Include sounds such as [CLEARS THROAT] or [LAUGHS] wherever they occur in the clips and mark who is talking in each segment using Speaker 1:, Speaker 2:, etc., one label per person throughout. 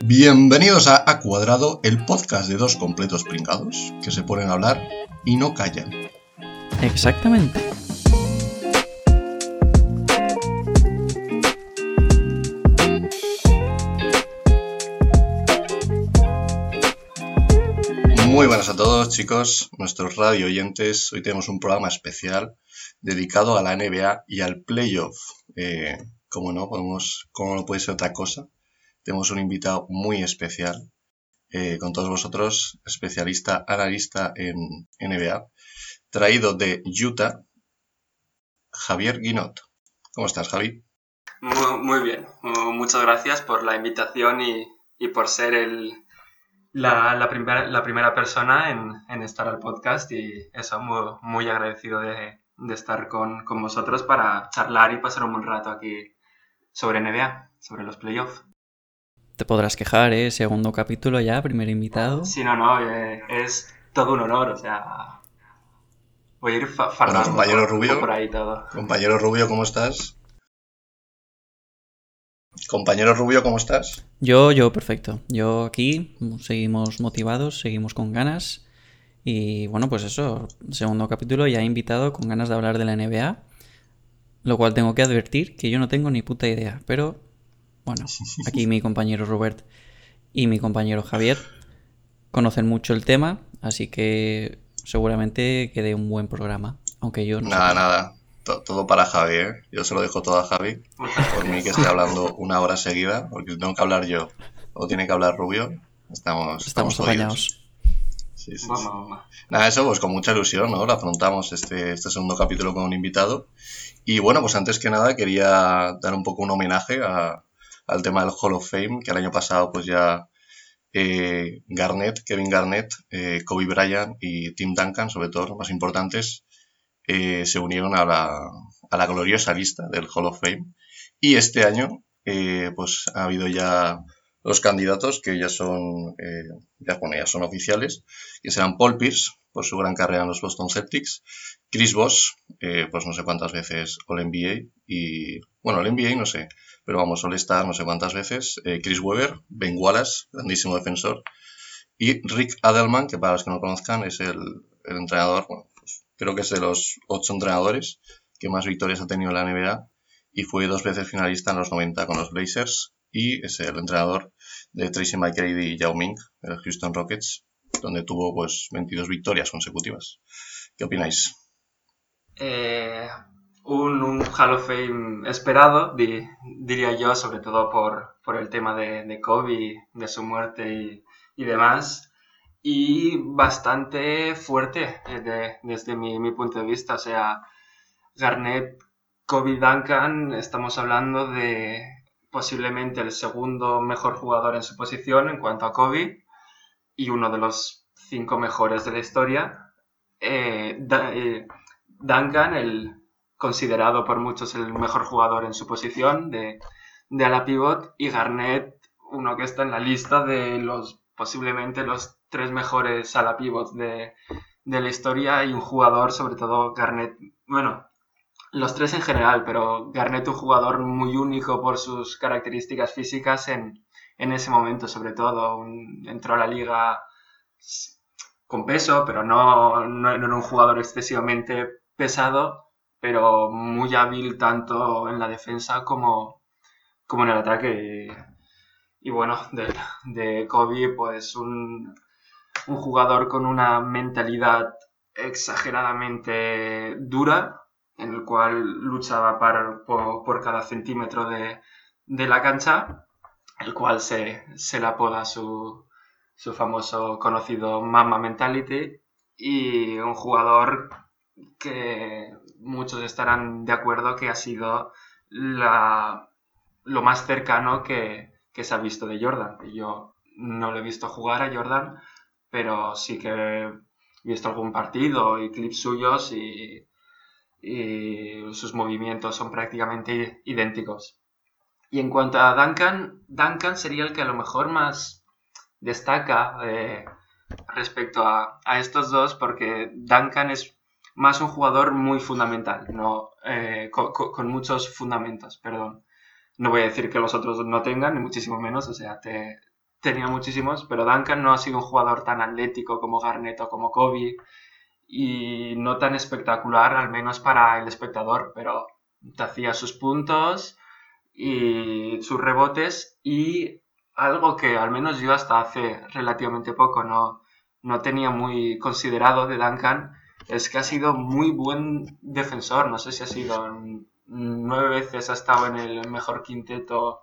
Speaker 1: Bienvenidos a A Cuadrado, el podcast de dos completos pringados que se ponen a hablar y no callan.
Speaker 2: Exactamente.
Speaker 1: Muy buenas a todos chicos, nuestros radio oyentes. Hoy tenemos un programa especial dedicado a la NBA y al playoff. Eh, como no, podemos, como no puede ser otra cosa, tenemos un invitado muy especial eh, con todos vosotros, especialista, analista en NBA, traído de Utah, Javier Guinot. ¿Cómo estás, Javi?
Speaker 3: Muy, bien, muchas gracias por la invitación y, por ser el, la, primera, la primera persona en, estar al podcast y eso, muy, agradecido de, estar con, con, vosotros para charlar y pasar un buen rato aquí sobre NBA, sobre los playoffs.
Speaker 2: Te podrás quejar, ¿eh? Segundo capítulo ya, primer invitado.
Speaker 3: Sí, no, no, eh, es todo un honor, o sea... Voy a ir
Speaker 1: fardando compañero Rubio,
Speaker 3: por ahí todo.
Speaker 1: Compañero Rubio, ¿cómo estás? Compañero Rubio, ¿cómo estás?
Speaker 2: Yo, yo, perfecto. Yo aquí seguimos motivados, seguimos con ganas. Y bueno, pues eso, segundo capítulo ya he invitado con ganas de hablar de la NBA. Lo cual tengo que advertir que yo no tengo ni puta idea. Pero bueno, [LAUGHS] aquí mi compañero Robert y mi compañero Javier conocen mucho el tema, así que seguramente quede un buen programa, aunque yo no
Speaker 1: Nada, nada, todo para Javier. Yo se lo dejo todo a Javi, por mí que esté hablando una hora seguida, porque tengo que hablar yo o tiene que hablar Rubio, estamos
Speaker 2: Estamos, apañados.
Speaker 1: Sí, sí, Nada, eso pues con mucha ilusión, ¿no? Lo afrontamos este, este segundo capítulo con un invitado. Y bueno, pues antes que nada quería dar un poco un homenaje a, al tema del Hall of Fame, que el año pasado pues ya eh, Garnett, Kevin Garnett, eh, Kobe Bryant y Tim Duncan, sobre todo los más importantes, eh, se unieron a la, a la, gloriosa lista del Hall of Fame. Y este año pues ha habido ya los candidatos que ya son, ya, bueno, ya son oficiales, que serán Paul Pierce, por su gran carrera en los Boston Celtics, Chris Voss, pues no sé cuántas veces All NBA, y bueno, el NBA no sé, pero vamos, suele estar no sé cuántas veces, eh, Chris Webber, Ben Wallace, grandísimo defensor, y Rick Adelman, que para los que no conozcan es el, entrenador, bueno, pues, creo que es de los ocho entrenadores que más victorias ha tenido en la NBA y fue dos veces finalista en los 90 con los Blazers y es el entrenador de Tracy McGrady y Yao Ming, de los Houston Rockets, donde tuvo pues 22 victorias consecutivas. ¿Qué opináis?
Speaker 3: Eh, un, un, Hall of Fame esperado, diría yo, sobre todo por, por el tema de, de, Kobe, de su muerte y, y demás. Y bastante fuerte eh, desde mi, mi, punto de vista. O sea, Garnett, Kobe Duncan, estamos hablando de posiblemente el segundo mejor jugador en su posición en cuanto a Kobe y uno de los cinco mejores de la historia. Eh, eh, Duncan, el, considerado por muchos el mejor jugador en su posición de, de ala pivot y Garnett, uno que está en la lista de los posiblemente los tres mejores ala pivots de, de la historia y un jugador, sobre todo Garnett, bueno, los tres en general, pero Garnett un jugador muy único por sus características físicas en, en ese momento, sobre todo. entró a la liga con peso, pero no, no, era un jugador excesivamente pesado pero muy hábil tanto en la defensa como, como en el ataque. Y, bueno, de, de, Kobe, pues un, un, jugador con una mentalidad exageradamente dura, en el cual luchaba por, cada centímetro de, la cancha, el cual se, le apoda su, famoso conocido Mama Mentality, y un jugador que muchos estarán de acuerdo que ha sido lo más cercano que, se ha visto de Jordan. Yo no lo he visto jugar a Jordan, pero sí que he visto algún partido y clips suyos y, sus movimientos son prácticamente idénticos. Y en cuanto a Duncan, Duncan sería el que a lo mejor más destaca eh, respecto a, a, estos dos porque Duncan es más un jugador muy fundamental, no, eh, con, muchos fundamentos, perdón. No voy a decir que los otros no tengan, ni muchísimo menos, o sea, te, tenía muchísimos, pero Duncan no ha sido un jugador tan atlético como Garnett o como Kobe y no tan espectacular, al menos para el espectador, pero te hacía sus puntos y sus rebotes y algo que al menos yo hasta hace relativamente poco no, no tenía muy considerado de Duncan es que ha sido muy buen defensor. No sé si ha sido nueve veces ha estado en el mejor quinteto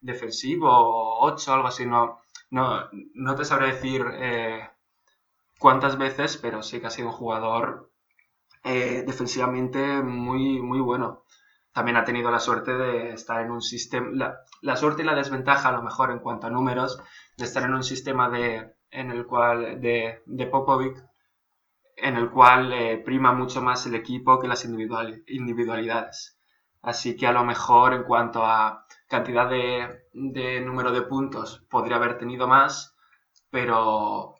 Speaker 3: defensivo o ocho, algo así. No, no, no te sabré decir eh, cuántas veces, pero sí que ha sido un jugador eh, defensivamente muy, muy bueno. También ha tenido la suerte de estar en un sistema, la, la, suerte y la desventaja a lo mejor en cuanto a números, de estar en un sistema de, en el cual, de, de Popovic, en el cual eh, prima mucho más el equipo que las individualidades. Así que a lo mejor en cuanto a cantidad de, de, número de puntos podría haber tenido más, pero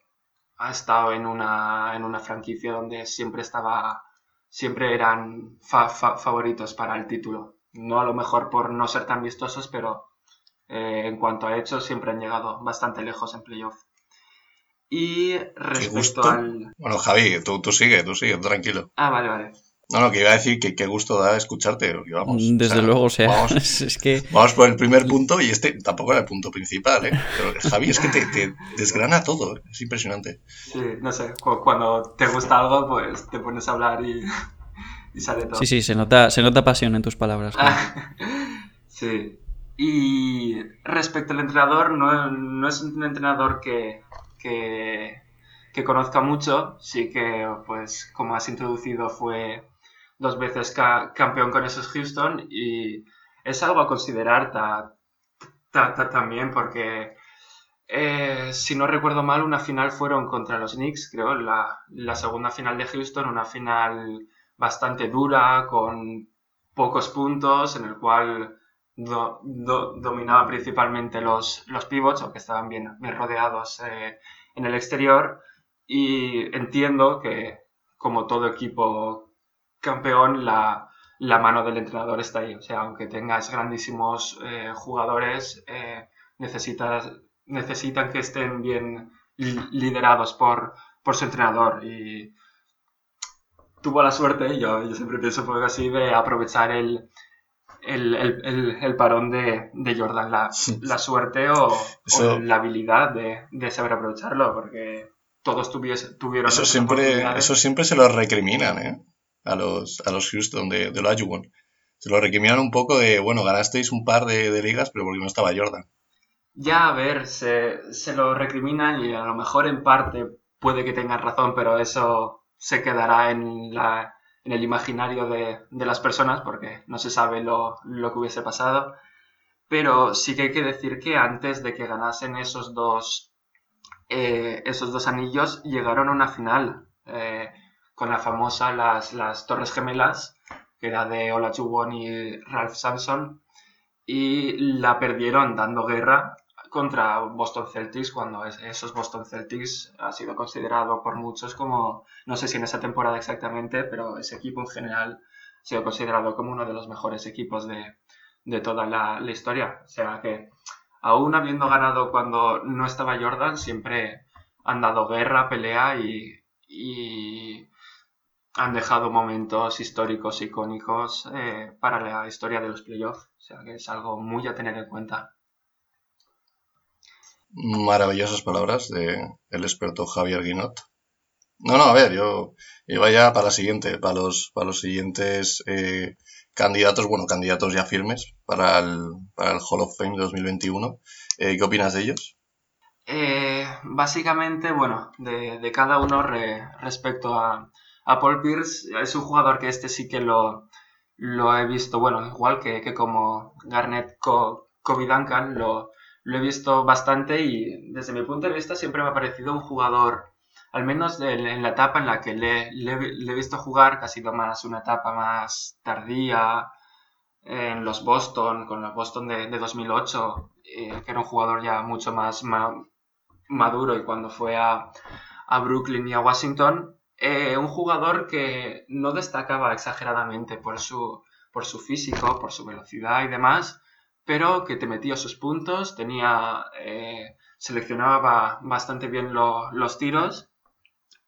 Speaker 3: ha estado en una, en una franquicia donde siempre estaba, siempre eran favoritos para el título. No a lo mejor por no ser tan vistosos, pero eh, en cuanto a hechos siempre han llegado bastante lejos en playoff. Y respecto al...
Speaker 1: Bueno, Javi, tú, tú sigue, tú sigue, tranquilo.
Speaker 3: Ah, vale, vale.
Speaker 1: No, no, que iba a decir que qué gusto da escucharte. Vamos,
Speaker 2: Desde luego, o sea,
Speaker 1: vamos, [LAUGHS]
Speaker 2: es que...
Speaker 1: Vamos por el primer punto y este tampoco era el punto principal, ¿eh? Pero Javi, es que te, te desgrana todo, ¿eh? es impresionante.
Speaker 3: Sí, no sé, cuando te gusta algo, pues te pones a hablar y, [LAUGHS] y sale todo.
Speaker 2: Sí, sí, se nota, se nota pasión en tus palabras. [LAUGHS]
Speaker 3: sí. Y respecto al entrenador, no, no es un entrenador que, que, que conozca mucho, sí que, pues, como has introducido, fue dos veces ca campeón con esos Houston y es algo a considerar ta, ta, ta, también porque eh, si no recuerdo mal una final fueron contra los Knicks creo la, segunda final de Houston una final bastante dura con pocos puntos en el cual do, do, dominaba principalmente los, los pivots o que estaban bien, bien rodeados eh, en el exterior. Y entiendo que como todo equipo campeón, la, la, mano del entrenador está ahí. O sea, aunque tengas grandísimos eh, jugadores, eh, necesitas, necesitan que estén bien liderados por, por su entrenador. Y tuvo la suerte, yo, yo siempre pienso un así, de aprovechar el, el, el, el, parón de, de Jordan, la, la suerte o, Eso... o, la habilidad de, de, saber aprovecharlo, porque todos tuvies, tuvieron...
Speaker 1: Eso siempre, eso siempre se lo recriminan, ¿eh? A los, a los Houston de, de Olajuwon. Se lo recriminan un poco de, bueno, ganasteis un par de, de, ligas, pero porque no estaba Jordan.
Speaker 3: Ya, a ver, se, se lo recriminan y a lo mejor en parte puede que tengan razón, pero eso se quedará en, la, en el imaginario de, de, las personas porque no se sabe lo, lo, que hubiese pasado. Pero sí que hay que decir que antes de que ganasen esos dos, eh, esos dos anillos, llegaron a una final. Con la famosa las, las Torres Gemelas, que era de Olajuwon y Ralph Sampson, y la perdieron dando guerra contra Boston Celtics cuando esos Boston Celtics ha sido considerado por muchos como, no sé si en esa temporada exactamente, pero ese equipo en general ha sido considerado como uno de los mejores equipos de, de toda la, la, historia. O sea que, aún habiendo ganado cuando no estaba Jordan, siempre han dado guerra, pelea y, y han dejado momentos históricos icónicos eh, para la historia de los playoffs. O sea que es algo muy a tener en cuenta.
Speaker 1: Maravillosas palabras de el experto Javier Guinot. No, no, a ver, yo iba ya para la siguiente, para los, para los siguientes eh, candidatos, bueno, candidatos ya firmes para el, para el Hall of Fame 2021. Eh, ¿Qué opinas de ellos?
Speaker 3: Eh, básicamente, bueno, de, de cada uno re, respecto a, a Paul Pierce es un jugador que este sí que lo, he visto, bueno, igual que, como Garnett, Kobe Duncan, lo, he visto bastante y desde mi punto de vista siempre me ha parecido un jugador, al menos en la etapa en la que le, he visto jugar, que ha sido más una etapa más tardía, en los Boston, con los Boston de, de 2008, eh, que era un jugador ya mucho más ma, maduro y cuando fue a Brooklyn y a Washington, eh, un jugador que no destacaba exageradamente por su, por su físico, por su velocidad y demás, pero que te metía sus puntos, tenía, eh, seleccionaba bastante bien los tiros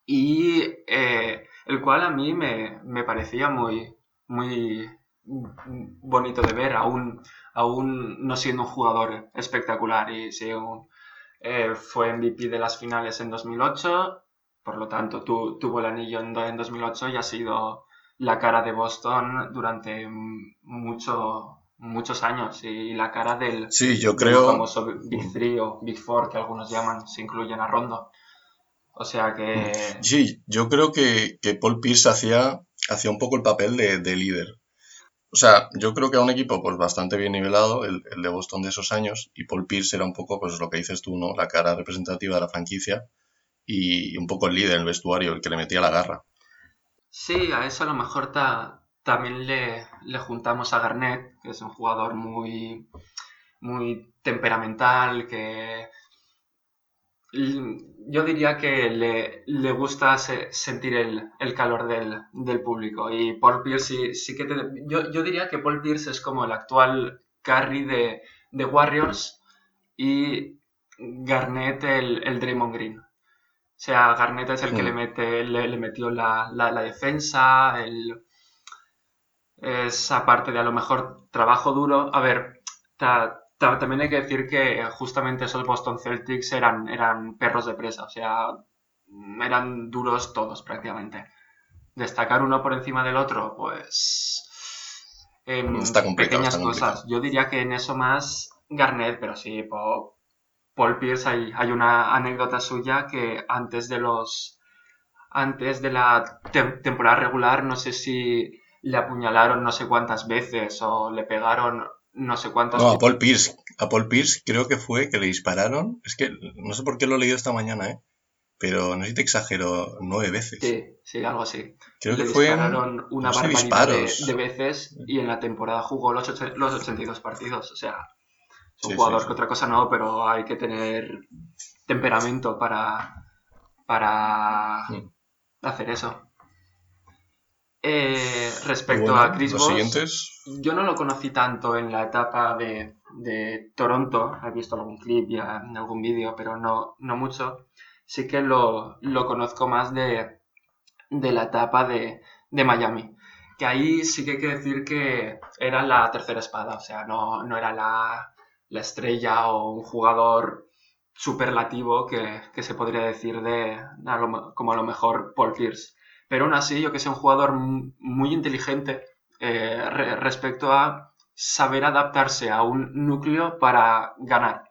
Speaker 3: y eh, el cual a mí me, parecía muy, muy bonito de ver, aún, aún no siendo un jugador espectacular y eh, fue MVP de las finales en 2008, por lo tanto tuvo el anillo en, en 2008 y ha sido la cara de Boston durante mucho, muchos años y la cara del,
Speaker 1: sí, yo creo...
Speaker 3: famoso Big Three o Big Four que algunos llaman, se incluyen a Rondo. O sea que...
Speaker 1: Sí, yo creo que, Paul Pierce hacía, hacía un poco el papel de, líder. O sea, yo creo que a un equipo pues bastante bien nivelado, el, de Boston de esos años, y Paul Pierce era un poco pues lo que dices tú, ¿no? La cara representativa de la franquicia y un poco el líder, el vestuario, el que le metía la garra.
Speaker 3: Sí, a eso a lo mejor también le, juntamos a Garnett, que es un jugador muy, muy temperamental, que yo diría que le, gusta sentir el, calor del, público. Y Paul Pierce sí, que yo, diría que Paul Pierce es como el actual carry de, de Warriors y Garnett el, el Draymond Green. O sea, Garnett es el que le, mm. mete, le, metió la, defensa, el, esa parte de a lo mejor trabajo duro. A ver, también hay que decir que justamente esos Boston Celtics eran, eran perros de presa, o sea, eran duros todos prácticamente. Destacar uno por encima del otro, pues... En pequeñas cosas. Yo diría que en eso más Garnett, pero sí, por, Paul Pierce hay, hay una anécdota suya que antes de los antes de la temporada regular no sé si le apuñalaron no sé cuántas veces o le pegaron no sé cuántas
Speaker 1: No, a Paul Pierce, a Paul Pierce creo que fue que le dispararon, es que no sé por qué lo he leído esta mañana, ¿eh? Pero no sé si te exagero, nueve veces.
Speaker 3: Sí, sí, algo así. Creo que fue una barbaridad de, veces y en la temporada jugó los, los 82 partidos, o sea, un jugador que otra cosa no, pero hay que tener temperamento para, para hacer eso. Eh, respecto a Chris Bosh, yo no lo conocí tanto en la etapa de, Toronto, he visto algún clip y en algún vídeo, pero no, no mucho. Sí que lo, conozco más de, la etapa de, de, Miami, que ahí sí que hay que decir que era la tercera espada, o sea, no, no era la, la estrella o un jugador superlativo que, se podría decir de como a lo mejor Paul Pierce. Pero aún así, yo que sé, un jugador muy inteligente eh, respecto a saber adaptarse a un núcleo para ganar.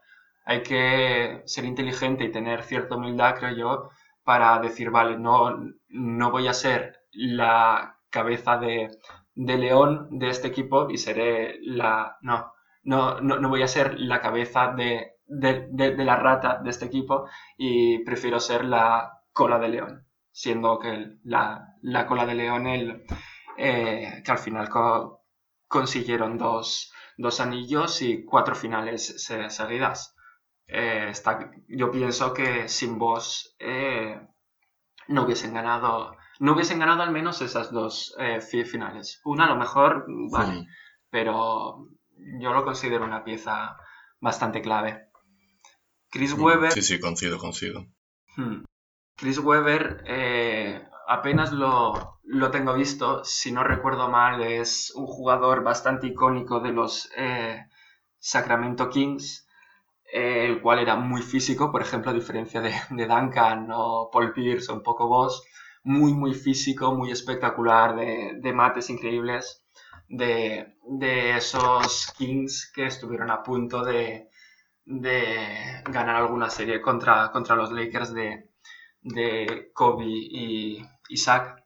Speaker 3: Hay que ser inteligente y tener cierta humildad, creo yo, para decir, vale, no, no voy a ser la cabeza de, de león de este equipo y seré la... No, no, no, voy a ser la cabeza de, la rata de este equipo y prefiero ser la cola de león, siendo que la, cola de león, el, eh, que al final consiguieron dos, anillos y cuatro finales seguidas. Eh, está, yo pienso que sin vos eh, no hubiesen ganado no hubiesen ganado al menos esas dos finales. Una a lo mejor, vale, pero yo lo considero una pieza bastante clave. Chris mm, Webber.
Speaker 1: Sí, sí, coincido, coincido.
Speaker 3: Hmm. Chris Webber eh, apenas lo, tengo visto, si no recuerdo mal, es un jugador bastante icónico de los eh, Sacramento Kings, eh, el cual era muy físico, por ejemplo, a diferencia de, Duncan o Paul Pierce o un poco vos, muy, muy físico, muy espectacular, de, de mates increíbles de, esos Kings que estuvieron a punto de, ganar alguna serie contra, contra los Lakers de, de Kobe y Isaac.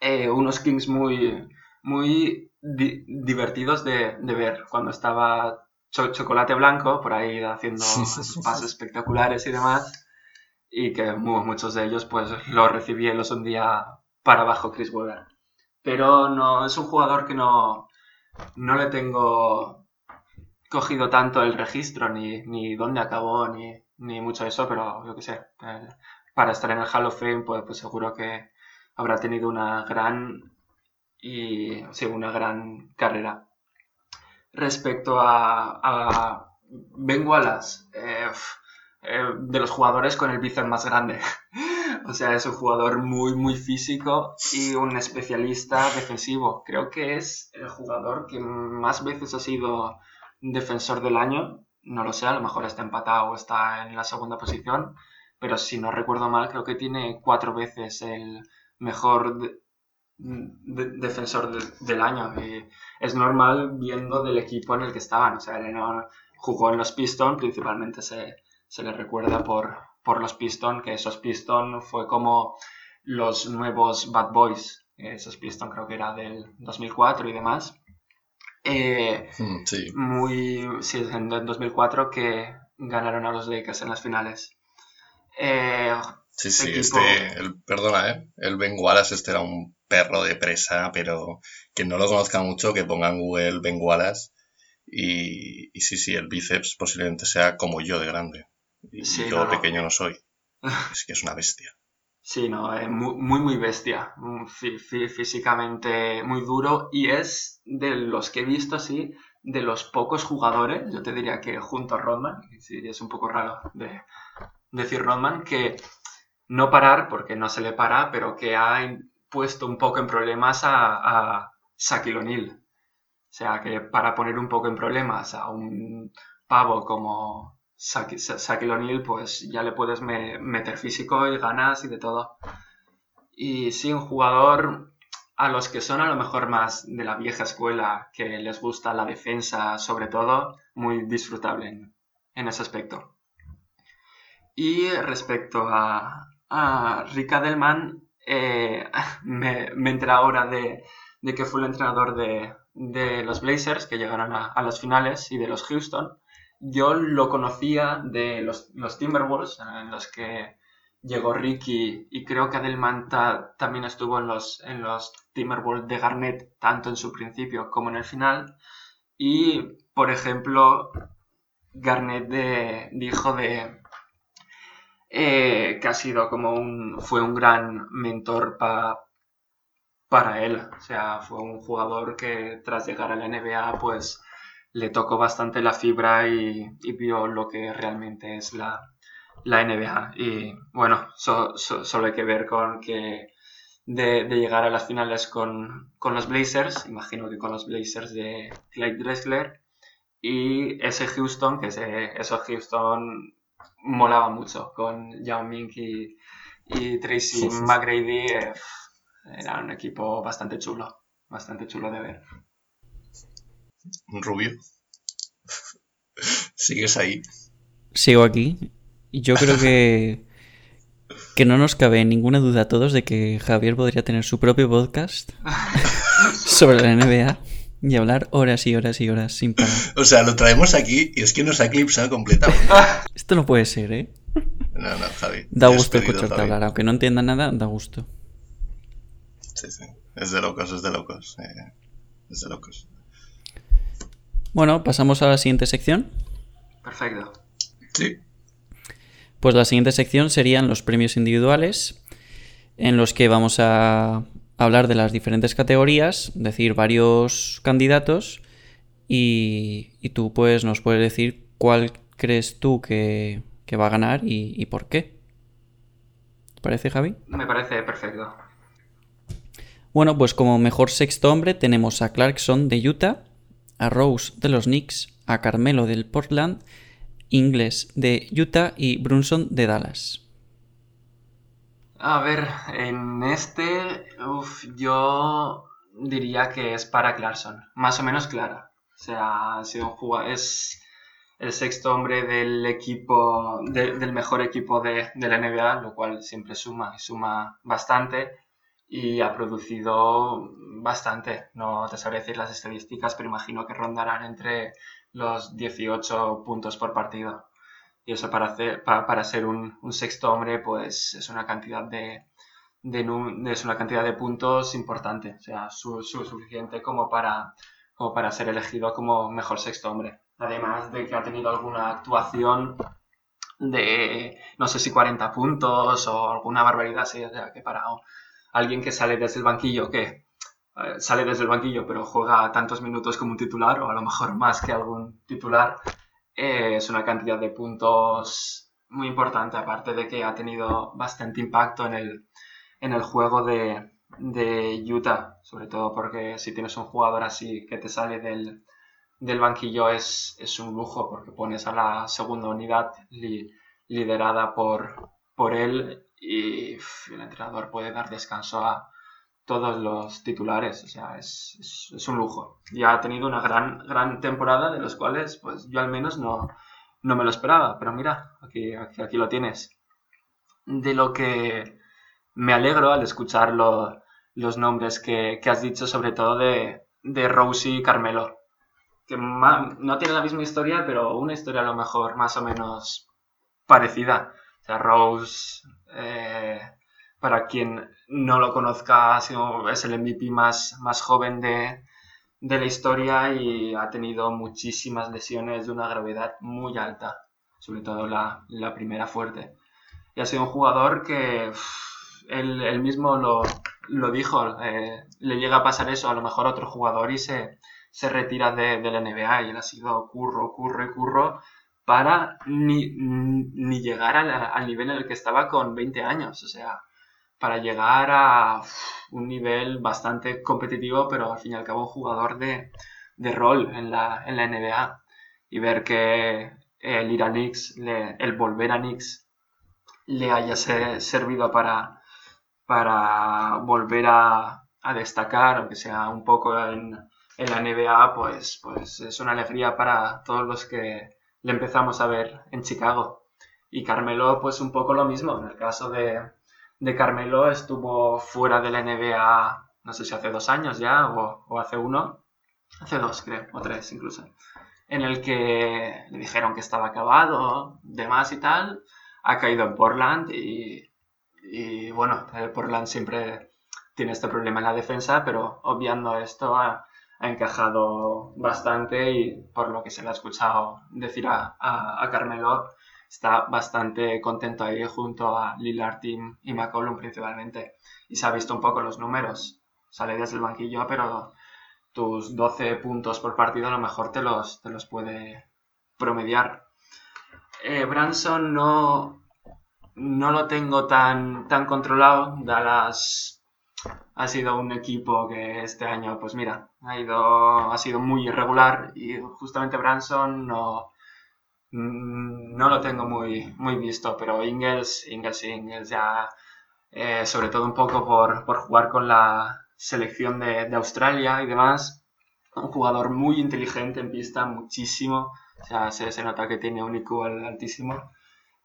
Speaker 3: Eh, unos Kings muy, muy divertidos de, ver. Cuando estaba Chocolate Blanco por ahí haciendo pasos espectaculares y demás y que muchos de ellos pues lo recibí y los hundía para abajo Chris Webber pero no es un jugador que no, no le tengo cogido tanto el registro, ni, ni dónde acabó, ni, ni mucho de eso, pero yo qué sé, eh, para estar en el Hall of Fame, pues, pues, seguro que habrá tenido una gran y sí, una gran carrera. respecto a, a Ben Wallace, eh, eh, de los jugadores con el bíceps más grande. [LAUGHS] o sea, es un jugador muy, muy físico y un especialista defensivo. Creo que es el jugador que más veces ha sido defensor del año. No lo sé, a lo mejor está empatado o está en la segunda posición, pero si no recuerdo mal, creo que tiene cuatro veces el mejor defensor del año. Y es normal viendo del equipo en el que estaban. O sea, él jugó en los Pistons, principalmente se, se le recuerda por, por los Pistons, que esos Pistons fue como los nuevos Bad Boys. Esos Pistons creo que era del 2004 y demás. Eh,
Speaker 1: mm, sí.
Speaker 3: Muy, sí, en 2004 que ganaron a los Lakers en las finales. Eh,
Speaker 1: sí, sí, este, el, perdona, ¿eh? El Ben Wallace este era un perro de presa, pero quien no lo conozca mucho, que ponga en Google Ben Wallace. Y, y sí, sí, el bíceps posiblemente sea como yo de grande. Y yo pequeño no. soy. [LAUGHS] Es que es una bestia.
Speaker 3: Sí, no, es muy, muy, bestia. Físicamente muy duro y es de los que he visto así, de los pocos jugadores, yo te diría que junto a Rodman, sí, es un poco raro de decir Rodman, que no parar, porque no se le para, pero que ha puesto un poco en problemas a, a Shaquille O'Neal. O sea, que para poner un poco en problemas a un pavo como Shaquille O'Neal, pues ya le puedes meter físico y ganas y de todo. Y sí, un jugador a los que son a lo mejor más de la vieja escuela, que les gusta la defensa sobre todo, muy disfrutable en, ese aspecto. Y respecto a, a Rick Adelman, eh, [LAUGHS] me, me enteré ahora de, que fue el entrenador de, los Blazers, que llegaron a las finales, y de los Houston yo lo conocía de los, Timberwolves, en los que llegó Ricky y creo que Adelman también estuvo en los, en los Timberwolves de Garnett, tanto en su principio como en el final. Y, por ejemplo, Garnett dijo de eh, que ha sido como un, fue un gran mentor para él. O sea, fue un jugador que tras llegar a la NBA, pues le tocó bastante la fibra y, vio lo que realmente es la, NBA. Y bueno, solo hay que ver con que de, llegar a las finales con, los Blazers, imagino que con los Blazers de Clyde Drexler, y ese Houston, que ese, eso Houston molaba mucho, con Yao Ming y, Tracy McGrady, eh, era un equipo bastante chulo, bastante chulo de ver.
Speaker 1: Rubio. [LAUGHS] ¿Sigues ahí?
Speaker 2: Sigo aquí. Yo creo que, que no nos cabe ninguna duda a todos de que Javier podría tener su propio podcast [LAUGHS] sobre la NBA y hablar horas y horas y horas sin parar.
Speaker 1: O sea, lo traemos aquí y es que nos ha eclipsado completamente. [LAUGHS]
Speaker 2: Esto no puede ser, ¿eh?
Speaker 1: No, no, Javi.
Speaker 2: Da gusto escucharte hablar, aunque no entienda nada, da gusto.
Speaker 1: Sí, sí. Es de locos, es de locos. Eh, es de locos.
Speaker 2: Bueno, pasamos a la siguiente sección.
Speaker 3: Perfecto.
Speaker 1: Sí.
Speaker 2: Pues la siguiente sección serían los premios individuales, en los que vamos a hablar de las diferentes categorías, decir varios candidatos y, tú pues nos puedes decir cuál crees tú que, va a ganar y, y por qué. ¿Te parece, Javi?
Speaker 3: Me parece perfecto.
Speaker 2: Bueno, pues como mejor sexto hombre tenemos a Clarkson de Utah, a Rose de los Knicks, a Carmelo del Portland, Ingles de Utah y Brunson de Dallas.
Speaker 3: A ver, en este, yo diría que es para Clarkson, más o menos clara. O sea, ha sido un jugador, es el sexto hombre del equipo, del mejor equipo de, de, la NBA, lo cual siempre suma y suma bastante y ha producido bastante. No te sabré decir las estadísticas, pero imagino que rondarán entre los 18 puntos por partido. Y eso para, hacer, para, ser un, sexto hombre, pues es una cantidad de, es una cantidad de puntos importante. O sea, su, suficiente como para, como para ser elegido como mejor sexto hombre. Además de que ha tenido alguna actuación de no sé si 40 puntos o alguna barbaridad así, o sea, que para alguien que sale desde el banquillo que eh, sale desde el banquillo, pero juega tantos minutos como un titular, o a lo mejor más que algún titular, eh, es una cantidad de puntos muy importante, aparte de que ha tenido bastante impacto en el, en el juego de, de Utah, sobre todo porque si tienes un jugador así que te sale del, del banquillo es, es, un lujo, porque pones a la segunda unidad liderada por, por él y el entrenador puede dar descanso a todos los titulares, o sea, es, es, un lujo. Ya ha tenido una gran, gran temporada de los cuales pues yo al menos no, no me lo esperaba, pero mira, aquí, aquí, aquí lo tienes. De lo que me alegro al escuchar los nombres que, que, has dicho, sobre todo de, de Rose y Carmelo, que no tienen la misma historia, pero una historia a lo mejor más o menos parecida. O sea, Rose, eh, para quien no lo conozca, es el MVP más, más joven de, de la historia y ha tenido muchísimas lesiones de una gravedad muy alta, sobre todo la, la primera fuerte. Y ha sido un jugador que él, mismo lo, lo dijo, eh, le llega a pasar eso a lo mejor a otro jugador y se, se retira de, de, la NBA y él ha sido curro, curro y curro para ni, ni llegar al nivel en el que estaba con 20 años. O sea, para llegar a un nivel bastante competitivo, pero al fin y al cabo jugador de, de rol en la, en la, NBA. Y ver que el ir a Knicks, el volver a Knicks, le haya servido para, para volver a, a, destacar, aunque sea un poco en, en, la NBA, pues, pues es una alegría para todos los que le empezamos a ver en Chicago. Y Carmelo, pues un poco lo mismo, en el caso de, de Carmelo estuvo fuera de la NBA, no sé si hace dos años ya o, hace uno, hace dos creo, o tres incluso, en el que le dijeron que estaba acabado, demás y tal, ha caído en Portland y, y bueno, Portland siempre tiene este problema en la defensa, pero obviando esto ha, encajado bastante y por lo que se le ha escuchado decir a, a Carmelo, está bastante contento ahí junto a Lillard Team y McCollum principalmente. Y se ha visto un poco los números. Sale desde el banquillo, pero tus 12 puntos por partido a lo mejor te los, te los puede promediar. Eh, Branson no, no lo tengo tan, tan controlado. Dallas ha sido un equipo que este año, pues mira, ha, ido, ha sido muy irregular y justamente Branson no, no lo tengo muy, muy visto, pero Ingles, Ingles, Ingles ya, eh, sobre todo un poco por, por, jugar con la selección de, de, Australia y demás, un jugador muy inteligente en pista, muchísimo, o sea, se, se nota que tiene un IQ altísimo.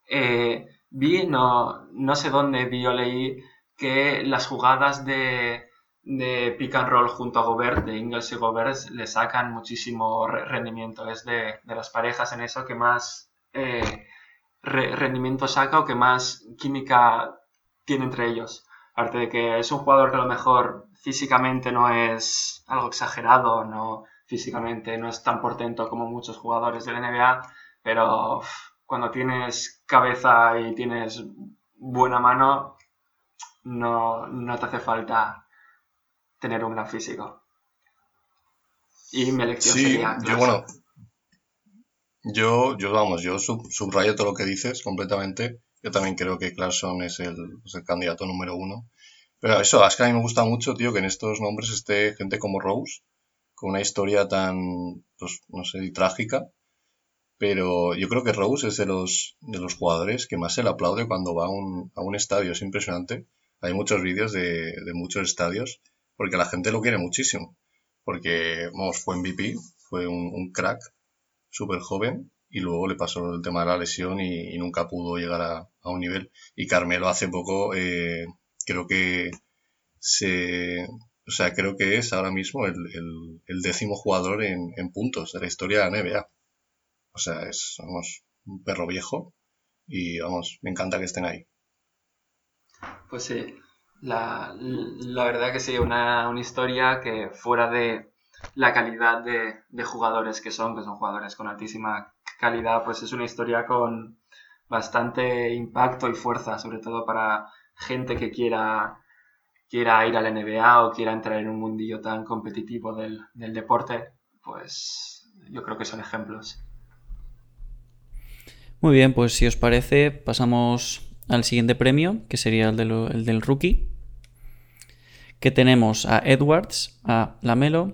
Speaker 3: Eh, vi, no, no sé dónde vi o leí que las jugadas de, de pick and roll junto a Gobert, de Ingles y Gobert, le sacan muchísimo rendimiento. Es de, de, las parejas en eso que más eh, rendimiento saca o que más química tiene entre ellos. Aparte de que es un jugador que a lo mejor físicamente no es algo exagerado, no físicamente no es tan portento como muchos jugadores de la NBA, pero cuando tienes cabeza y tienes buena mano, no, no te hace falta tener un gran físico. Y mi elección sería.
Speaker 1: Yo, bueno, yo, yo, vamos, yo subrayo todo lo que dices completamente. Yo también creo que Clarkson es el, es el candidato número uno. Pero eso, es que a mí me gusta mucho, tío, que en estos nombres esté gente como Rose, con una historia tan, pues, no sé, trágica. Pero yo creo que Rose es de los, de los jugadores que más se le aplaude cuando va a un, a un estadio. Es impresionante. Hay muchos vídeos de, de muchos estadios porque la gente lo quiere muchísimo. Porque, vamos, fue MVP, fue un, crack, súper joven, y luego le pasó el tema de la lesión y, nunca pudo llegar a, un nivel. Y Carmelo hace poco, eh, creo que se, o sea, creo que es ahora mismo el, décimo jugador en, en, puntos de la historia de la NBA. O sea, es, vamos, un perro viejo y, vamos, me encanta que estén ahí.
Speaker 3: Pues sí, la, la verdad que sí, una, una historia que fuera de la calidad de, de, jugadores que son, que son jugadores con altísima calidad, pues es una historia con bastante impacto y fuerza, sobre todo para gente que quiera quiera ir a la NBA o quiera entrar en un mundillo tan competitivo del, del deporte, pues yo creo que son ejemplos.
Speaker 2: Muy bien, pues si os parece, pasamos al siguiente premio, que sería el, el del rookie. Que tenemos a Edwards, a Lamelo,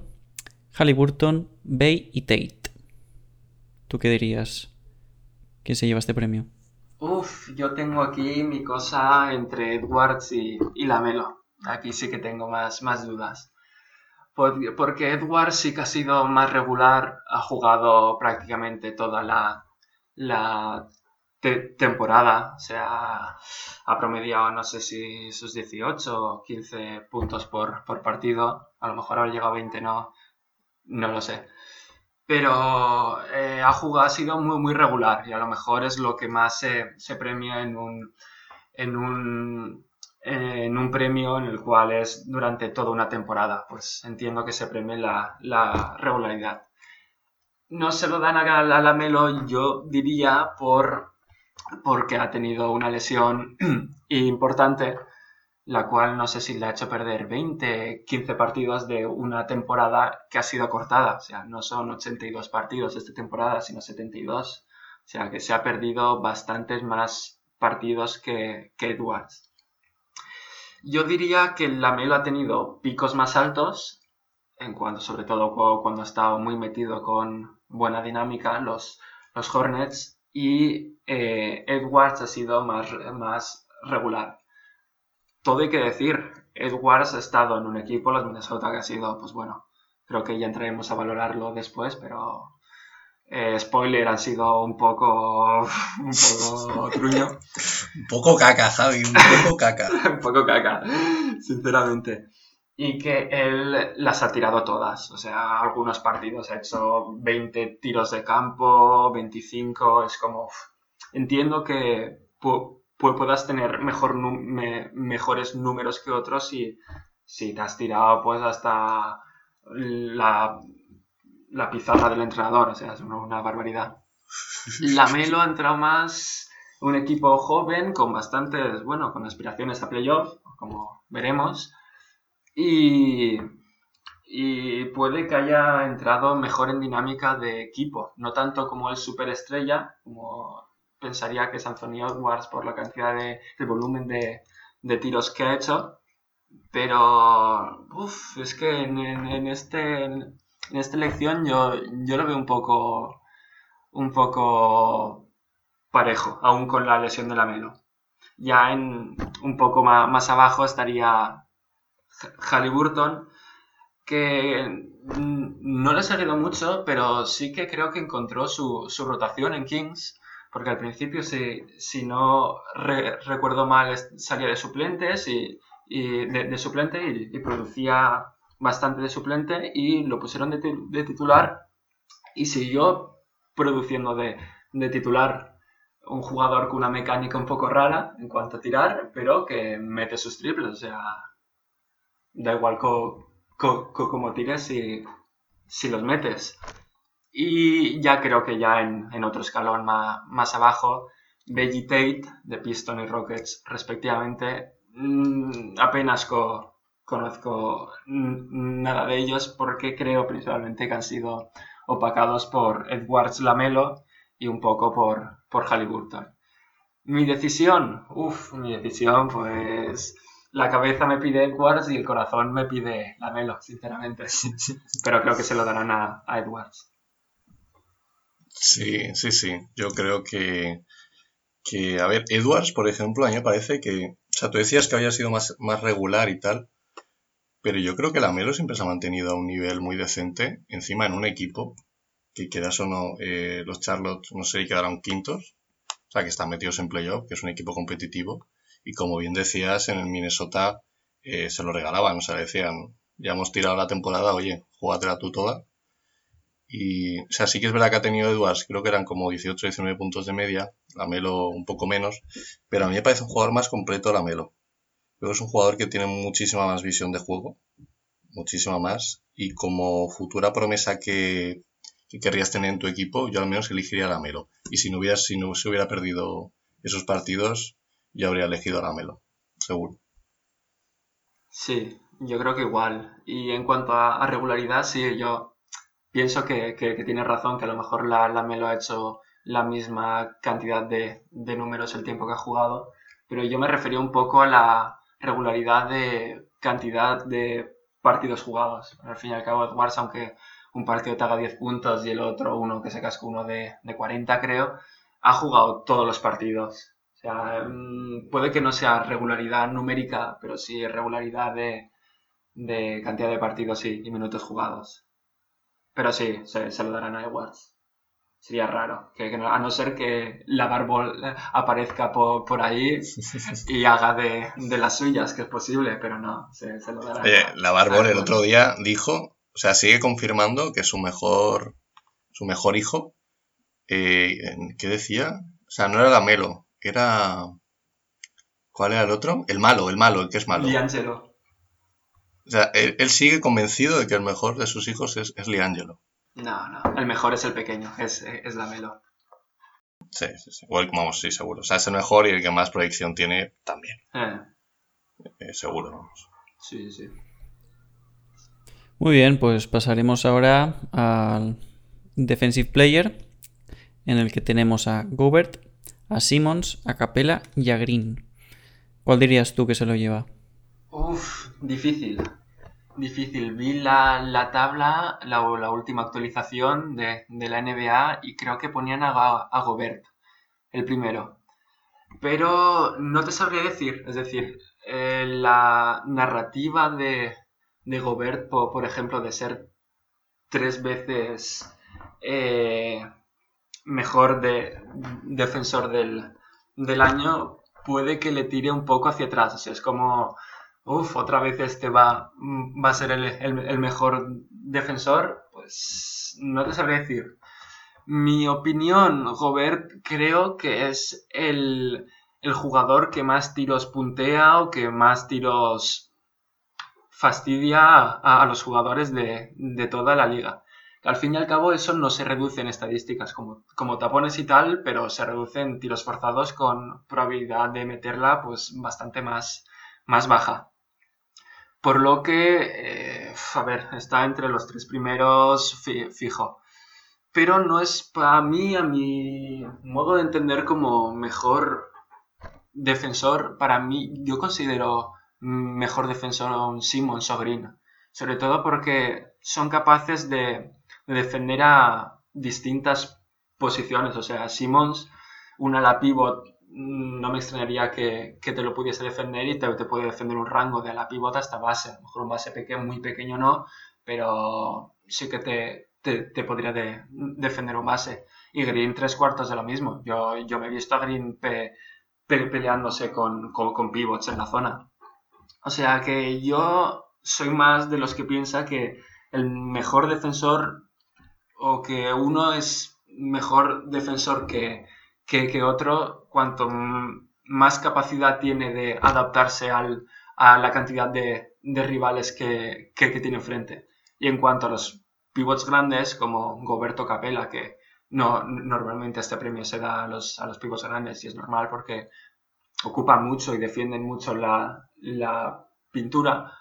Speaker 2: Halliburton, Bay y Tate. ¿Tú qué dirías? ¿Quién se lleva este premio?
Speaker 3: Uf, yo tengo aquí mi cosa entre Edwards y, y Lamelo. Aquí sí que tengo más, más dudas. Porque Edwards sí que ha sido más regular, ha jugado prácticamente toda la, la temporada, o sea, ha promediado no sé si sus 18 o 15 puntos por, partido, a lo mejor haber llegado a 20, no, no lo sé. Pero eh, ha jugado, ha sido muy, muy regular y a lo mejor es lo que más se, se premia en un, en un, en un premio en el cual es durante toda una temporada. Pues entiendo que se premie la, la regularidad no se lo dan a, la Melo, yo diría, por, porque ha tenido una lesión [CLEARS THROAT] importante, la cual no sé si le ha hecho perder 20, 15 partidos de una temporada que ha sido cortada. O sea, no son 82 partidos esta temporada, sino 72. O sea, que se ha perdido bastantes más partidos que, Edwards. Yo diría que la Melo ha tenido picos más altos, en cuanto, sobre todo cuando ha estado muy metido con, buena dinámica los, los Hornets y eh, Edwards ha sido más, más regular. Todo hay que decir, Edwards ha estado en un equipo, los Minnesota, que ha sido, pues bueno, creo que ya entraremos a valorarlo después, pero eh, spoiler, ha sido un poco, [LAUGHS] un poco truño. [LAUGHS]
Speaker 1: un poco caca, Javi, un poco caca. [LAUGHS]
Speaker 3: un poco caca, sinceramente y que él las ha tirado todas. O sea, algunos partidos ha hecho 20 tiros de campo, 25, es como... entiendo que puedas tener mejor mejores números que otros si, si te has tirado pues hasta la, la pizarra del entrenador, o sea, es una, barbaridad. [LAUGHS] La Melo ha entrado más un equipo joven con bastantes, bueno, con aspiraciones a playoff, como veremos, y, puede que haya entrado mejor en dinámica de equipo, no tanto como el superestrella, como pensaría que es Anthony Edwards por la cantidad de, volumen de, tiros que ha hecho, pero es que en, este, esta elección yo, lo veo un poco, un poco parejo, aún con la lesión de la Melo. Ya en un poco más, abajo estaría Halliburton, que no le he seguido mucho, pero sí que creo que encontró su, rotación en Kings, porque al principio, si, si no recuerdo mal, salía de suplentes y, de, suplente y, producía bastante de suplente y lo pusieron de, titular y siguió produciendo de, de titular un jugador con una mecánica un poco rara en cuanto a tirar, pero que mete sus triples, o sea, da igual cómo tires si, si, los metes. Y ya creo que ya en, otro escalón más, más abajo, Vegetate de Piston y Rockets respectivamente, mm, apenas conozco nada de ellos porque creo principalmente que han sido opacados por Edwards Lamelo y un poco por, por Halliburton. Mi decisión, uff, mi decisión pues la cabeza me pide Edwards y el corazón me pide la Melo, sinceramente. [LAUGHS] Pero creo que se lo darán a, Edwards.
Speaker 1: Sí, sí, sí. Yo creo que, que, a ver, Edwards, por ejemplo, a mí me parece que, o sea, tú decías que había sido más, más regular y tal, pero yo creo que la Melo siempre se ha mantenido a un nivel muy decente, encima en un equipo, que quedas o no, eh, los Charlotte, no sé, quedaron quintos, o sea, que están metidos en playoff, que es un equipo competitivo, y como bien decías, en el Minnesota eh, se lo regalaban, o sea, decían, ya hemos tirado la temporada, oye, júgatela tú toda. Y, o sea, sí que es verdad que ha tenido Edwards, creo que eran como 18, 19 puntos de media, la Melo un poco menos, pero a mí me parece un jugador más completo la Melo. Creo que es un jugador que tiene muchísima más visión de juego, muchísima más, y como futura promesa que, que querrías tener en tu equipo, yo al menos elegiría la Melo. Y si no hubiera, si no se hubiera perdido esos partidos, yo habría elegido a Lamelo, seguro.
Speaker 3: Sí, yo creo que igual. Y en cuanto a, regularidad, sí, yo pienso que, que, tienes razón, que a lo mejor la, la Melo ha hecho la misma cantidad de, de números el tiempo que ha jugado, pero yo me refería un poco a la regularidad de cantidad de partidos jugados. Al fin y al cabo, Edwards, aunque un partido te haga 10 puntos y el otro uno que se cascó uno de, de 40, creo, ha jugado todos los partidos. O sea, mm, puede que no sea regularidad numérica, pero sí regularidad de, de cantidad de partidos y, minutos jugados. Pero sí, se, lo darán a Edwards. Sería raro, que, a no ser que la Barbol aparezca por, por ahí [LAUGHS] y haga de, de, las suyas, que es posible, pero no, se, lo darán.
Speaker 1: la Barbol el otro día dijo, o sea, sigue confirmando que su mejor, su mejor hijo, eh, ¿qué decía? O sea, no era la Melo, era... ¿Cuál era el otro? El malo, el malo, el que es malo.
Speaker 3: Liangelo.
Speaker 1: O sea, él, sigue convencido de que el mejor de sus hijos es, es Liangelo.
Speaker 3: No, no, el mejor es el pequeño, es, es la Melo.
Speaker 1: Sí, sí, sí. Igual, vamos, sí, seguro. O sea, es el mejor y el que más proyección tiene también. Eh. Eh, seguro, vamos.
Speaker 3: Sí, sí.
Speaker 2: Muy bien, pues pasaremos ahora al Defensive Player, en el que tenemos a Gobert, a Simmons, a Capella y a Green. ¿Cuál dirías tú que se lo lleva?
Speaker 3: Uf, difícil. Difícil. Vi la, la tabla, la, última actualización de, de, la NBA y creo que ponían a, a, Gobert, el primero. Pero no te sabría decir. Es decir, eh, la narrativa de, de Gobert, por, por, ejemplo, de ser tres veces eh, mejor de, defensor del, del año, puede que le tire un poco hacia atrás. O sea, es como Uf, otra vez este va, va a ser el, mejor defensor, pues no te sabré decir. Mi opinión, Gobert, creo que es el, jugador que más tiros puntea o que más tiros fastidia a, los jugadores de, toda la liga. Al fin y al cabo eso no se reduce en estadísticas como, como tapones y tal, pero se reduce en tiros forzados con probabilidad de meterla pues bastante más, más baja. Por lo que, eh, a ver, está entre los tres primeros fijo. Pero no es para mí, a mi modo de entender, como mejor defensor. Para mí, yo considero mejor defensor a un Simmons o Green. Sobre todo porque son capaces de, defender a distintas posiciones. O sea, Simmons, una la pivot no me extrañaría que, te lo pudiese defender y te, te, puede defender un rango de la pivota hasta base. A lo mejor un base pequeño, muy pequeño no, pero sí que te, te, podría defender un base. Y Green tres cuartos de lo mismo. Yo, yo me he visto a Green peleándose con, con, pivots en la zona. O sea que yo soy más de los que piensa que el mejor defensor o que uno es mejor defensor que, que, otro, cuanto más capacidad tiene de adaptarse al, a la cantidad de, de rivales que, que, tiene enfrente. Y en cuanto a los pivots grandes, como Goberto Capella, que no, normalmente este premio se da a los, a los pivots grandes y es normal porque ocupan mucho y defienden mucho la, la pintura,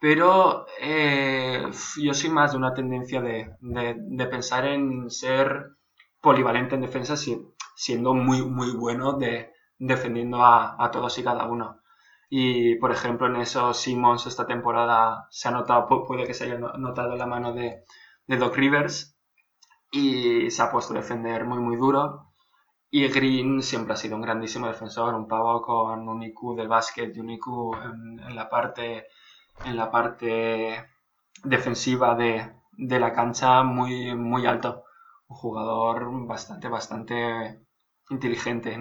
Speaker 3: pero eh, yo soy más de una tendencia de, de, de, pensar en ser polivalente en defensa siendo muy, muy bueno de, defendiendo a, todos y cada uno. Y, por ejemplo, en eso Simmons esta temporada se ha notado, puede que se haya notado la mano de, Doc Rivers y se ha puesto a defender muy, muy duro. Y Green siempre ha sido un grandísimo defensor, un pavo con un IQ del básquet y un IQ en, la, parte, en la parte defensiva de, de la cancha muy, muy alto un jugador bastante, bastante inteligente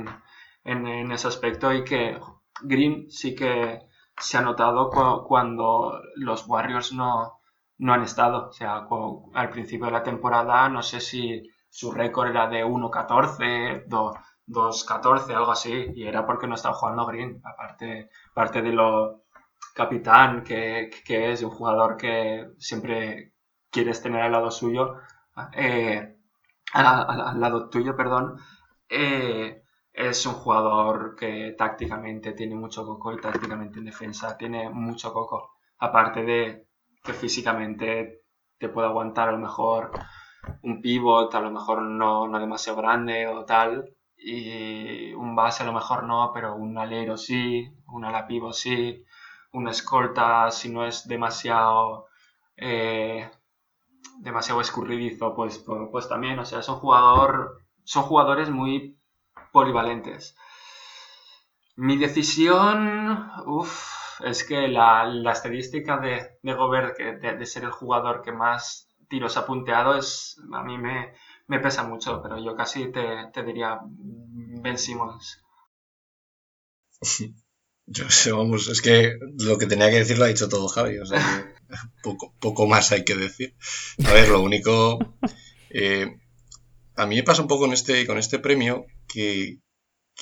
Speaker 3: en, ese aspecto y que Green sí que se ha notado cuando los Warriors no, no han estado. O sea, al principio de la temporada no sé si su récord era de 1-14, 2-14, algo así, y era porque no estaba jugando Green, aparte, aparte de lo capitán que, que es, un jugador que siempre quieres tener al lado suyo. Eh, al, lado tuyo, perdón, eh, es un jugador que tácticamente tiene mucho coco y tácticamente en defensa tiene mucho coco. Aparte de que físicamente te puede aguantar a lo mejor un pivot, a lo mejor no, no demasiado grande o tal, y un base a lo mejor no, pero un alero sí, un ala pivot sí, una escolta si no es demasiado eh, demasiado escurridizo, pues, pues también, o sea, son jugador, son jugadores muy polivalentes. Mi decisión, uff, es que la, estadística de, de Gobert, de, ser el jugador que más tiros ha punteado, es, a mí me, pesa mucho, pero yo casi te, diría Ben Simmons. [LAUGHS]
Speaker 1: Yo sé, vamos, es que lo que tenía que decir lo ha dicho todo Javi, o sea [LAUGHS] [LAUGHS] poco, poco más hay que decir. A ver, lo único, eh, a mí me pasa un poco con este, con este premio que,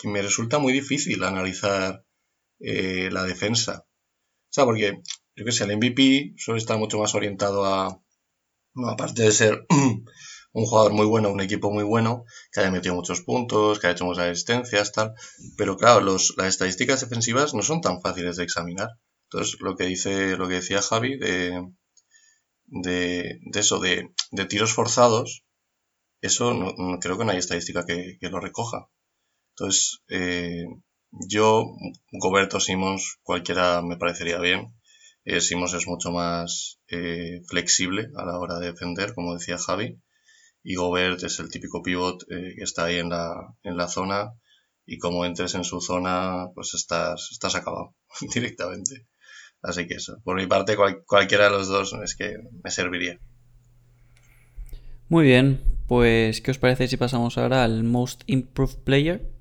Speaker 1: me resulta muy difícil analizar eh, la defensa. O sea, porque, yo que sé, el MVP suele estar mucho más orientado a, aparte de ser [CLEARS THROAT] un jugador muy bueno, un equipo muy bueno, que haya metido muchos puntos, que haya hecho muchas asistencias, tal. Pero claro, los, las estadísticas defensivas no son tan fáciles de examinar. Entonces, lo que dice, lo que decía Javi de, de, eso, de, de, tiros forzados, eso no, creo que no hay estadística que, que lo recoja. Entonces, eh, yo, Goberto Simons, cualquiera me parecería bien. Eh, Simons es mucho más eh, flexible a la hora de defender, como decía Javi. Y Gobert es el típico pivot eh, que está ahí en la, en la zona y como entres en su zona, pues estás, estás acabado [LAUGHS] directamente. Así que eso, por mi parte, cualquiera de los dos es que me serviría.
Speaker 2: Muy bien, pues ¿qué os parece si pasamos ahora al Most Improved Player?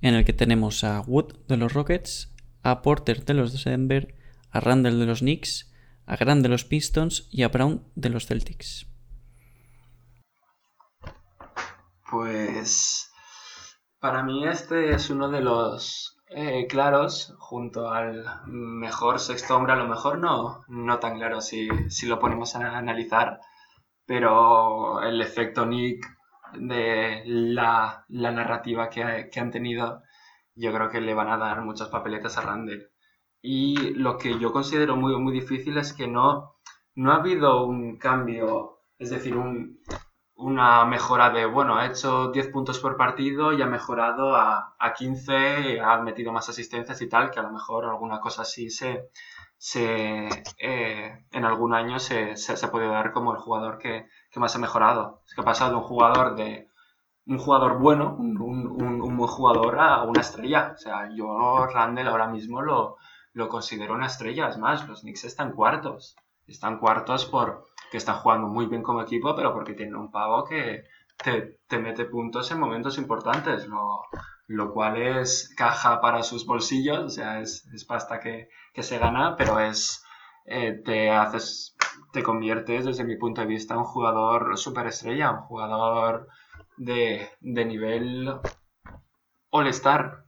Speaker 2: En el que tenemos a Wood de los Rockets, a Porter de los Denver, a Randall de los Knicks, a Grant de los Pistons y a Brown de los Celtics.
Speaker 3: Pues para mí este es uno de los eh, claros junto al mejor sexto hombre, a lo mejor no, no tan claro si, si lo ponemos a analizar, pero el efecto Nick de la, la narrativa que, que, han tenido, yo creo que le van a dar muchas papeletas a Randall. Y lo que yo considero muy, muy difícil es que no, no ha habido un cambio, es decir, un, una mejora de, bueno, ha hecho 10 puntos por partido y ha mejorado a, a 15, ha metido más asistencias y tal, que a lo mejor alguna cosa así se, se eh, en algún año se, se, puede dar como el jugador que, que, más ha mejorado. Es que ha pasado de un jugador de un jugador bueno, un, un, un, buen jugador a una estrella. O sea, yo Randall ahora mismo lo, lo considero una estrella. Es más, los Knicks están cuartos. Están cuartos por que están jugando muy bien como equipo, pero porque tienen un pavo que te, te mete puntos en momentos importantes, lo, lo, cual es caja para sus bolsillos, o sea, es, es pasta que, que, se gana, pero es, eh, te haces, te conviertes desde mi punto de vista en un jugador superestrella, un jugador de, de nivel all-star.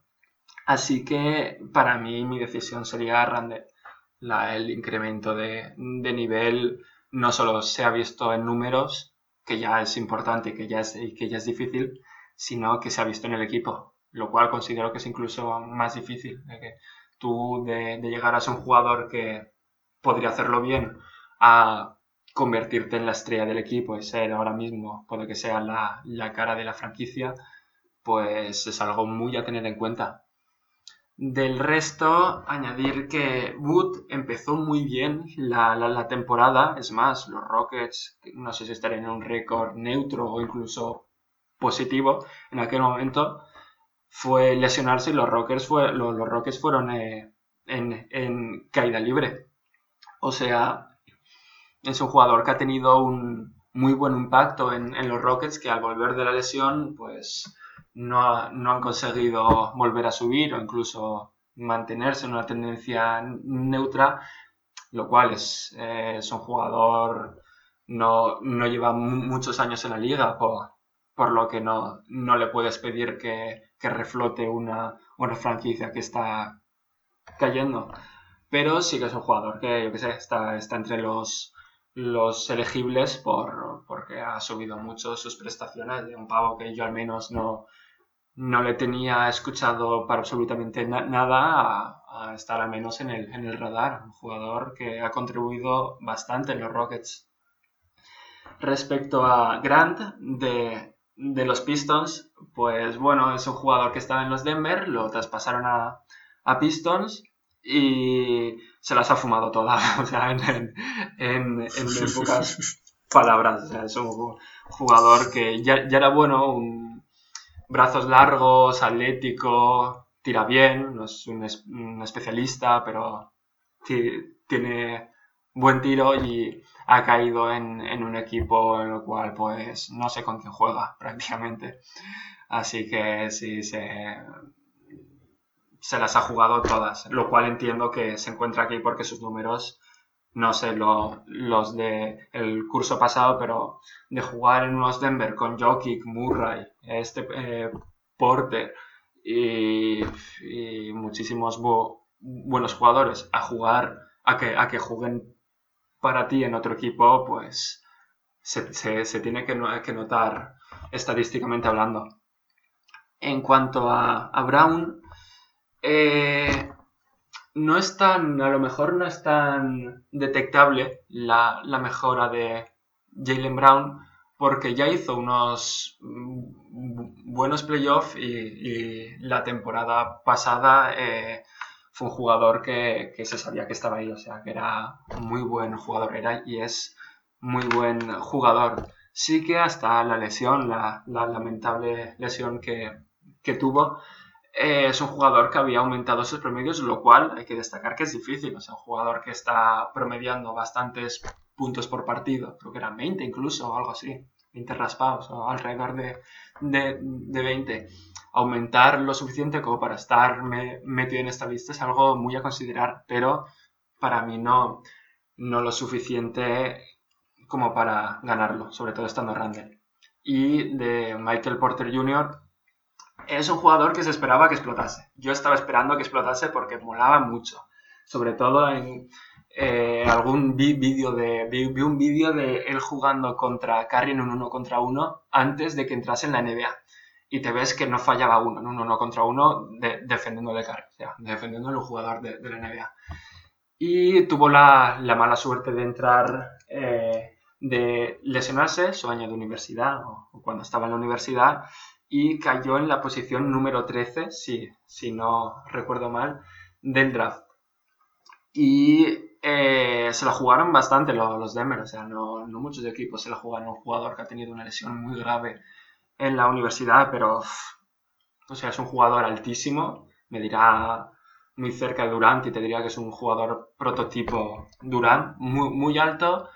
Speaker 3: Así que para mí mi decisión sería Rande, la, el incremento de, de nivel no solo se ha visto en números, que ya es importante que ya es, que ya es difícil, sino que se ha visto en el equipo, lo cual considero que es incluso más difícil. De que tú de, llegar a ser un jugador que podría hacerlo bien a convertirte en la estrella del equipo y ser ahora mismo, puede que sea la, la cara de la franquicia, pues es algo muy a tener en cuenta. Del resto, añadir que Wood empezó muy bien la, la, temporada. Es más, los Rockets, no sé si estarían en un récord neutro o incluso positivo en aquel momento, fue lesionarse y los Rockets, fue, los, Rockets fueron eh, en, en, caída libre. O sea, es un jugador que ha tenido un muy buen impacto en, en los Rockets que al volver de la lesión, pues no, no han conseguido volver a subir o incluso mantenerse en una tendencia neutra, lo cual es, eh, es un jugador, no, no lleva muchos años en la liga, por, por lo que no, no, le puedes pedir que, que reflote una, una, franquicia que está cayendo. Pero sí que es un jugador que, yo que sé, está, está entre los, los elegibles por, porque ha subido mucho sus prestaciones de un pavo que yo al menos no, no le tenía escuchado para absolutamente nada a, estar al menos en el, en el radar. Un jugador que ha contribuido bastante en los Rockets. Respecto a Grant de, de los Pistons, pues bueno, es un jugador que estaba en los Denver, lo traspasaron a, a Pistons y se las ha fumado todas, [LAUGHS] o sea, en, en, en, pocas [LAUGHS] palabras. O sea, es un jugador que ya, ya era bueno, un, brazos largos, atlético, tira bien, no es un, especialista, pero tiene buen tiro y ha caído en, un equipo en el cual pues no sé con quién juega [LAUGHS] prácticamente. Así que sí, se, se las ha jugado todas, lo cual entiendo que se encuentra aquí porque sus números, no sé los de el curso pasado, pero de jugar en unos Denver con Jokic, Murray, este eh, Porter y, muchísimos buenos jugadores a jugar, a que, a que jueguen para ti en otro equipo, pues se, se, tiene que, que, notar estadísticamente hablando. En cuanto a, a Brown, eh, no es tan, a lo mejor no es tan detectable la, mejora de Jalen Brown porque ya hizo unos buenos playoffs y, la temporada pasada eh, fue un jugador que, se sabía que estaba ahí, o sea, que era muy buen jugador, era y es muy buen jugador. Sí que hasta la lesión, la, lamentable lesión que, que tuvo, eh, es un jugador que había aumentado sus promedios, lo cual hay que destacar que es difícil. O sea, un jugador que está promediando bastantes puntos por partido, creo que eran 20 incluso, o algo así, 20 raspados, o alrededor de, de, 20. Aumentar lo suficiente como para estar metido en esta lista es algo muy a considerar, pero para mí no, no lo suficiente como para ganarlo, sobre todo estando Randall. Y de Michael Porter Jr., es un jugador que se esperaba que explotase. Yo estaba esperando que explotase porque molaba mucho. Sobre todo en eh, algún vídeo de. Vi, un vídeo de él jugando contra Curry en un uno contra uno antes de que entrase en la NBA. Y te ves que no fallaba uno, en un uno contra uno defendiendo de Curry, o sea, defendiendo al jugador de, la NBA. Y tuvo la, mala suerte de entrar, eh, de lesionarse su año de universidad o cuando estaba en la universidad y cayó en la posición número 13, si, si no recuerdo mal, del draft. Y eh, se la jugaron bastante los, los Denver, o sea, no, no, muchos equipos se la jugaron. Un jugador que ha tenido una lesión muy grave en la universidad, pero, o sea, es un jugador altísimo, me dirá muy cerca de Durant y te diría que es un jugador prototipo Durant, muy, muy alto,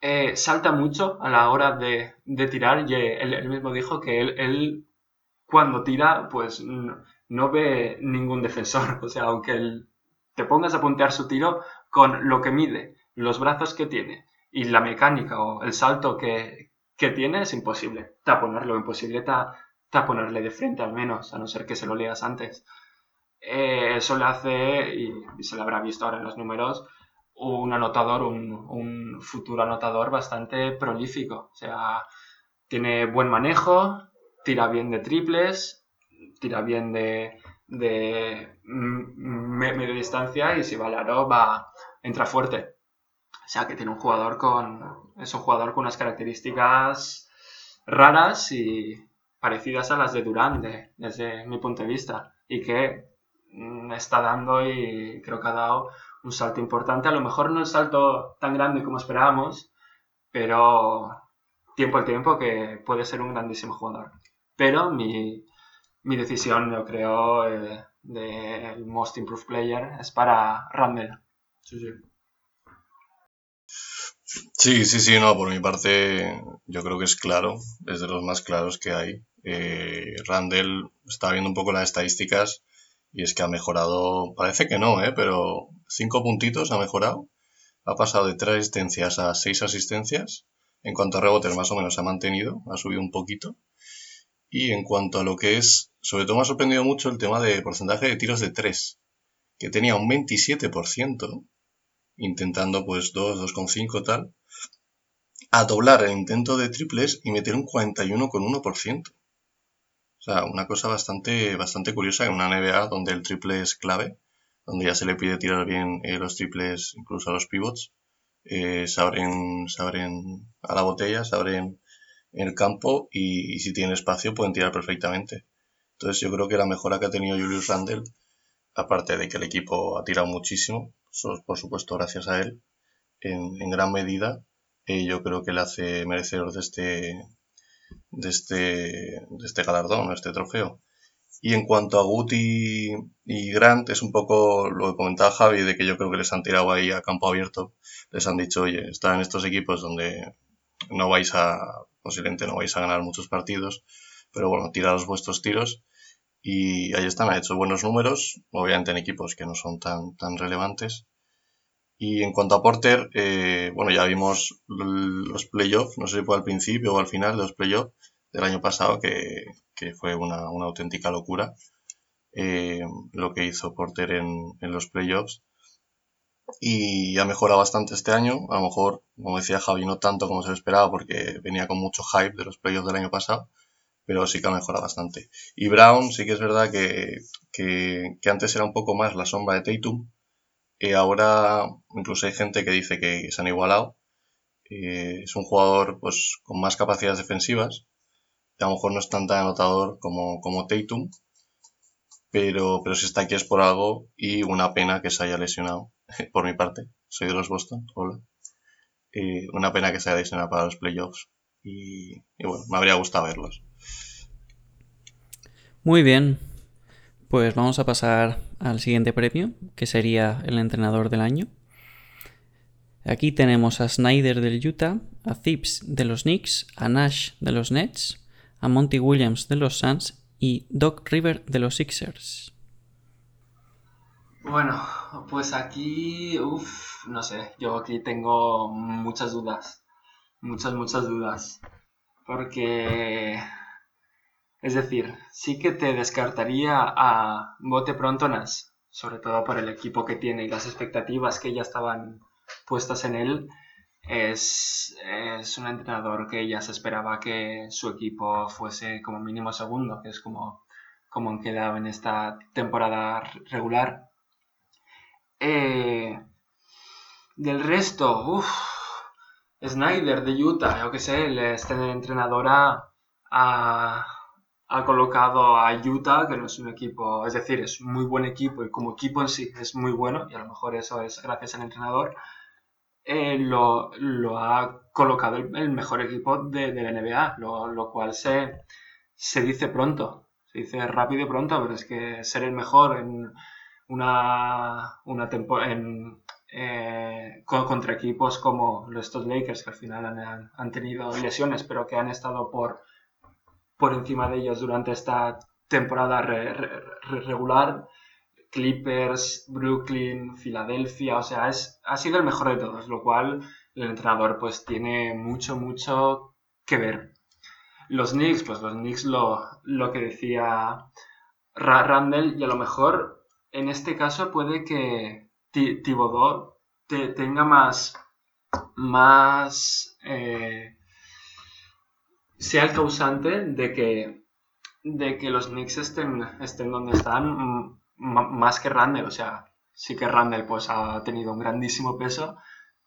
Speaker 3: eh, salta mucho a la hora de, tirar y él, mismo dijo que él cuando tira, pues no, ve ningún defensor. [LAUGHS] O sea, aunque te pongas a puntear su tiro con lo que mide, los brazos que tiene y la mecánica o el salto que, tiene, es imposible. Taponerlo, imposible taponerle de frente al menos, a no ser que se lo leas antes. Eh, eso le hace, y, se lo habrá visto ahora en los números, un anotador, un, un futuro anotador bastante prolífico. O sea, tiene buen manejo, tira bien de triples, tira bien de, de media distancia y si va entra fuerte. O sea que tiene un jugador con, es un jugador con unas características raras y parecidas a las de Durán desde mi punto de vista y que mm, está dando y creo que ha dado un salto importante. A lo mejor no el salto tan grande como esperábamos, pero tiempo al tiempo que puede ser un grandísimo jugador. Pero mi, decisión, yo creo, eh, del Most Improved Player es para Randall. Sí,
Speaker 1: sí. Sí, no, por mi parte yo creo que es claro, es de los más claros que hay. Eh, Randall está viendo un poco las estadísticas y es que ha mejorado, parece que no, ¿eh? pero cinco puntitos ha mejorado. Ha pasado de tres asistencias a seis asistencias. En cuanto a rebotes, más o menos se ha mantenido, ha subido un poquito. Y en cuanto a lo que es, sobre todo me ha sorprendido mucho el tema de porcentaje de tiros de 3, que tenía un 27%, intentando pues 2, 2,5 tal, a doblar el intento de triples y meter un 41,1%. O sea, una cosa bastante, bastante curiosa en una NBA donde el triple es clave, donde ya se le pide tirar bien eh, los triples incluso a los pivots. Eh, se, abren, se abren a la botella, se abren en el campo y, si tienen espacio pueden tirar perfectamente. Entonces yo creo que la mejora que ha tenido Julius Randle, aparte de que el equipo ha tirado muchísimo, por supuesto gracias a él, en, gran medida, eh, yo creo que le hace merecedor de este, de este, de este galardón, este trofeo. Y en cuanto a Guti y Grant, es un poco lo que comentaba Javi, de que yo creo que les han tirado ahí a campo abierto. Les han dicho, oye, están en estos equipos donde no vais a, posiblemente no vais a ganar muchos partidos, pero bueno, tiraros vuestros tiros. Y ahí están, ha hecho buenos números, obviamente en equipos que no son tan, tan relevantes. Y en cuanto a Porter, eh, bueno, ya vimos los playoffs, no sé si fue al principio o al final de los playoffs del año pasado, que, fue una, auténtica locura eh, lo que hizo Porter en, los playoffs. Y ha mejorado bastante este año, a lo mejor, como decía Javi, no tanto como se esperaba porque venía con mucho hype de los playoffs del año pasado, pero sí que ha mejorado bastante. Y Brown sí que es verdad que, que, que antes era un poco más la sombra de Tatum, y ahora incluso hay gente que dice que se han igualado. es un jugador pues con más capacidades defensivas. a lo mejor no es tan tan anotador como, como Tatum. Pero, pero si está aquí es por algo y una pena que se haya lesionado. [LAUGHS] por mi parte, soy de los Boston, hola. una pena que se haya lesionado para los playoffs. Y, y bueno, me habría gustado verlos.
Speaker 2: Muy bien, pues vamos a pasar al siguiente premio, que sería el entrenador del año. Aquí tenemos a Snyder del Utah, a Thibs de los Knicks, a Nash de los Nets, a Monty Williams de los Suns y Doc River de los Sixers.
Speaker 3: Bueno, pues aquí, uff, no sé, yo aquí tengo muchas dudas, muchas, muchas dudas, porque es decir, sí que te descartaría a bote pronto Nas, sobre todo por el equipo que tiene y las expectativas que ya estaban puestas en él. Es, es un entrenador que ya se esperaba que su equipo fuese como mínimo segundo, que es como, como han quedado en esta temporada regular. Eh, del resto, uff, Snyder de Utah, yo que sé, este entrenadora ha colocado a Utah, que no es un equipo, es decir, es muy buen equipo y como equipo en sí es muy bueno, y a lo mejor eso es gracias al entrenador, eh, lo, ha colocado el, mejor equipo de, la NBA, lo, cual se, se dice pronto, se dice rápido y pronto, pero es que ser el mejor en una, una en, eh, contra equipos como estos Lakers, que al final han, han tenido lesiones, pero que han estado por por encima de ellos durante esta temporada regular. Clippers, Brooklyn, Filadelfia, o sea, es, ha sido el mejor de todos, lo cual el entrenador pues tiene mucho, mucho que ver. Los Knicks, pues los Knicks lo, lo que decía Randall, y a lo mejor en este caso puede que Thibodeau tenga más, más eh, sea el causante de que, de que los Knicks estén, estén donde están más que Randall. O sea, sí que Randall pues, ha tenido un grandísimo peso,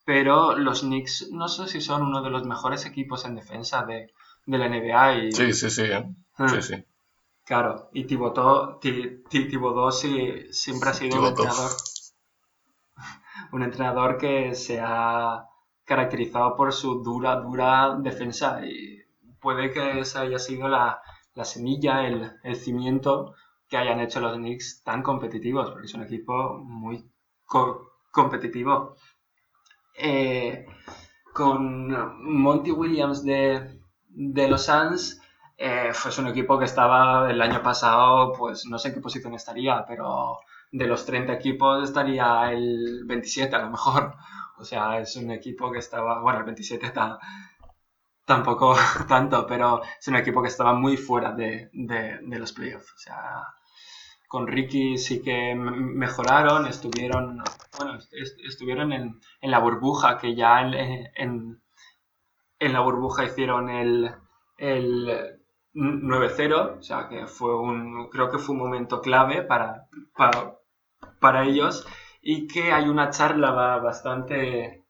Speaker 3: pero los Knicks no sé si son uno de los mejores equipos en defensa de, la NBA. Y,
Speaker 1: sí, sí, sí. ¿eh? Hmm. sí, sí.
Speaker 3: Claro, y Thibodeau, sí, siempre ha sido un entrenador, [LAUGHS] un entrenador que se ha caracterizado por su dura, dura defensa y puede que esa haya sido la, semilla, el, cimiento que hayan hecho los Knicks tan competitivos, porque es un equipo muy competitivo. Eh, con Monty Williams de, los Suns, eh, fue un equipo que estaba el año pasado, pues no sé en qué posición estaría, pero de los 30 equipos estaría el 27 a lo mejor. [LAUGHS] O sea, es un equipo que estaba, bueno, el 27 está, tampoco [LAUGHS] tanto, pero es un equipo que estaba muy fuera de, los playoffs. O sea, con Ricky sí que mejoraron, estuvieron, bueno, estuvieron en, la burbuja, que ya en, en, la burbuja hicieron el 9-0, o sea que fue un, creo que fue un momento clave para, para, para ellos y que hay una charla bastante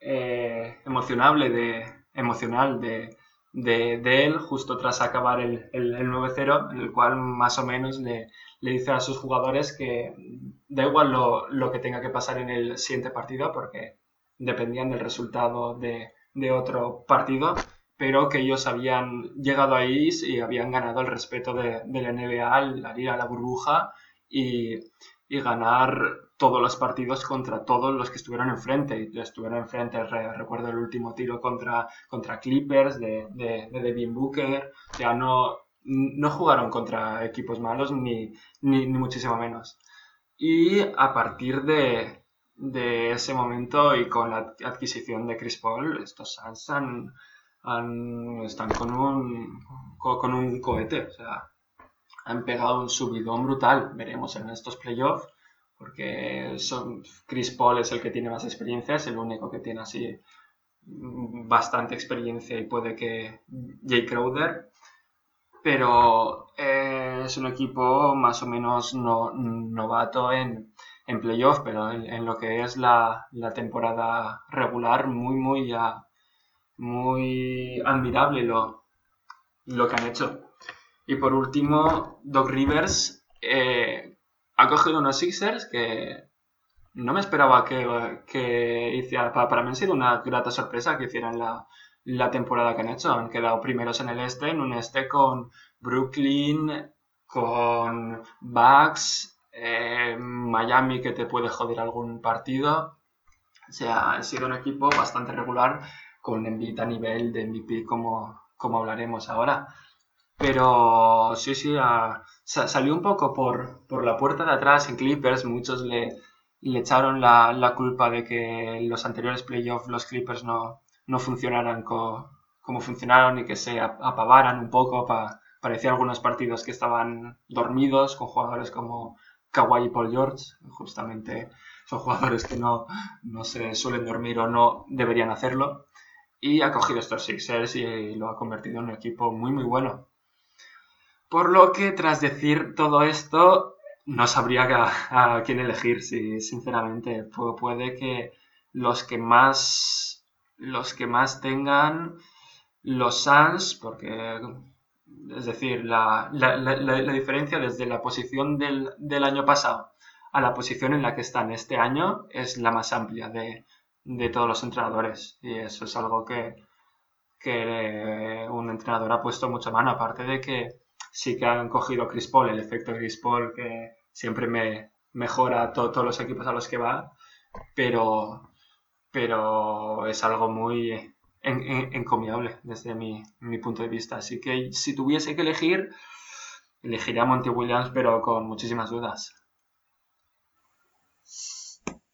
Speaker 3: eh, emocionable de, emocional de, de, él justo tras acabar el, el, 9-0, en el cual más o menos le, le, dice a sus jugadores que da igual lo, lo, que tenga que pasar en el siguiente partido porque dependían del resultado de, de otro partido pero que ellos habían llegado ahí y habían ganado el respeto de, la NBA al, ir a la burbuja y, y, ganar todos los partidos contra todos los que estuvieron enfrente. Estuvieron enfrente, recuerdo el último tiro contra, contra Clippers de, de, de Devin Booker, o sea, no, no jugaron contra equipos malos ni, ni, ni muchísimo menos. Y a partir de, de ese momento y con la adquisición de Chris Paul, estos Suns han están con un, con un cohete, o sea, han pegado un subidón brutal. Veremos en estos playoffs, porque son, Chris Paul es el que tiene más experiencia, es el único que tiene así bastante experiencia y puede que Jay Crowder, pero eh, es un equipo más o menos no, novato en, en playoff, pero en, lo que es la, la temporada regular, muy, muy ya muy admirable lo, lo que han hecho. Y por último, Doc Rivers eh, ha cogido unos Sixers que no me esperaba que, que hiciera. Para, mí ha sido una grata sorpresa que hicieran la, la temporada que han hecho. Han quedado primeros en el este, en un este con Brooklyn, con Bucks, eh, Miami que te puede joder algún partido. O sea, ha sido un equipo bastante regular con Embiid a nivel de MVP como, como hablaremos ahora. Pero sí, sí, salió un poco por, por, la puerta de atrás en Clippers. Muchos le, le echaron la, la, culpa de que los anteriores playoffs los Clippers no, no funcionaran como funcionaron y que se apavaran un poco. Pa, parecía algunos partidos que estaban dormidos con jugadores como Kawhi y Paul George. Justamente son jugadores que no, no se suelen dormir o no deberían hacerlo y ha cogido estos Sixers y lo ha convertido en un equipo muy muy bueno. Por lo que tras decir todo esto, no sabría a, quién elegir, si sinceramente. puede que los que más los que más tengan los Suns, porque es decir, la, diferencia desde la posición del, del, año pasado a la posición en la que están este año es la más amplia de, de todos los entrenadores. Y eso es algo que, que un entrenador ha puesto mucha mano, aparte de que sí que han cogido Chris Paul, el efecto Chris Paul que siempre me mejora todos los equipos a los que va, pero, pero es algo muy encomiable desde mi, mi, punto de vista. Así que si tuviese que elegir, elegiría a Monty Williams, pero con muchísimas dudas.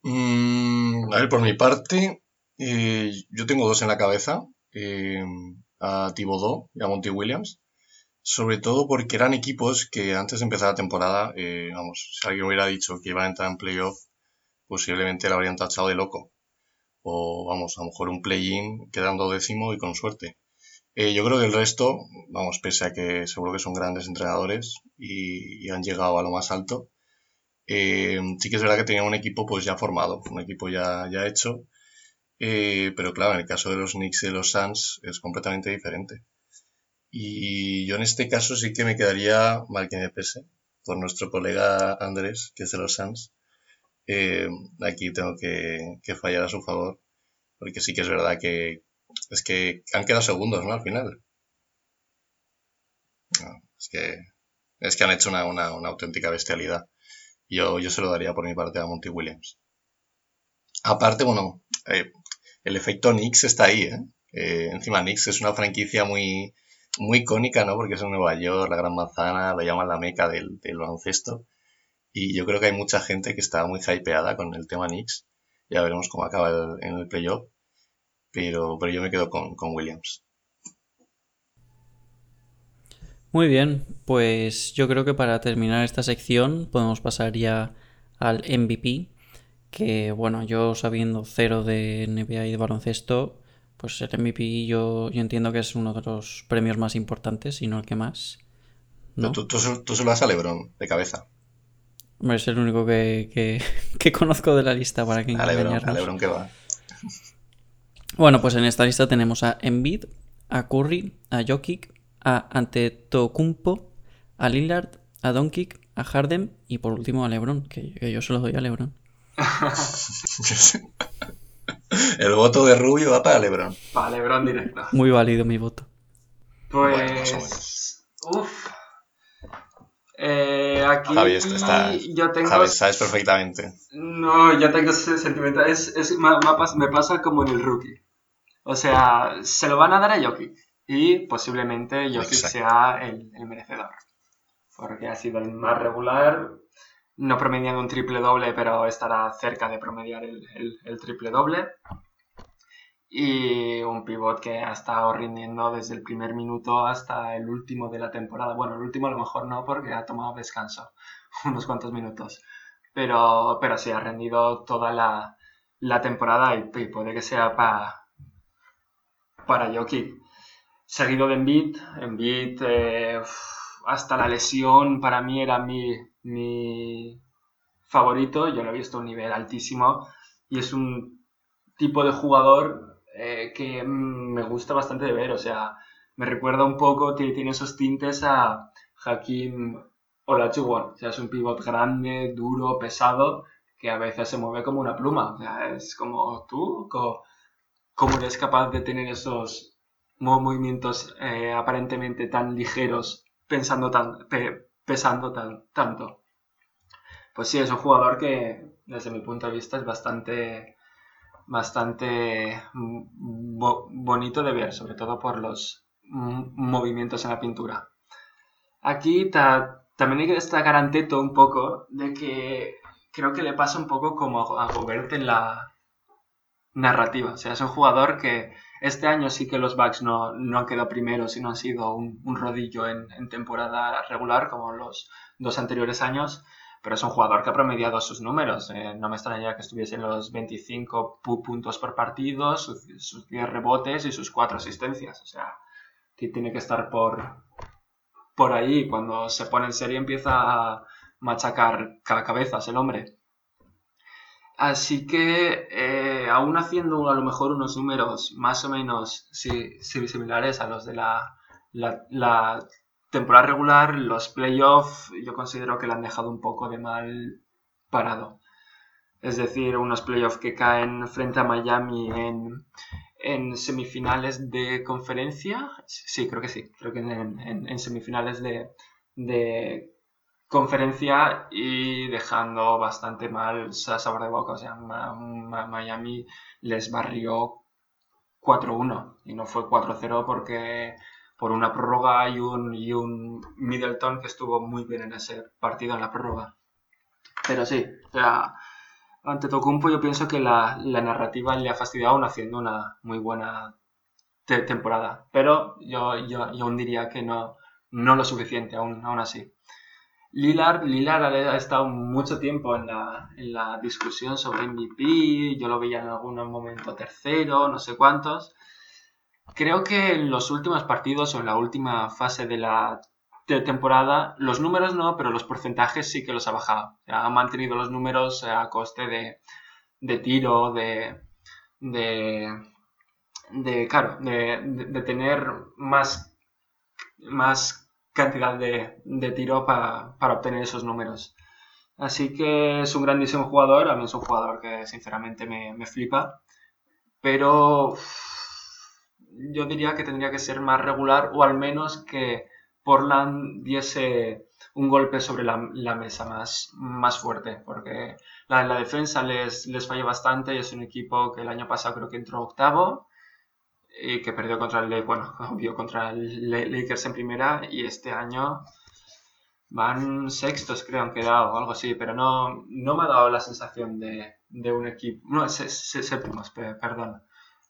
Speaker 1: Mm, a ver, por mi parte, eh, yo tengo dos en la cabeza, eh, a Thibodeau y a Monty Williams, sobre todo porque eran equipos que antes de empezar la temporada, eh, vamos, si alguien hubiera dicho que iban a entrar en playoff, posiblemente lo habrían tachado de loco. O vamos, a lo mejor un play-in quedando décimo y con suerte. yo creo que el resto, vamos, pese a que seguro que son grandes entrenadores y han llegado a lo más alto, eh, sí que es verdad que tenía un equipo pues ya formado, un equipo ya, ya hecho, eh, pero claro, en el caso de los Knicks y de los Suns es completamente diferente. Y yo en este caso sí que me quedaría mal que me pese por nuestro colega Andrés, que es de los Suns. Eh, aquí tengo que, que, fallar a su favor, porque sí que es verdad que es que han quedado segundos, ¿no? Al final. es que es que han hecho una, una, una auténtica bestialidad. Yo, yo se lo daría por mi parte a Monty Williams. Aparte, bueno, eh, el efecto Knicks está ahí, ¿eh? ¿eh? Encima Knicks es una franquicia muy, muy icónica, ¿no? Porque es en Nueva York, la Gran Manzana, lo llaman la meca del, del baloncesto. Y yo creo que hay mucha gente que está muy hypeada con el tema Knicks. Ya veremos cómo acaba en el playoff. Pero, pero yo me quedo con, con Williams.
Speaker 2: Muy bien, pues yo creo que para terminar esta sección podemos pasar ya al MVP, que bueno, yo sabiendo cero de NBA y de baloncesto, pues el MVP yo, yo entiendo que es uno de los premios más importantes, y no el que más. ¿no?
Speaker 1: Tú, tú, tú se lo das a Lebron, de cabeza.
Speaker 2: Hombre, es el único que, que, [LAUGHS] que conozco de la lista para que
Speaker 1: A Lebron, a. Lebron que va.
Speaker 2: Bueno, pues en esta lista tenemos a Embiid, a Curry, a Jokic, a Antetokounmpo, a Lillard, a Doncic, a Harden y por último a LeBron, que, que yo se lo doy a LeBron. [LAUGHS]
Speaker 1: El voto de Rubio va para Lebron.
Speaker 3: Para Lebron directo.
Speaker 2: Muy válido mi voto.
Speaker 3: Pues.
Speaker 1: Bueno, más o menos.
Speaker 3: Uf. Eh, aquí
Speaker 1: Javi, está.
Speaker 3: yo tengo.
Speaker 1: Javi, sabes perfectamente.
Speaker 3: No, yo tengo ese sentimiento. Es, es- me pasa como en el rookie. O sea, se lo van a dar a Jokic. Y posiblemente Jokic sea el, el merecedor. Porque ha sido el más regular. No promediando un triple doble, pero estará cerca de promediar el, el- el triple doble. Y un pivot que ha estado rindiendo desde el primer minuto hasta el último de la temporada. Bueno, el último a lo mejor no, porque ha tomado descanso [LAUGHS] unos cuantos minutos pero, pero sí ha rendido toda la, la temporada y, y puede que sea pa- para Jokic. Seguido de Embiid, Embiid eh, hasta la lesión para mí era mi, mi favorito, yo lo he visto a un nivel altísimo y es un tipo de jugador eh, que me gusta bastante de ver, o sea, me recuerda un poco, ti- tiene esos tintes a Hakim Olajuwon, o sea, es un pivot grande, duro, pesado, que a veces se mueve como una pluma, o sea, es como tú, co- ¿cómo eres capaz de tener esos movimientos eh, aparentemente tan ligeros, pensando tan, pe- pesando tan, tanto? Pues sí, es un jugador que, desde mi punto de vista, es bastante, bastante mm, bo- bonito de ver, sobre todo por los mm, movimientos en la pintura. Aquí ta- también hay que destacar ante Teto un poco de que creo que le pasa un poco como a Gobert en la narrativa. O sea, es un jugador que este año sí que los Bucks no, no han quedado primeros, sino han sido un, rodillo en, temporada regular, como los dos anteriores años. Pero es un jugador que ha promediado sus números. Eh, no me extrañaría que estuviese en los 25 pu- puntos por partido, sus, sus 10 rebotes y sus 4 asistencias. O sea, que tiene que estar por, por ahí. Cuando se pone en serie empieza a machacar ca- cabezas el hombre. Así que, eh, aún haciendo a lo mejor unos números más o menos si- similares a los de la, temporada regular, los playoffs yo considero que le han dejado un poco de mal parado. Es decir, unos playoffs que caen frente a Miami en, semifinales de conferencia. Sí, creo que sí. Creo que en semifinales de, de conferencia y dejando bastante mal sa- sabor de boca. O sea, Miami les barrió 4-1 y no fue 4-0 porque por una prórroga y un, Middleton que estuvo muy bien en ese partido en la prórroga. Pero sí, ante Tocumpo yo pienso que la, narrativa le ha fastidiado aún haciendo una muy buena te- temporada. Pero yo, yo, yo aún diría que no, no lo suficiente, aún, aún así. Lillard, Lillard ha estado mucho tiempo en la, en la discusión sobre MVP, yo lo veía en algún momento tercero, no sé cuántos. Creo que en los últimos partidos o en la última fase de la te- temporada, los números no, pero los porcentajes sí que los ha bajado. Ha mantenido los números a coste de, de tiro, de, de, de claro, de, de- de tener más, más cantidad de, de tiro pa- para obtener esos números. Así que es un grandísimo jugador, a mí es un jugador que sinceramente me, flipa, pero yo diría que tendría que ser más regular o al menos que Portland diese un golpe sobre la, mesa más, fuerte, porque la, defensa les, les falla bastante y es un equipo que el año pasado creo que entró octavo y que perdió contra el, bueno, [LAUGHS] obvio, contra el La- Lakers en primera y este año van sextos creo han quedado o algo así, pero no, no me ha dado la sensación de, de un equipo, no, sé- séptimos, pe- perdón.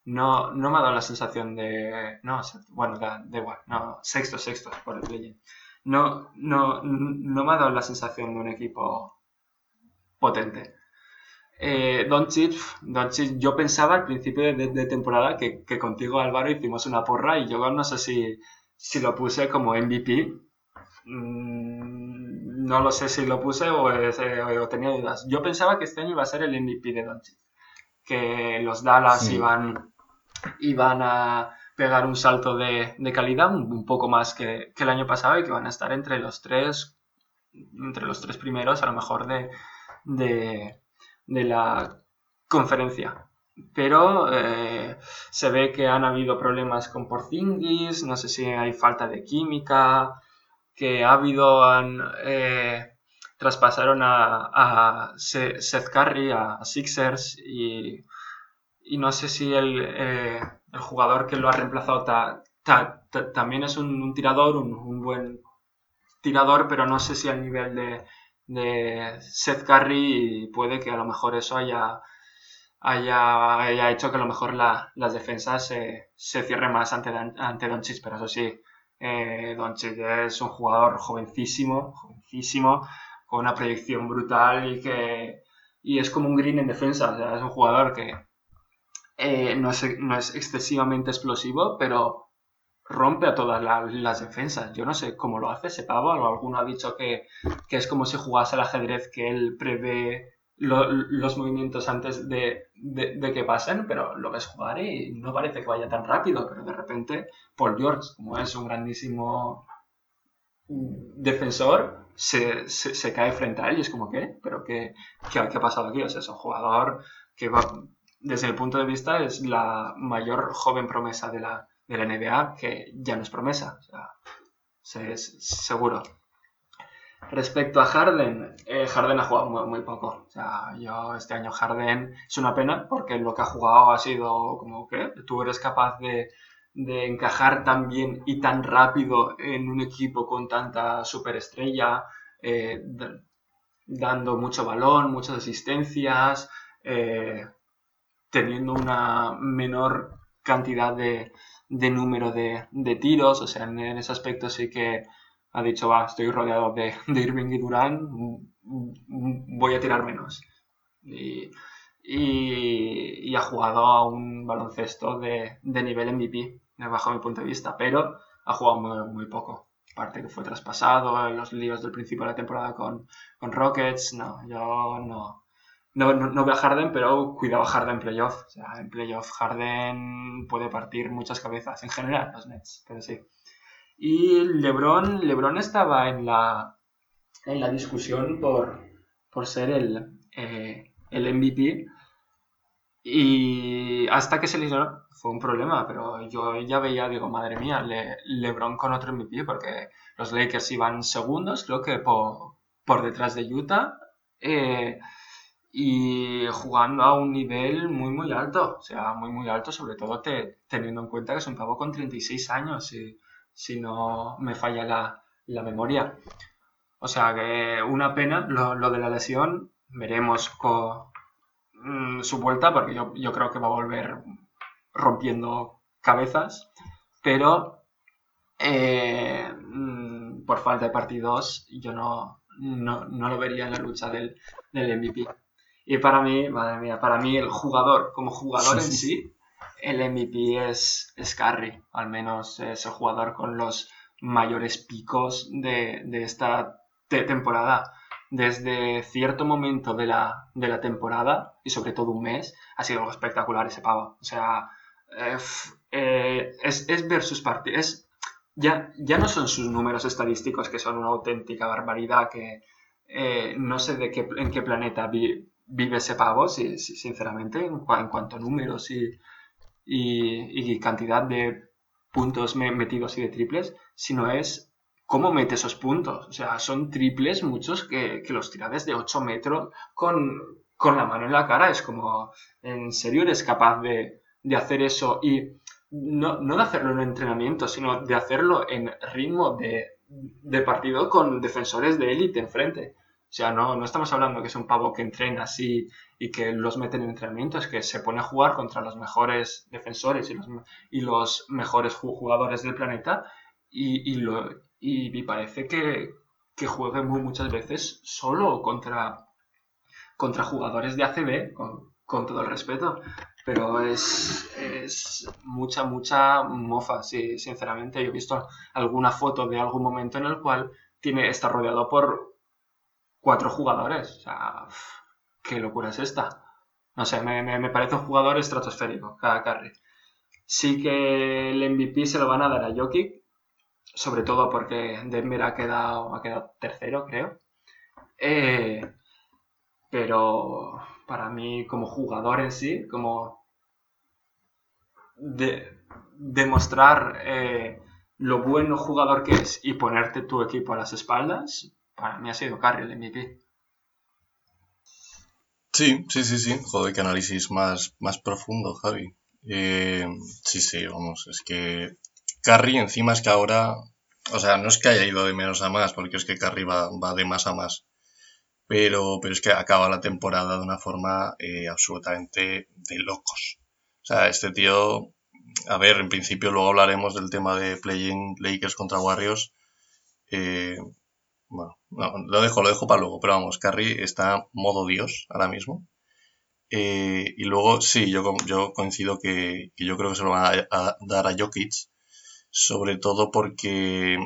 Speaker 3: No, no me ha dado la sensación de. No, bueno, da, da igual. No, sexto, sexto por el play No, no, no me ha dado la sensación de un equipo potente. Eh, Doncic, Doncic, yo pensaba al principio de, temporada que, contigo Álvaro hicimos una porra y yo no sé si, si lo puse como MVP. Mm, no lo sé si lo puse o, o, tenía dudas. Yo pensaba que este año iba a ser el MVP de Doncic. Que los Dallas iban, iban a pegar un salto de, calidad un, poco más que, el año pasado y que van a estar entre los tres, entre los tres primeros a lo mejor de, de, la conferecia. Pero eh, se ve que han habido problemas con Porzingis, no sé si hay falta de química, que ha habido, han, eh, traspasaron a, a, Seth Curry, a Sixers y, y no sé si el, eh, el jugador que lo ha reemplazado también es un, tirador, un, buen tirador, pero no sé si al nivel de, de Seth Curry puede que a lo mejor eso haya, haya, hecho que a lo mejor las defensas se, se cierren más ante, ante Doncic, pero eso sí, eh, Doncic es un jugador jovencísimo, jovencísimo, con una proyección brutal y que y es como un green en defensa, o sea, es un jugador que eh, no, es, no, es, excesivamente explosivo, pero rompe a todas las defensas. Yo no sé cómo lo hace ese pavo. Alguno ha dicho que, que es como si jugase al ajedrez, que él prevé los movimientos antes de, que pasen, pero lo ves jugar y no parece que vaya tan rápido, pero de repente Paul George, como es un grandísimo defensor, se, se, cae frente a él y es como, ¿qué? ¿Pero qué, qué, qué ha pasado aquí? O sea, es un jugador que va, desde el punto de vista, es la mayor joven promesa de la, de la NBA, que ya no es promesa, o sea, es seguro. Respecto a Harden, eh, Harden ha jugado muy, poco. O sea, yo este año Harden es una pena porque lo que ha jugado ha sido como que tú eres capaz de, de encajar tan bien y tan rápido en un equipo con tanta superestrella, eh, dando mucho balón, muchas asistencias, eh, teniendo una menor cantidad de, número de, tiros, o sea, en, ese aspecto sí que ha dicho, va, estoy rodeado de, Irving y Durán, voy a tirar menos. Y, ha jugado a un baloncesto de, nivel MVP, bajo mi punto de vista, pero ha jugado muy, poco. Aparte que fue traspasado los líos del principio de la temporada con, con Rockets, no, yo no, no, no, veo a Harden, pero cuidado a Harden en playoff. O sea, en playoff Harden puede partir muchas cabezas, en general, los Nets, pero sí. Y LeBron, LeBron estaba en la, en la discusión por, por ser el, eh, el MVP. Y hasta que se lesionó fue un problema, pero yo ya veía, digo, madre mía, Le, LeBron con otro MVP, porque los Lakers iban segundos, creo que por, por detrás de Utah. Eh, y jugando a un nivel muy, muy alto, o sea, muy, muy alto, sobre todo teniendo en cuenta que es un pavo con 36 años, si, si no me falla la, memoria. O sea, que una pena lo, de la lesión, veremos con, mm, su vuelta, porque yo, yo, creo que va a volver rompiendo cabezas, pero eh, mm, por falta de partidos yo no, no, no, lo vería en la lucha del, del MVP. Y para mí, madre mía, para mí el jugador, como jugador en [LAUGHS] sí, el MVP es, es Curry. Al menos es el jugador con los mayores picos de, de esta temporada. Desde cierto momento de la, de la temporada, y sobre todo un mes, ha sido algo espectacular ese pavo. O sea, eh, eh, es, es ver sus partidos. Ya, ya no son sus números estadísticos, que son una auténtica barbaridad, que eh, no sé de qué, en qué planeta vi, vive ese pavo, sí, sinceramente, en, cuanto a números y, y, cantidad de puntos metidos y de triples, sino es cómo mete esos puntos. O sea, son triples muchos que, que los tira desde 8 metros con, con, la mano en la cara. Es como, ¿en serio eres capaz de, de hacer eso? Y no, no, de hacerlo en entrenamiento, sino de hacerlo en ritmo de, de partido con defensores de élite enfrente. O sea, no, no estamos hablando que es un pavo que entrena así y que los mete en entrenamiento, es que se pone a jugar contra los mejores defensores y los, mejores jugadores del planeta y, y, lo, parece que, que juegue muy, muchas veces solo contra, contra jugadores de ACB, con, todo el respeto. Pero es, es, mucha, mucha mofa, sí, sinceramente. Yo he visto alguna foto de algún momento en el cual tiene, está rodeado por cuatro jugadores. O sea, qué locura es esta. No sé, me, parece un jugador estratosférico, cada carry. Sí que el MVP se lo van a dar a Jokic, sobre todo porque Denver ha quedado, ha quedado tercero, creo. Eh, pero para mí, como jugador en sí, como de, demostrar eh, lo bueno jugador que es y ponerte tu equipo a las espaldas, para mí ha sido Curry el MVP.
Speaker 1: Sí, sí, sí, sí. Joder, qué análisis más, más profundo, Javi. Eh, sí, sí, vamos, es que Carry encima es que ahora, o sea, no es que haya ido de menos a más, porque es que Carry va, va de más a más, pero, pero es que acaba la temporada de una forma eh, absolutamente de locos. O sea, este tío, a ver, en principio luego hablaremos del tema de playing Lakers contra Warriors. Eh, bueno, lo dejo, lo dejo para luego, pero vamos, Carry está modo Dios ahora mismo. Eh, y luego, sí, yo, yo coincido que, yo creo que se lo van a, dar a Jokic, sobre todo porque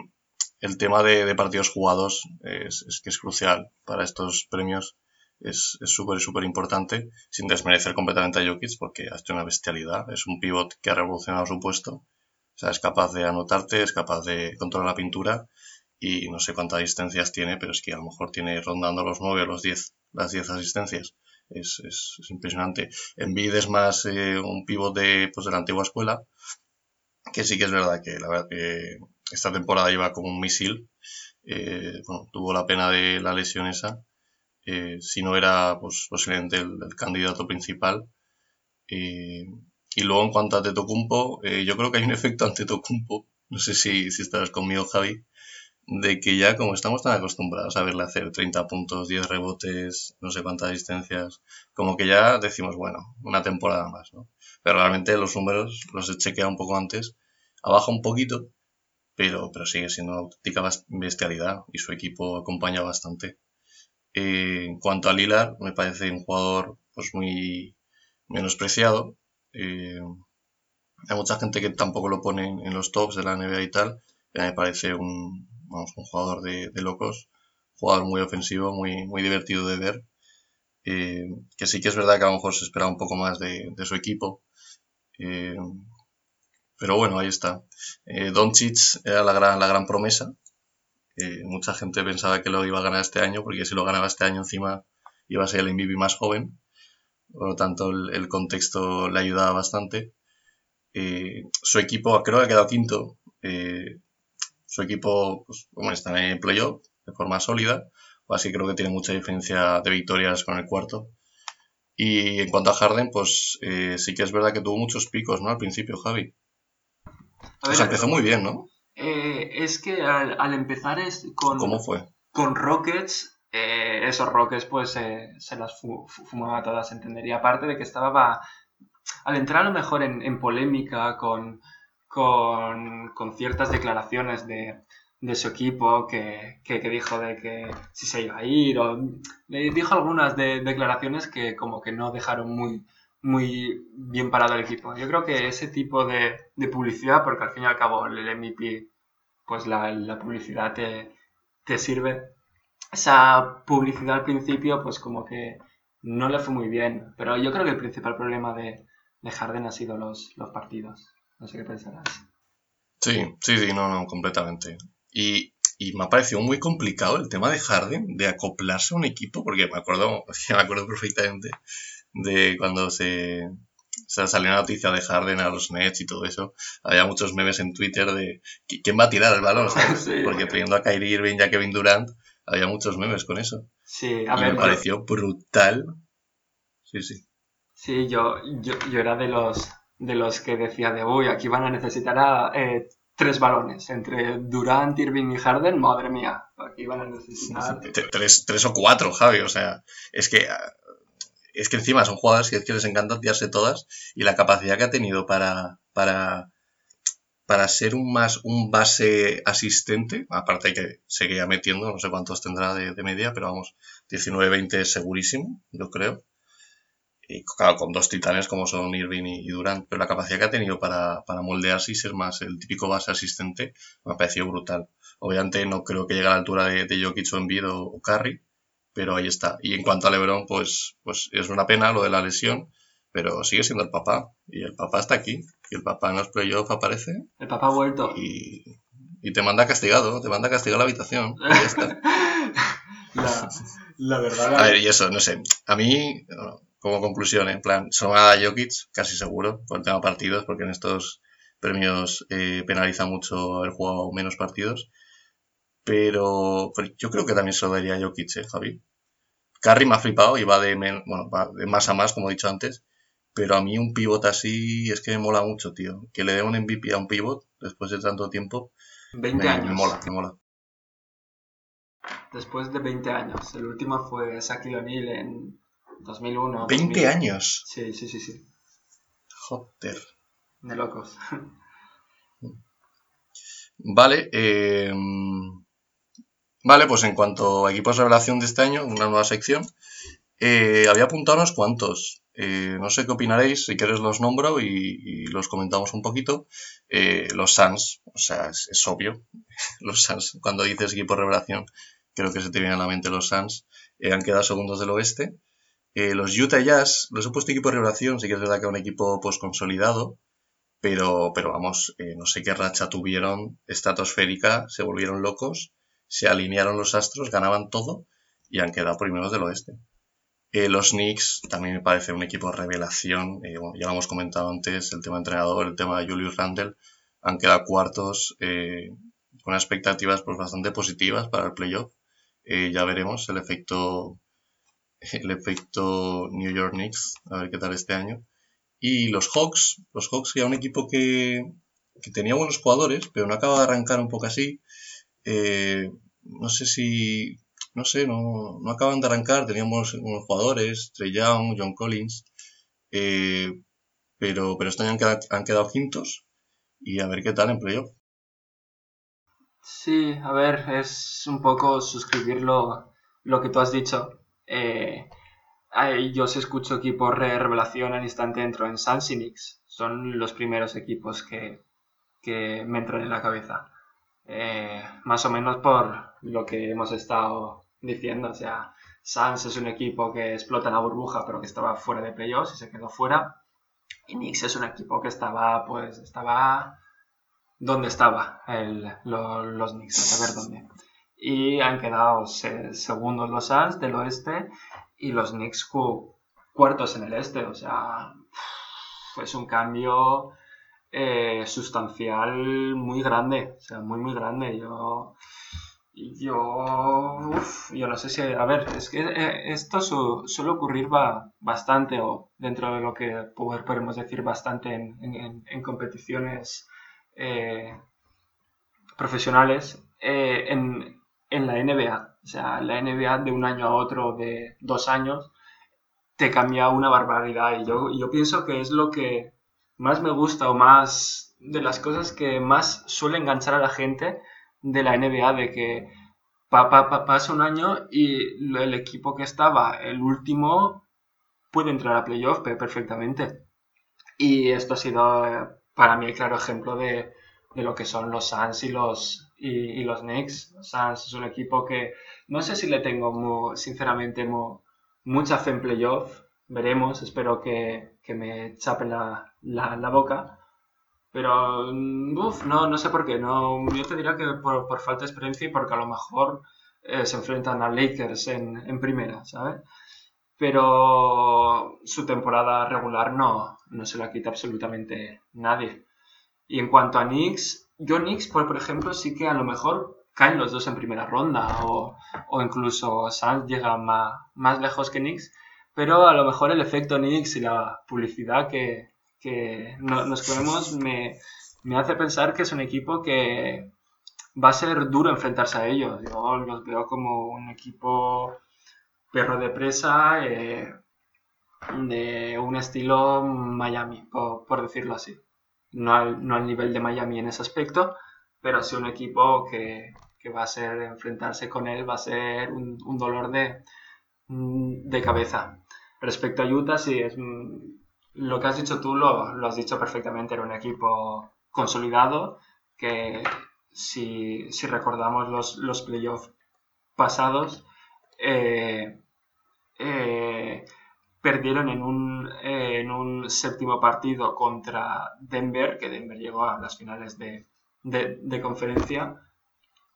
Speaker 1: el tema de, partidos jugados es, que es crucial para estos premios. Es súper, súper importante, sin desmerecer completamente a Jokic, porque ha hecho una bestialidad. Es un pivot que ha revolucionado su puesto. O sea, es capaz de anotarte, es capaz de controlar la pintura y no sé cuántas asistencias tiene, pero es que a lo mejor tiene rondando los 9 o los 10, las 10 asistencias. Es, es, es impresionante. Envid es más eh, un pivot de, pues, de la antigua escuela, que sí que es verdad que la verdad que esta temporada iba como un misil. Eh, bueno, tuvo la pena de la lesión esa. Eh, si no era pues, posiblemente el, candidato principal. y luego en cuanto a Tetocumpo, yo creo que hay un efecto ante Tetocumpo. No sé si, si estarás conmigo, Javi de que ya como estamos tan acostumbrados a verle hacer 30 puntos, 10 rebotes, no sé cuántas asistencias, como que ya decimos, bueno, una temporada más, ¿no? Pero realmente los números los he chequeado un poco antes, abajo un poquito, pero, pero sigue siendo una auténtica bestialidad y su equipo acompaña bastante. Eh, en cuanto a Lillard, me parece un jugador pues muy menospreciado. Eh, hay mucha gente que tampoco lo pone en los tops de la NBA y tal. me parece un, vamos, un jugador de, locos, jugador muy ofensivo, muy, muy divertido de ver. Eh, que sí que es verdad que a lo mejor se esperaba un poco más de, su equipo. Eh, pero bueno, ahí está. Eh, Doncic era la gran, la gran promesa. mucha gente pensaba que lo iba a ganar este año, porque si lo ganaba este año encima iba a ser el MVP más joven. Por lo tanto, el, contexto le ayudaba bastante. su equipo creo que ha quedado quinto su equipo pues, está en playoff de forma sólida, así creo que tiene mucha diferencia de victorias con el cuarto. Y en cuanto a Harden, pues eh, sí que es verdad que tuvo muchos picos, ¿no? Al principio, Javi. o sea, empezó muy bien, ¿no?
Speaker 3: Eh, es que al, empezar es con...
Speaker 1: ¿Cómo fue?
Speaker 3: Con Rockets, eh, esos Rockets pues se las fumaba todas, entendería. Aparte de que estaba... Al entrar a lo mejor en polémica con con, ciertas declaraciones de, su equipo que, dijo de que si se iba a ir o dijo algunas declaraciones que como que no dejaron muy, muy bien parado el equipo. Yo creo que ese tipo de, publicidad, porque al fin y al cabo el MVP, pues la, publicidad te, sirve, esa publicidad al principio pues como que no le fue muy bien, pero yo creo que el principal problema de, de Harden ha sido los, los partidos. No sé qué pensarás.
Speaker 1: Sí, sí, sí, no, no, completamente. Y, y me ha parecido muy complicado el tema de Harden, de acoplarse a un equipo, porque me acuerdo, [LAUGHS] me acuerdo perfectamente de cuando se, se salió la noticia de Harden a los Nets y todo eso. Había muchos memes en Twitter de quién va a tirar el balón, [LAUGHS] Porque pidiendo a Kyrie Irving y a Kevin Durant, había muchos memes con eso.
Speaker 3: Sí,
Speaker 1: a ver, me pareció brutal. Sí, sí.
Speaker 3: Sí, yo, yo, yo era de los de los que decía de, uy, aquí van a necesitar eh, tres balones entre Durant, Irving y Harden, madre mía, aquí van a necesitar...
Speaker 1: Tres, tres o cuatro, Javi, o sea, es que... Es que encima son jugadores que, les encanta tirarse todas y la capacidad que ha tenido para, para, para ser un más un base asistente, aparte que seguía metiendo, no sé cuántos tendrá de, media, pero vamos, 19-20 segurísimo, yo creo. Y claro, con dos titanes como son Irving y, Durant, pero la capacidad que ha tenido para, para moldearse y ser más el típico base asistente me ha parecido brutal. Obviamente no creo que llegue a la altura de, de Jokic o Embiid o, o Curry, pero ahí está. Y en cuanto a LeBron, pues, pues es una pena lo de la lesión, pero sigue siendo el papá. Y el papá está aquí. Y el papá en los playoffs aparece.
Speaker 3: El papá ha vuelto.
Speaker 1: Y, y te manda castigado, te manda castigado a la habitación. Y ya está. [LAUGHS]
Speaker 3: la, verdad.
Speaker 1: A ver, y eso, no sé. A mí, como conclusión, en plan, solo a Jokic, casi seguro, por el tema partidos, porque en estos premios eh, penaliza mucho haber jugado menos partidos. Pero, yo creo que también se lo daría Jokic, ¿eh, Javi? Curry me ha flipado y va de, bueno, va de más a más, como he dicho antes. Pero a mí un pivot así es que me mola mucho, tío. Que le dé un MVP a un pivot después de tanto tiempo.
Speaker 3: 20 años.
Speaker 1: Me mola, me mola.
Speaker 3: Después de 20 años. El último fue Shaquille O'Neal en 2001.
Speaker 1: ¿20 años?
Speaker 3: Sí, sí, sí, sí.
Speaker 1: Joder.
Speaker 3: De locos. [LAUGHS]
Speaker 1: Vale, eh, Vale, pues en cuanto a equipos de revelación de este año, una nueva sección, eh, había apuntado unos cuantos. Eh, no sé qué opinaréis, si quieres los nombro y, los comentamos un poquito. Eh, los Suns, o sea, es, obvio, [LAUGHS] los Suns, cuando dices equipo de revelación, creo que se te viene a la mente los Suns, han quedado segundos del oeste. Los Utah Jazz, los he puesto equipo de revelación, sí que es verdad que es un equipo pues consolidado, pero, pero vamos, no sé qué racha tuvieron estratosférica, se volvieron locos se alinearon los astros, ganaban todo y han quedado primeros del oeste. Eh, los Knicks también me parece un equipo de revelación. Eh, ya lo hemos comentado antes, el tema de entrenador, el tema de Julius Randle. Han quedado cuartos eh, con expectativas pues, bastante positivas para el playoff. ya veremos el efecto, [LAUGHS] el efecto New York Knicks, a ver qué tal este año. Y los Hawks, los Hawks que era un equipo que, que tenía buenos jugadores, pero no acaba de arrancar un poco así. Eh, no sé si, no sé, no, no acaban de arrancar, teníamos unos jugadores, Trey Young, John Collins, eh, pero, pero este año han quedado, quintos y a ver qué tal en playoff.
Speaker 3: Sí, a ver, es un poco suscribir lo, que tú has dicho. Eh, yo os escucho equipos de revelación al instante entro en Suns Son los primeros equipos que, que me entran en la cabeza. Eh, más o menos por lo que hemos estado diciendo. O sea, Suns es un equipo que explota la burbuja, pero que estaba fuera de playoffs y se quedó fuera. Y Knicks es un equipo que estaba, pues, estaba donde estaba los Knicks, a saber dónde. Y han quedado segundos los Suns del oeste y los Knicks cuartos en el este. O sea, es un cambio eh, sustancial muy grande, o sea, muy, muy grande. Yo, yo, yo no sé si, a ver, es que eh, esto suele ocurrir bastante, o dentro de lo que podemos decir bastante en, competiciones eh, profesionales, en, en la NBA. O sea, la NBA de un año a otro, de dos años, te cambia una barbaridad. Y yo, yo pienso que es lo que más me gusta o más de las cosas que más suele enganchar a la gente de la NBA, de que pasa un año y el equipo que estaba el último puede entrar a playoff perfectamente. Y esto ha sido eh, para mí el claro ejemplo de, lo que son los Suns y los, y, los Knicks. Suns es un equipo que no sé si le tengo sinceramente mucha fe en playoff. Veremos, espero que, que me chape la, la, boca. Pero, uff, no, no sé por qué. No, yo te diría que por, por falta de experiencia y porque a lo mejor eh, se enfrentan a Lakers en, en, primera, ¿sabes? Pero su temporada regular no, no se la quita absolutamente nadie. Y en cuanto a Knicks, yo Knicks, por, por ejemplo, sí que a lo mejor caen los dos en primera ronda o, incluso Suns llega más, más lejos que Knicks pero a lo mejor el efecto Nix y la publicidad que, nos comemos me, hace pensar que es un equipo que va a ser duro enfrentarse a ellos. Yo los veo como un equipo perro de presa eh, de un estilo Miami, por, decirlo así. No al, nivel de Miami en ese aspecto, pero sí un equipo que, que va a ser enfrentarse con él, va a ser un, dolor de, de cabeza. Respecto a Utah, sí, es, lo que has dicho tú lo, lo has dicho perfectamente, era un equipo consolidado que si, si recordamos los, los playoffs pasados, eh, eh, perdieron en un, en un séptimo partido contra Denver, que Denver llegó a las finales de, de, conferencia,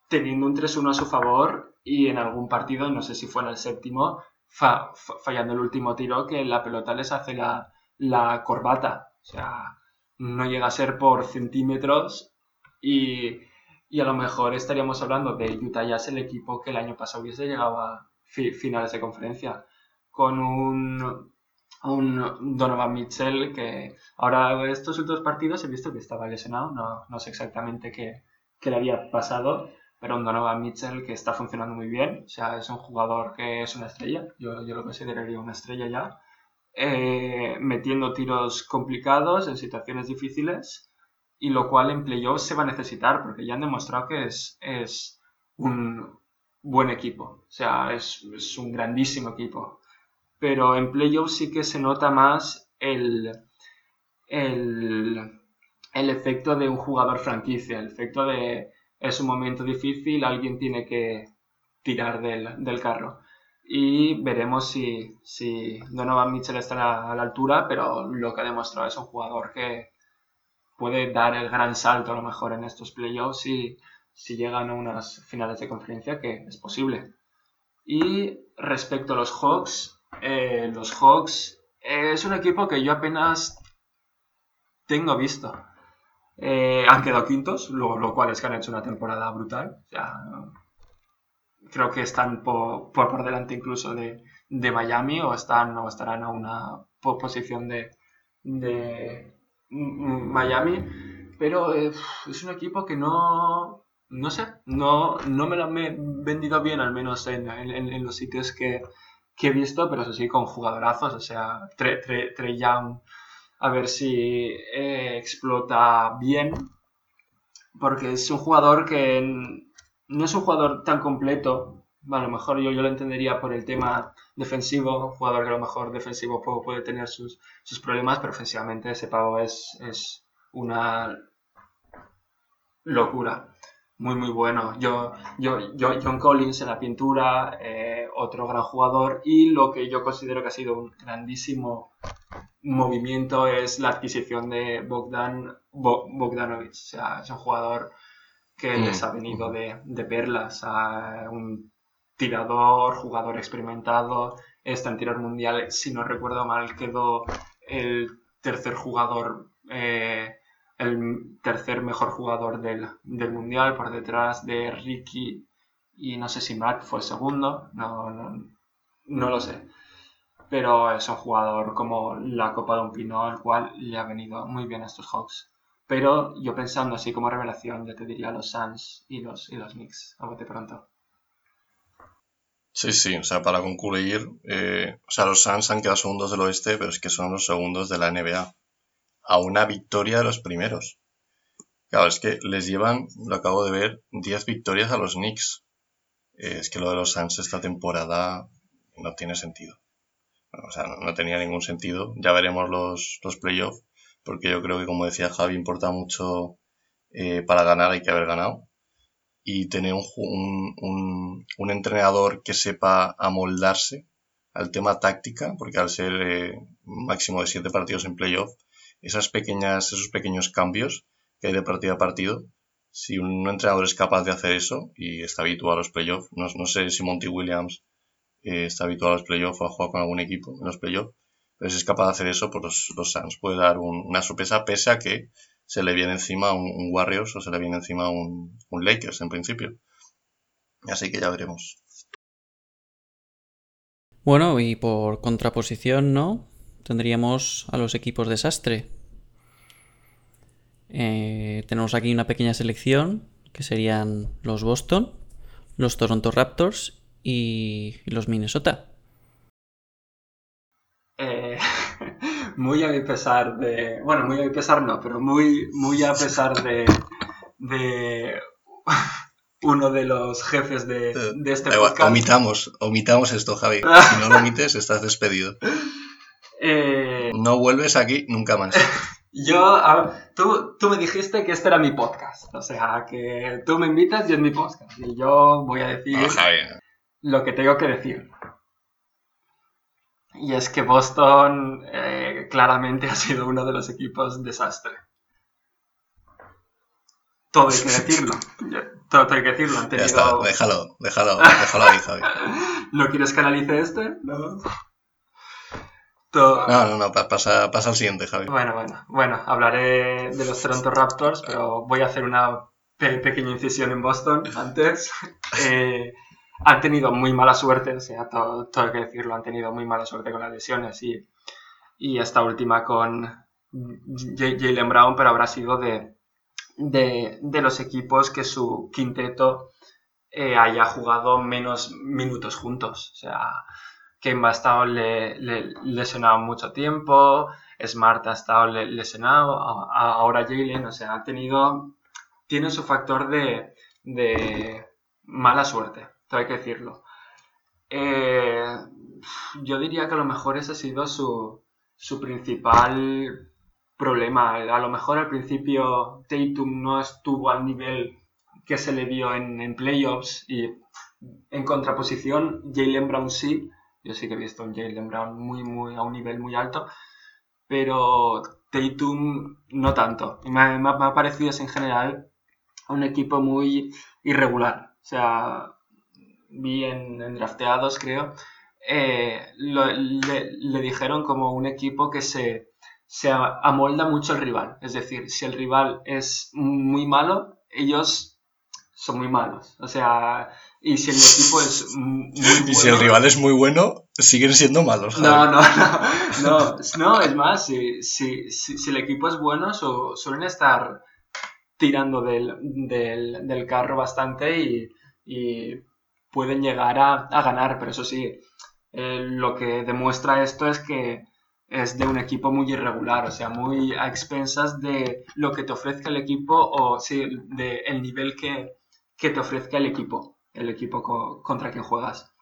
Speaker 3: teniendo un 3-1 a su favor y en algún partido, no sé si fue en el séptimo, fa, fa, fallando el último tiro, que la pelota les hace la, la corbata. O sea, no llega a ser por centímetros y, y, a lo mejor estaríamos hablando de Utah Jazz, el equipo que el año pasado hubiese llegado a fi, finales de conferencia, con un, un Donovan Mitchell que ahora estos últimos partidos he visto que estaba lesionado, no, no sé exactamente qué, qué le había pasado, pero un Donovan Mitchell que está funcionando muy bien, o sea, es un jugador que es una estrella, yo, yo lo consideraría una estrella ya, eh, metiendo tiros complicados en situaciones difíciles, y lo cual en playoffs se va a necesitar, porque ya han demostrado que es, es un buen equipo, o sea, es, es un grandísimo equipo, pero en playoffs sí que se nota más el, el, el efecto de un jugador franquicia, el efecto de es un momento difícil, alguien tiene que tirar del, del carro. Y veremos si, si Donovan Mitchell está a la, altura, pero lo que ha demostrado es un jugador que puede dar el gran salto a lo mejor en estos playoffs si, si llegan a unas finales de conferencia, que es posible. Y respecto a los Hawks, eh, los Hawks eh, es un equipo que yo apenas tengo visto. Eh, han quedado quintos, lo, cual es que han hecho una temporada brutal. Creo que están por, por, delante incluso de, de, Miami o, están, estarán a una posición de, de Miami. Pero es un equipo que no, no sé, no, no me lo han vendido bien, al menos en, en, en los sitios que, que, he visto, pero eso sí, con jugadorazos. O sea, Trey, Trey, Trey Young a ver si eh, explota bien, porque es un jugador que no es un jugador tan completo, a lo mejor yo, yo lo entendería por el tema defensivo, un jugador que a lo mejor defensivo puede, puede tener sus, sus, problemas, pero ofensivamente ese pavo es, es una locura muy muy bueno. Yo, yo, yo, John Collins en la pintura, eh, otro gran jugador y lo que yo considero que ha sido un grandísimo movimiento es la adquisición de Bogdan Bo, Bogdanovic. O sea, es un jugador que mm. les ha venido de, de perlas, a un tirador, jugador experimentado, está en tirar mundial, si no recuerdo mal, quedó el tercer jugador eh, el tercer mejor jugador del, del, mundial por detrás de Ricky y no sé si Matt fue el segundo, no, no, no, lo sé. Pero es un jugador como la Copa de un Pino, al cual le ha venido muy bien a estos Hawks. Pero yo pensando así como revelación, yo te diría los Suns y los, y los Knicks, a bote pronto.
Speaker 1: Sí, sí, o sea, para concluir, eh, o sea, los Suns han quedado segundos del oeste, pero es que son los segundos de la NBA a una victoria de los primeros. Claro, es que les llevan, lo acabo de ver, 10 victorias a los Knicks. Eh, es que lo de los Suns esta temporada no tiene sentido. o sea, no, tenía ningún sentido. Ya veremos los, los playoffs, porque yo creo que, como decía Javi, importa mucho eh, para ganar, hay que haber ganado. Y tener un, un, un, entrenador que sepa amoldarse al tema táctica, porque al ser eh, máximo de 7 partidos en playoff, esas pequeñas, esos pequeños cambios que hay de partido a partido, si un entrenador es capaz de hacer eso y está habituado a los playoffs, no, no sé si Monty Williams eh, está habituado a los playoffs o a jugar con algún equipo en los playoffs, pero si es capaz de hacer eso, pues los, los Suns puede dar un, una sorpresa pese a que se le viene encima un, un Warriors o se le viene encima un, un Lakers en principio. Así que ya veremos.
Speaker 2: Bueno, y por contraposición, ¿no? Tendríamos a los equipos desastre. Eh, tenemos aquí una pequeña selección que serían los Boston, los Toronto Raptors y los Minnesota.
Speaker 3: Eh, [LAUGHS] muy a mi pesar de, bueno, muy a mi pesar no, pero muy, muy a pesar de, de [LAUGHS] uno de los jefes de, de este podcast.
Speaker 1: Omitamos, omitamos esto, Javi. [LAUGHS] Si no lo omites, estás despedido.
Speaker 3: Eh,
Speaker 1: No vuelves aquí nunca más. [LAUGHS]
Speaker 3: Yo, a- tú, tú me dijiste que este era mi podcast, o sea, que tú me invitas y es mi podcast, y yo voy a decir
Speaker 1: No, Javi.
Speaker 3: lo que tengo que decir. Y es que Boston eh, claramente ha sido uno de los equipos desastre. Todo hay que [LAUGHS] decirlo. Todo hay que decirlo. Han
Speaker 1: Ya está,
Speaker 3: tenido...
Speaker 1: déjalo, déjalo, [LAUGHS] déjalo ahí, Javi.
Speaker 3: ¿No quieres que analice este? No.
Speaker 1: No, no, no, pa- pasa, pasa al siguiente, Javi.
Speaker 3: Bueno, bueno, bueno, hablaré de los Toronto Raptors, pero voy a hacer una pe- pequeña incisión en Boston antes. [LAUGHS] Eh, han tenido muy mala suerte, o sea, todo, todo hay que decirlo, han tenido muy mala suerte con las lesiones y, y esta última con Jalen Brown, pero habrá sido de, de, de los equipos que su quinteto eh, haya jugado menos minutos juntos. O sea, Kemba ha estado le- le- lesionado mucho tiempo, Smart ha estado le- lesionado, ahora Jalen, o sea, ha tenido, tiene su factor de, mala suerte, hay que decirlo. Eh, yo diría que a lo mejor ese ha sido su, su principal problema. A lo mejor al principio Tatum no estuvo al nivel que se le vio en, en playoffs y en contraposición Jalen Brown sí. Yo sí que he visto un Jalen Brown muy, muy, a un nivel muy alto, pero Tatum no tanto. Me, ha- parecido en general un equipo muy irregular. O sea, vi en, drafteados, creo, eh, le, dijeron como un equipo que se, se amolda mucho al rival. Es decir, si el rival es muy malo, ellos son muy malos. O sea, y si el equipo es muy bueno...
Speaker 1: Y si el rival es muy bueno, siguen siendo malos.
Speaker 3: No, no, no, no, no, es más, si, si, si, si el equipo es bueno, su- suelen estar tirando del, del, del carro bastante y, y pueden llegar a, a ganar, pero eso sí, eh, lo que demuestra esto es que es de un equipo muy irregular, o sea, muy a expensas de lo que te ofrezca el equipo o sí, de el nivel que, que te ofrezca el equipo, el equipo co- contra quien juegas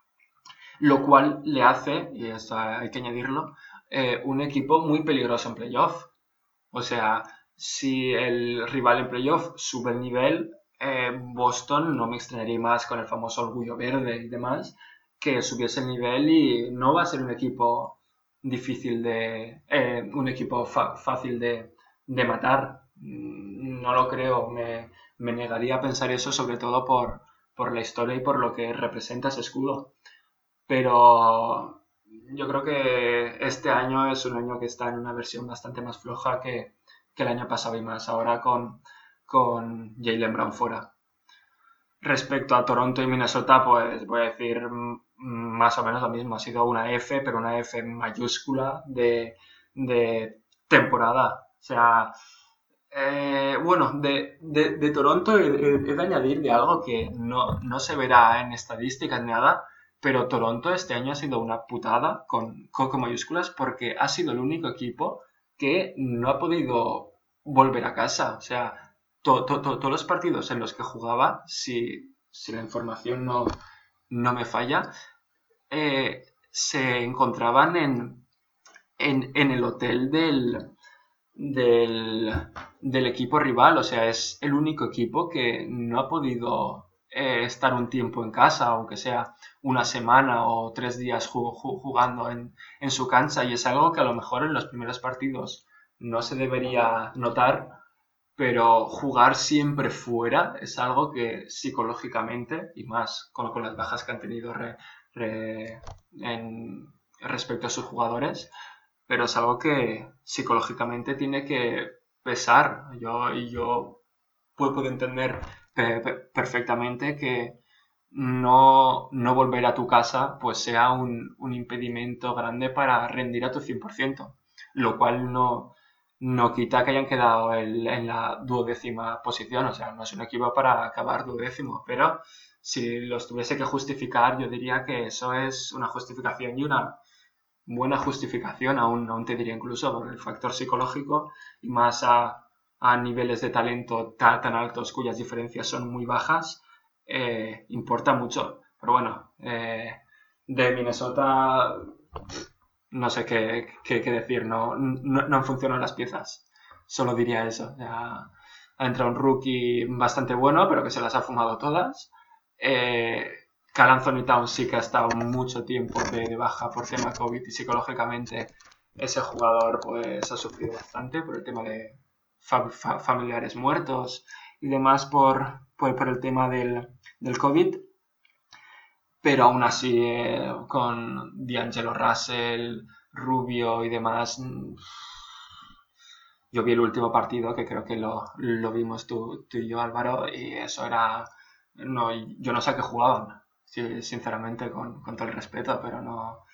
Speaker 3: lo cual le hace, y esto hay que añadirlo, eh, un equipo muy peligroso en playoff. O sea, si el rival en playoff sube el nivel, eh, Boston no me extrañaría más con el famoso orgullo verde y demás, que subiese el nivel y no va a ser un equipo difícil de, eh, un equipo fácil de, matar. Mm, No lo creo, me negaría a pensar eso sobre todo por, por la historia y por lo que representa ese escudo pero yo creo que este año es un año que está en una versión bastante más floja que, el año pasado y más ahora con, con Jalen Brown fuera. Respecto a Toronto y Minnesota, pues voy a decir más o menos lo mismo. Ha sido una F, pero una F mayúscula de, de temporada. O sea, eh, bueno, de, Toronto he, de añadir de algo que no, no se verá en estadísticas ni nada, pero Toronto este año ha sido una putada con, con, mayúsculas porque ha sido el único equipo que no ha podido volver a casa. O sea, to- to- to- todos los partidos en los que jugaba, si, si la información no, no me falla, eh, se encontraban en, en, en el hotel del, del, del equipo rival. O sea, es el único equipo que no ha podido eh, estar un tiempo en casa, aunque sea una semana o tres días ju- ju- jugando en, en su cancha. Y es algo que a lo mejor en los primeros partidos no se debería notar, pero jugar siempre fuera es algo que psicológicamente, y más con, las bajas que han tenido re- re- en- respecto a sus jugadores, pero es algo que psicológicamente tiene que pesar. Yo, yo puedo, entender pe- pe- perfectamente que no, no volver a tu casa pues sea un, un impedimento grande para rendir a tu 100%, lo cual no, no quita que hayan quedado en la duodécima posición, o sea, no es un equipo para acabar duodécimo, pero si los tuviese que justificar, yo diría que eso es una justificación y una buena justificación, aún, aún te diría incluso por el factor psicológico y más a, niveles de talento tan, tan, altos cuyas diferencias son muy bajas, eh, importa mucho. Pero bueno, eh, de Minnesota no sé qué, decir, no, no, no, funcionan las piezas. Solo diría eso. ha entrado un rookie bastante bueno, pero que se las ha fumado todas. Eh, Cal Anthony Towns sí que ha estado mucho tiempo de, baja por tema COVID y psicológicamente ese jugador pues ha sufrido bastante por el tema de familiares muertos y demás por, por, el tema del, del, COVID. Pero aún así, eh, con D'Angelo Russell, Rubio y demás, mm, yo vi el último partido que creo que lo, lo vimos tú, tú, y yo, Álvaro, y eso era. No, yo no sé a qué jugaban sinceramente, con, todo el respeto, pero no,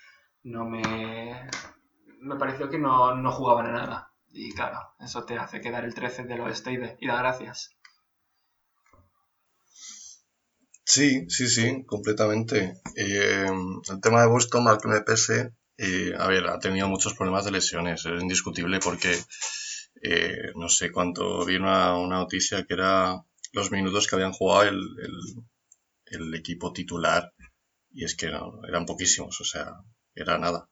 Speaker 3: no me, me pareció que no, no jugaban a nada. Y claro, eso te hace quedar el 13 del oeste y, de, y da gracias.
Speaker 1: Sí, sí, sí, completamente. Eh, el tema de Boston, mal que me pese, eh, a ver, ha tenido muchos problemas de lesiones, es indiscutible porque eh, no sé cuánto vi una, una, noticia que era los minutos que habían jugado el equipo titular y es que eran poquísimos, o sea, era nada.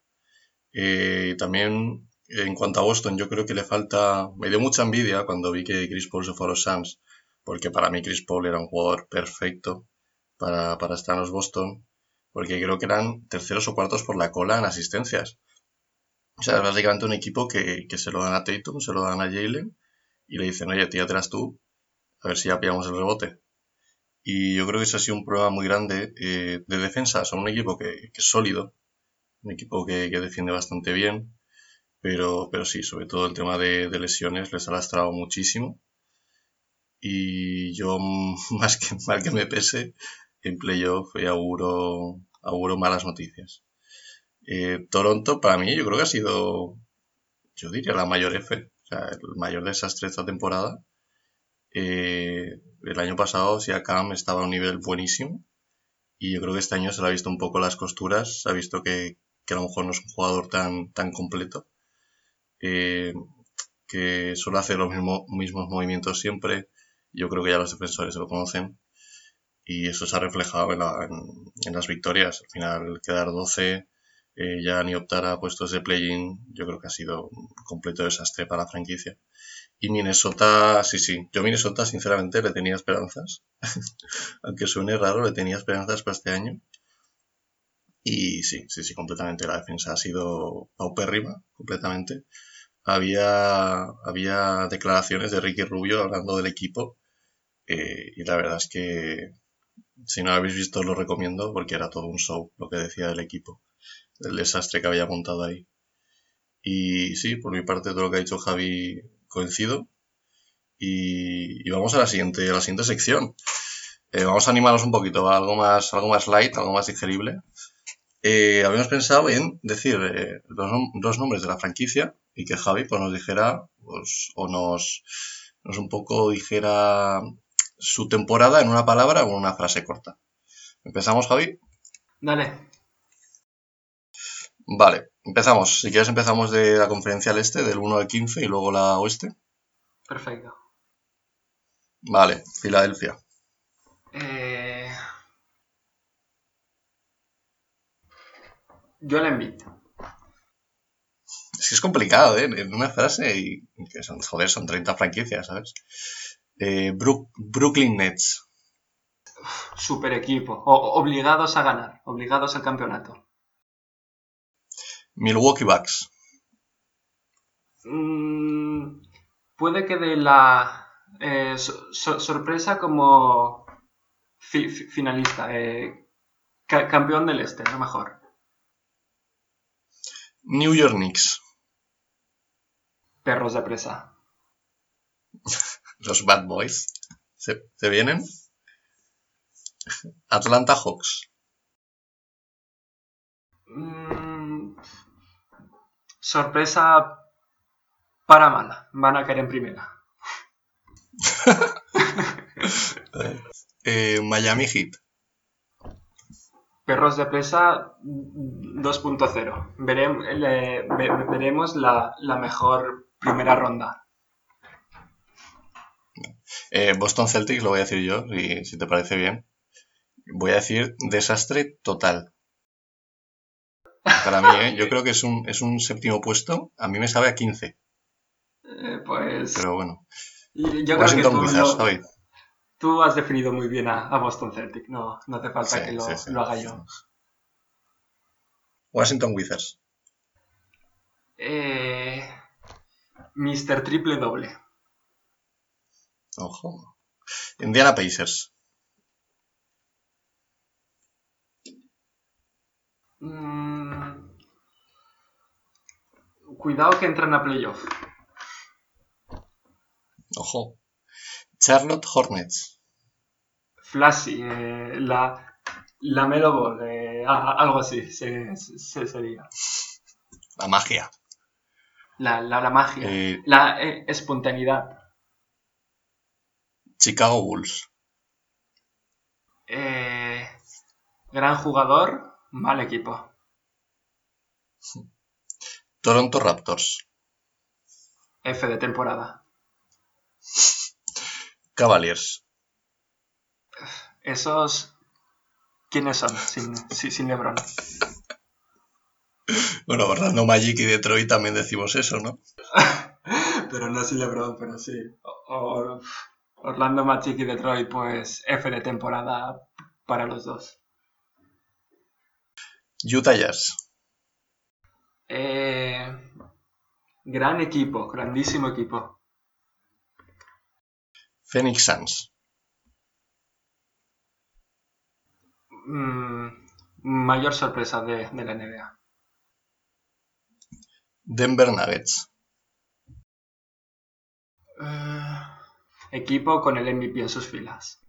Speaker 1: Eh, también en cuanto a Boston, yo creo que le falta, me dio mucha envidia cuando vi que Chris Paul se fue a los Suns, porque para mí Chris Paul era un jugador perfecto para, para estar en los Boston, porque creo que eran terceros o cuartos por la cola en asistencias. O sea, es básicamente un equipo que, que se lo dan a Tatum, se lo dan a Jalen y le dicen, oye, tíratela tú, a ver si ya pillamos el rebote. Y yo creo que ese ha sido un problema muy grande eh, de defensa. Son un equipo que, es sólido, un equipo que, defiende bastante bien, pero, pero sí, sobre todo el tema de, lesiones les ha lastrado muchísimo. Y yo, [LAUGHS] más que mal que me pese, en playoff auguro, auguro malas noticias. Eh, Toronto, para mí, yo creo que ha sido, yo diría, la mayor F, o sea, el mayor desastre de esta temporada. Eh, el año pasado Siakam estaba a un nivel buenísimo y yo creo que este año se le ha visto un poco las costuras, se ha visto que, a lo mejor no es un jugador tan, tan completo, eh, que suele hacer los mismos movimientos siempre, yo creo que ya los defensores lo conocen y eso se ha reflejado en, las victorias, al final quedar 12, eh, ya ni optar a puestos de play-in, yo creo que ha sido un completo desastre para la franquicia. Y Minnesota, sí, sí. Yo Minnesota, sinceramente, le tenía esperanzas. [LAUGHS] Aunque suene raro, le tenía esperanzas para este año. Y sí, sí, sí, completamente. La defensa ha sido paupérrima, completamente. Había, había declaraciones de Ricky Rubio hablando del equipo. Eh, y la verdad es que si no lo habéis visto lo recomiendo porque era todo un show lo que decía del equipo. El desastre que había montado ahí. Y sí, por mi parte todo lo que ha dicho Javi coincido. Y, vamos a la siguiente, a la siguiente sección. Eh, vamos a animarnos un poquito, algo más, algo más light, algo más digerible. Eh, habíamos pensado en decir eh, dos, nombres de la franquicia y que Javi pues, nos dijera pues, o nos, nos un poco dijera su temporada en una palabra o en una frase corta. ¿Empezamos, Javi?
Speaker 3: Dale.
Speaker 1: Vale, empezamos. Si quieres empezamos de la conferencia al este, del 1 al 15 y luego la oeste.
Speaker 3: Perfecto.
Speaker 1: Vale, Filadelfia.
Speaker 3: Eh... Yo invito.
Speaker 1: Es que es complicado, ¿eh? En una frase y que son, joder, son 30 franquicias, ¿sabes? Eh, Brooklyn Nets.
Speaker 3: Super equipo. obligados a ganar, obligados al campeonato.
Speaker 1: Milwaukee Bucks.
Speaker 3: Mm, puede que de la eh, sorpresa como finalista, eh, campeón del este, a lo mejor.
Speaker 1: New York Knicks.
Speaker 3: Perros de presa. [LAUGHS]
Speaker 1: Los Bad Boys. ¿Se, vienen? Atlanta Hawks.
Speaker 3: Mm, sorpresa para mala. Van a caer en primera. [LAUGHS]
Speaker 1: Eh, Miami Heat.
Speaker 3: Perros de presa 2.0. veremos la, mejor primera ronda.
Speaker 1: Eh, Boston Celtics lo voy a decir yo, si, si te parece bien. Voy a decir desastre total. Para mí, ¿eh? yo creo que es un, es un séptimo puesto. A mí me sabe a 15.
Speaker 3: Eh, pues.
Speaker 1: Pero bueno.
Speaker 3: Yo creo que tú, tú has definido muy bien a, Boston Celtic. No, no hace falta que lo, lo, haga yo.
Speaker 1: Washington Wizards.
Speaker 3: Eh, Mr. Triple Doble.
Speaker 1: Ojo. Indiana Pacers.
Speaker 3: Mm, cuidado que entran a playoff.
Speaker 1: Ojo. Charlotte Hornets.
Speaker 3: Flashy, eh, la, la Melo eh, algo así se, sería.
Speaker 1: La magia.
Speaker 3: La, la, magia. Eh, la espontaneidad.
Speaker 1: Chicago Bulls.
Speaker 3: gran jugador, Mal equipo.
Speaker 1: Toronto Raptors.
Speaker 3: F de temporada.
Speaker 1: Cavaliers.
Speaker 3: Esos. ¿Quiénes son sin, sin LeBron? [LAUGHS]
Speaker 1: Bueno, Orlando Magic y Detroit también decimos eso, ¿no? [LAUGHS]
Speaker 3: pero no sin LeBron, pero sí. Orlando Magic y Detroit, pues F de temporada para los dos.
Speaker 1: Utah Jazz.
Speaker 3: Eh, gran equipo, grandísimo equipo.
Speaker 1: Phoenix Suns.
Speaker 3: Mm, mayor sorpresa de, la NBA.
Speaker 1: Denver Nuggets.
Speaker 3: Eh, equipo con el MVP en sus filas.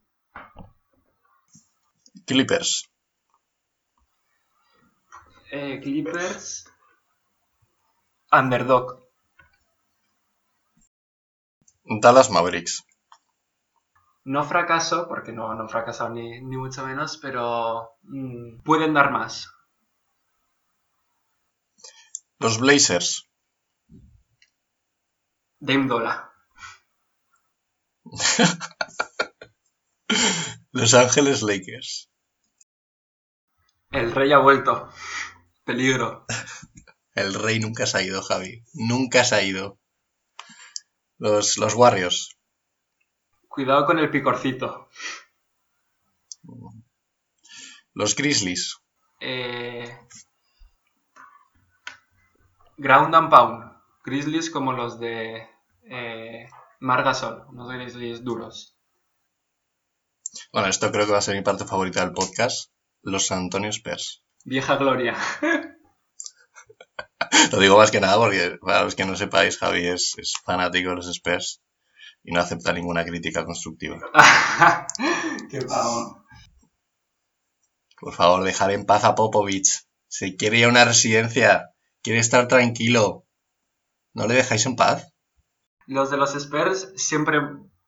Speaker 1: Clippers.
Speaker 3: Eh, Clippers. Underdog.
Speaker 1: Dallas Mavericks.
Speaker 3: No fracaso, porque no, no han fracasado ni, mucho menos, pero mm, pueden dar más.
Speaker 1: Los Blazers.
Speaker 3: Dame Dola. [LAUGHS]
Speaker 1: Los Ángeles Lakers.
Speaker 3: El rey ha vuelto. Peligro.
Speaker 1: El rey nunca se ha ido, Javi. Nunca se ha ido. Los, los Warriors.
Speaker 3: Cuidado con el picorcito.
Speaker 1: Los Grizzlies.
Speaker 3: Eh... Ground and Pound. Grizzlies como los de eh... Margasol. Unos Grizzlies duros.
Speaker 1: Bueno, esto creo que va a ser mi parte favorita del podcast. Los San Antonio Spurs.
Speaker 3: Vieja gloria. [LAUGHS]
Speaker 1: Lo digo más que nada porque, para los que no sepáis, Javi es, fanático de los Spurs y no acepta ninguna crítica constructiva. [LAUGHS]
Speaker 3: ¡Qué pavón!
Speaker 1: Por favor, dejar en paz a Popovich. Si quiere ir a una residencia, quiere estar tranquilo. ¿No le dejáis en paz?
Speaker 3: Los de los Spurs siempre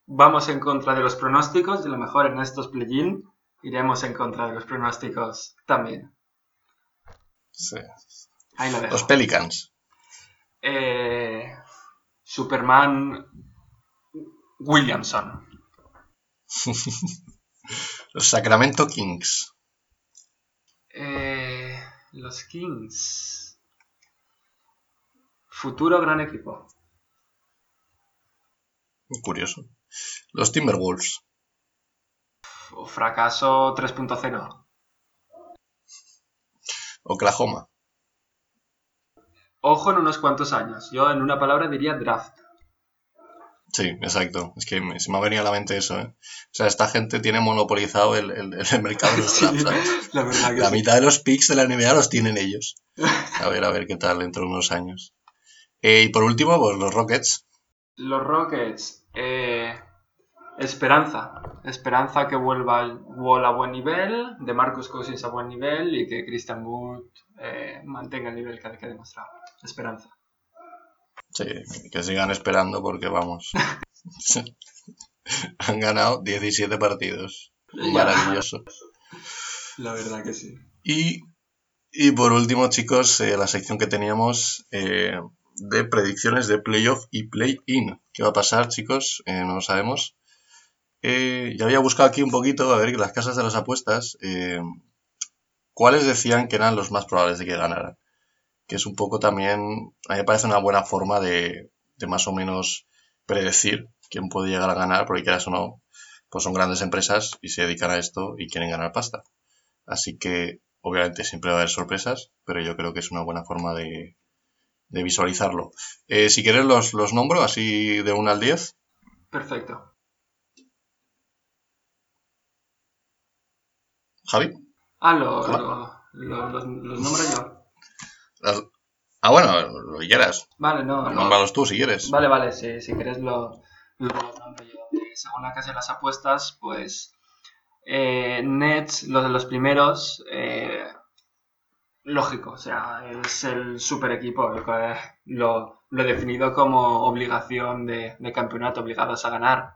Speaker 3: vamos en contra de los pronósticos y lo mejor en estos play-in iremos en contra de los pronósticos también.
Speaker 1: Sí. Los Pelicans.
Speaker 3: Eh, Superman Williamson. [LAUGHS]
Speaker 1: los Sacramento Kings.
Speaker 3: Eh, los Kings. Futuro gran equipo.
Speaker 1: Curioso. Los Timberwolves.
Speaker 3: Fracaso 3.0.
Speaker 1: Oklahoma.
Speaker 3: Ojo en unos cuantos años. Yo en una palabra diría draft.
Speaker 1: Sí, exacto. Es que se me ha venido a la mente eso, ¿eh? O sea, esta gente tiene monopolizado el, mercado de los [LAUGHS] drafts, [LAUGHS] La, mitad de los picks de la NBA los tienen ellos. [LAUGHS] A ver, a ver qué tal dentro de unos años. Eh, y por último, pues los Rockets.
Speaker 3: Los Rockets. Eh, esperanza. Esperanza que vuelva el Wall a buen nivel, de Marcus Cousins a buen nivel y que Christian Wood eh, mantenga el nivel que, ha demostrado. Esperanza.
Speaker 1: Sí, que sigan esperando porque vamos. [LAUGHS] Han ganado 17 partidos. Maravilloso.
Speaker 3: La verdad que sí.
Speaker 1: Y, y por último, chicos, eh, la sección que teníamos eh, de predicciones de playoff y play-in. ¿Qué va a pasar, chicos? Eh, no lo sabemos. Eh, ya había buscado aquí un poquito, a ver, las casas de las apuestas, eh, cuáles decían que eran los más probables de que ganaran. Que es un poco también, a mí me parece una buena forma de, de más o menos predecir quién puede llegar a ganar, porque quieras o no, pues son grandes empresas y se dedican a esto y quieren ganar pasta. Así que, obviamente, siempre va a haber sorpresas, pero yo creo que es una buena forma de, de visualizarlo. Eh, si quieres los, los nombro así de 1 al 10.
Speaker 3: Perfecto.
Speaker 1: Javi.
Speaker 3: Ah, lo, lo- lo- los, los nombro yo.
Speaker 1: Las- Ah, bueno, lo quieras.
Speaker 3: Vale, no.
Speaker 1: Nómbralos tú si quieres.
Speaker 3: Vale, vale, si, si quieres lo, nombro yo. Eh, Según la casa de las apuestas, pues eh, Nets, los de los primeros, eh, lógico, o sea, es el super equipo, el que lo, lo he definido como obligación de, de campeonato, obligados a ganar.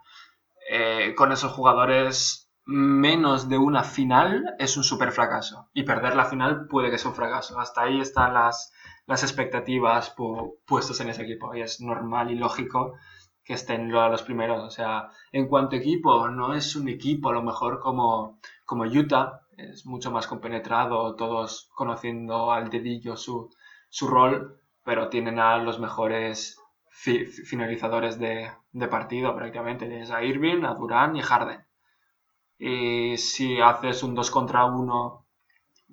Speaker 3: Eh, con esos jugadores, menos de una final es un super fracaso. Y perder la final puede que sea un fracaso. Hasta ahí están las, las expectativas pu- puestas en ese equipo. Y es normal y lógico que estén lo- los primeros. O sea, en cuanto a equipo, no es un equipo a lo mejor como, como Utah. Es mucho más compenetrado, todos conociendo al dedillo su, su rol, pero tienen a los mejores fi- fi- finalizadores de, de partido prácticamente. Tienes a Irving, a Durán y a Harden. Y si haces un 2 contra 1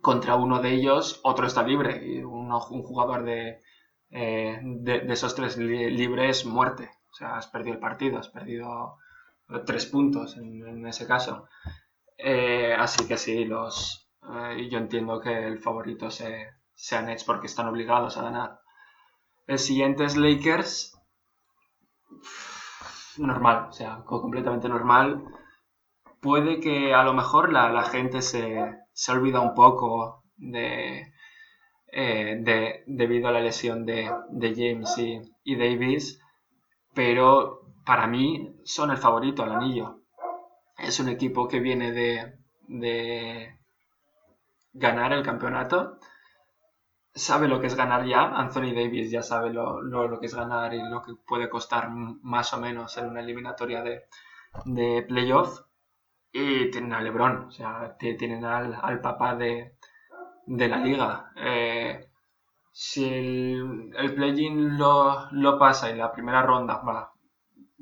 Speaker 3: contra uno de ellos, otro está libre. Y un jugador de, eh, de, de esos tres li- libres, muerte. O sea, has perdido el partido, has perdido tres puntos en, ese caso. Eh, así que sí, los, eh, yo entiendo que el favorito se, sea Nets porque están obligados a ganar. El siguiente es Lakers. Normal, o sea, co- completamente normal. Puede que a lo mejor la, la gente se, se olvida un poco de, eh, de- debido a la lesión de, de James y, Davis, pero para mí son el favorito al anillo. Es un equipo que viene de, de ganar el campeonato. Sabe lo que es ganar ya. Anthony Davis ya sabe lo, lo- lo que es ganar y lo que puede costar más o menos en una eliminatoria de, de playoff. Y tienen a LeBron, o sea, ti- tienen al, al papá de, de la liga. Eh, si el, el play-in lo, lo pasa y la primera ronda va,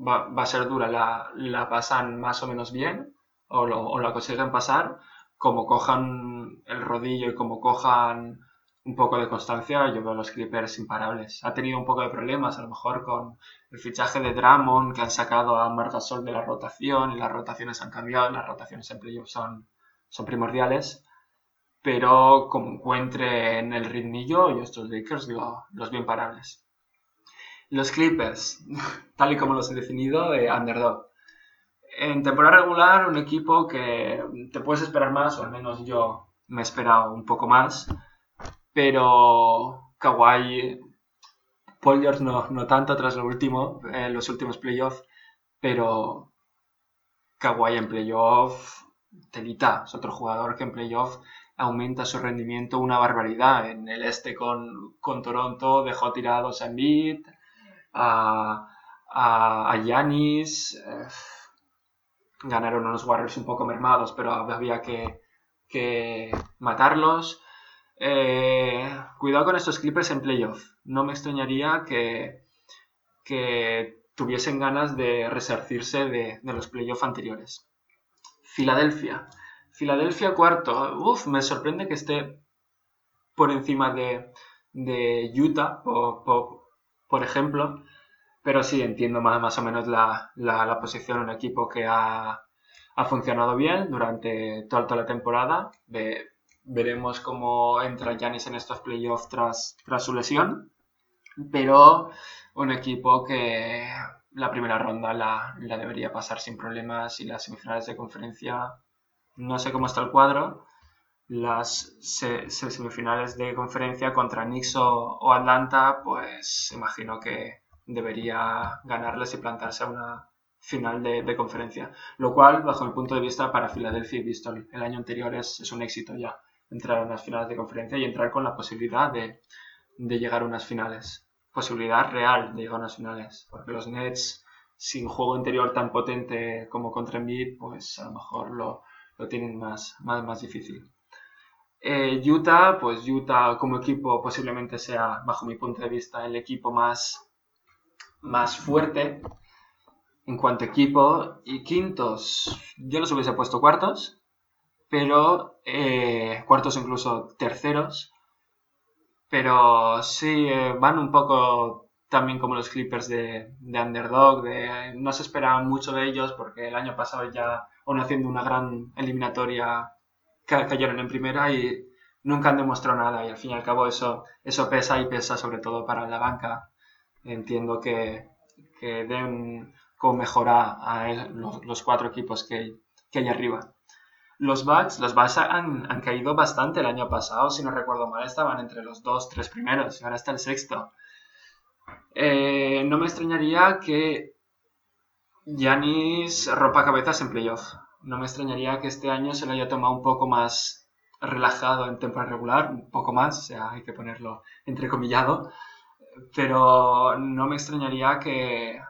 Speaker 3: va, va a ser dura, la, la pasan más o menos bien o, lo, o la consiguen pasar, como cojan el rodillo y como cojan un poco de constancia, yo veo a los Clippers imparables. Ha tenido un poco de problemas, a lo mejor con el fichaje de Drummond, que han sacado a Margasol de la rotación, y las rotaciones han cambiado, las rotaciones en playoff son, son primordiales, pero como encuentre en el ritmillo, yo estos Lakers lo- los veo imparables. Los Clippers, [LAUGHS] tal y como los he definido, de underdog. En temporada regular, un equipo que te puedes esperar más, o al menos yo me he esperado un poco más, pero Kawhi, Paul George no, no tanto tras lo último, eh, los últimos playoffs, pero Kawhi en playoff, telita, es otro jugador que en playoff aumenta su rendimiento una barbaridad. En el este con, con Toronto dejó tirados a Embiid, a, a, Giannis, eh, ganaron unos Warriors un poco mermados, pero había que, que matarlos. Eh, cuidado con estos Clippers en playoff. No me extrañaría que, tuviesen ganas de resarcirse de, los playoffs anteriores. Filadelfia. Filadelfia cuarto. Uf, me sorprende que esté por encima de, Utah, por, ejemplo. Pero sí, entiendo más, o menos la, la, la posición. Un equipo que ha, funcionado bien durante toda, la temporada. Veremos cómo entra Giannis en estos playoffs tras, su lesión. Pero un equipo que la primera ronda la, debería pasar sin problemas y las semifinales de conferencia no sé cómo está el cuadro las se, se semifinales de conferencia contra Knicks o, Atlanta pues imagino que debería ganarles y plantarse a una final de, conferencia lo cual bajo mi punto de vista para Filadelfia visto el, el año anterior es, un éxito ya entrar a unas finales de conferencia y entrar con la posibilidad de, de llegar a unas finales. Posibilidad real de llegar a unas finales. Porque los Nets, sin juego interior tan potente como contra Embiid, pues a lo mejor lo, lo tienen más, más, más difícil. Eh, Utah, pues Utah como equipo posiblemente sea, bajo mi punto de vista, el equipo más, más fuerte en cuanto a equipo. Y quintos, yo los hubiese puesto cuartos, pero eh, cuartos incluso terceros. Pero sí, eh, van un poco también como los Clippers de, de Underdog, de, no se esperaba mucho de ellos porque el año pasado ya, aún haciendo una gran eliminatoria, cayeron en primera y nunca han demostrado nada y al fin y al cabo eso, eso pesa y pesa sobre todo para la banca. Entiendo que, que den como mejora a los, cuatro equipos que, que, hay arriba. Los Bucks, los Bucks han, caído bastante el año pasado, si no recuerdo mal, estaban entre los dos, tres primeros y ahora está el sexto. Eh, no me extrañaría que Yanis rompa cabezas en playoff. No me extrañaría que este año se lo haya tomado un poco más relajado en temporada regular, un poco más, o sea, hay que ponerlo entrecomillado, pero no me extrañaría que,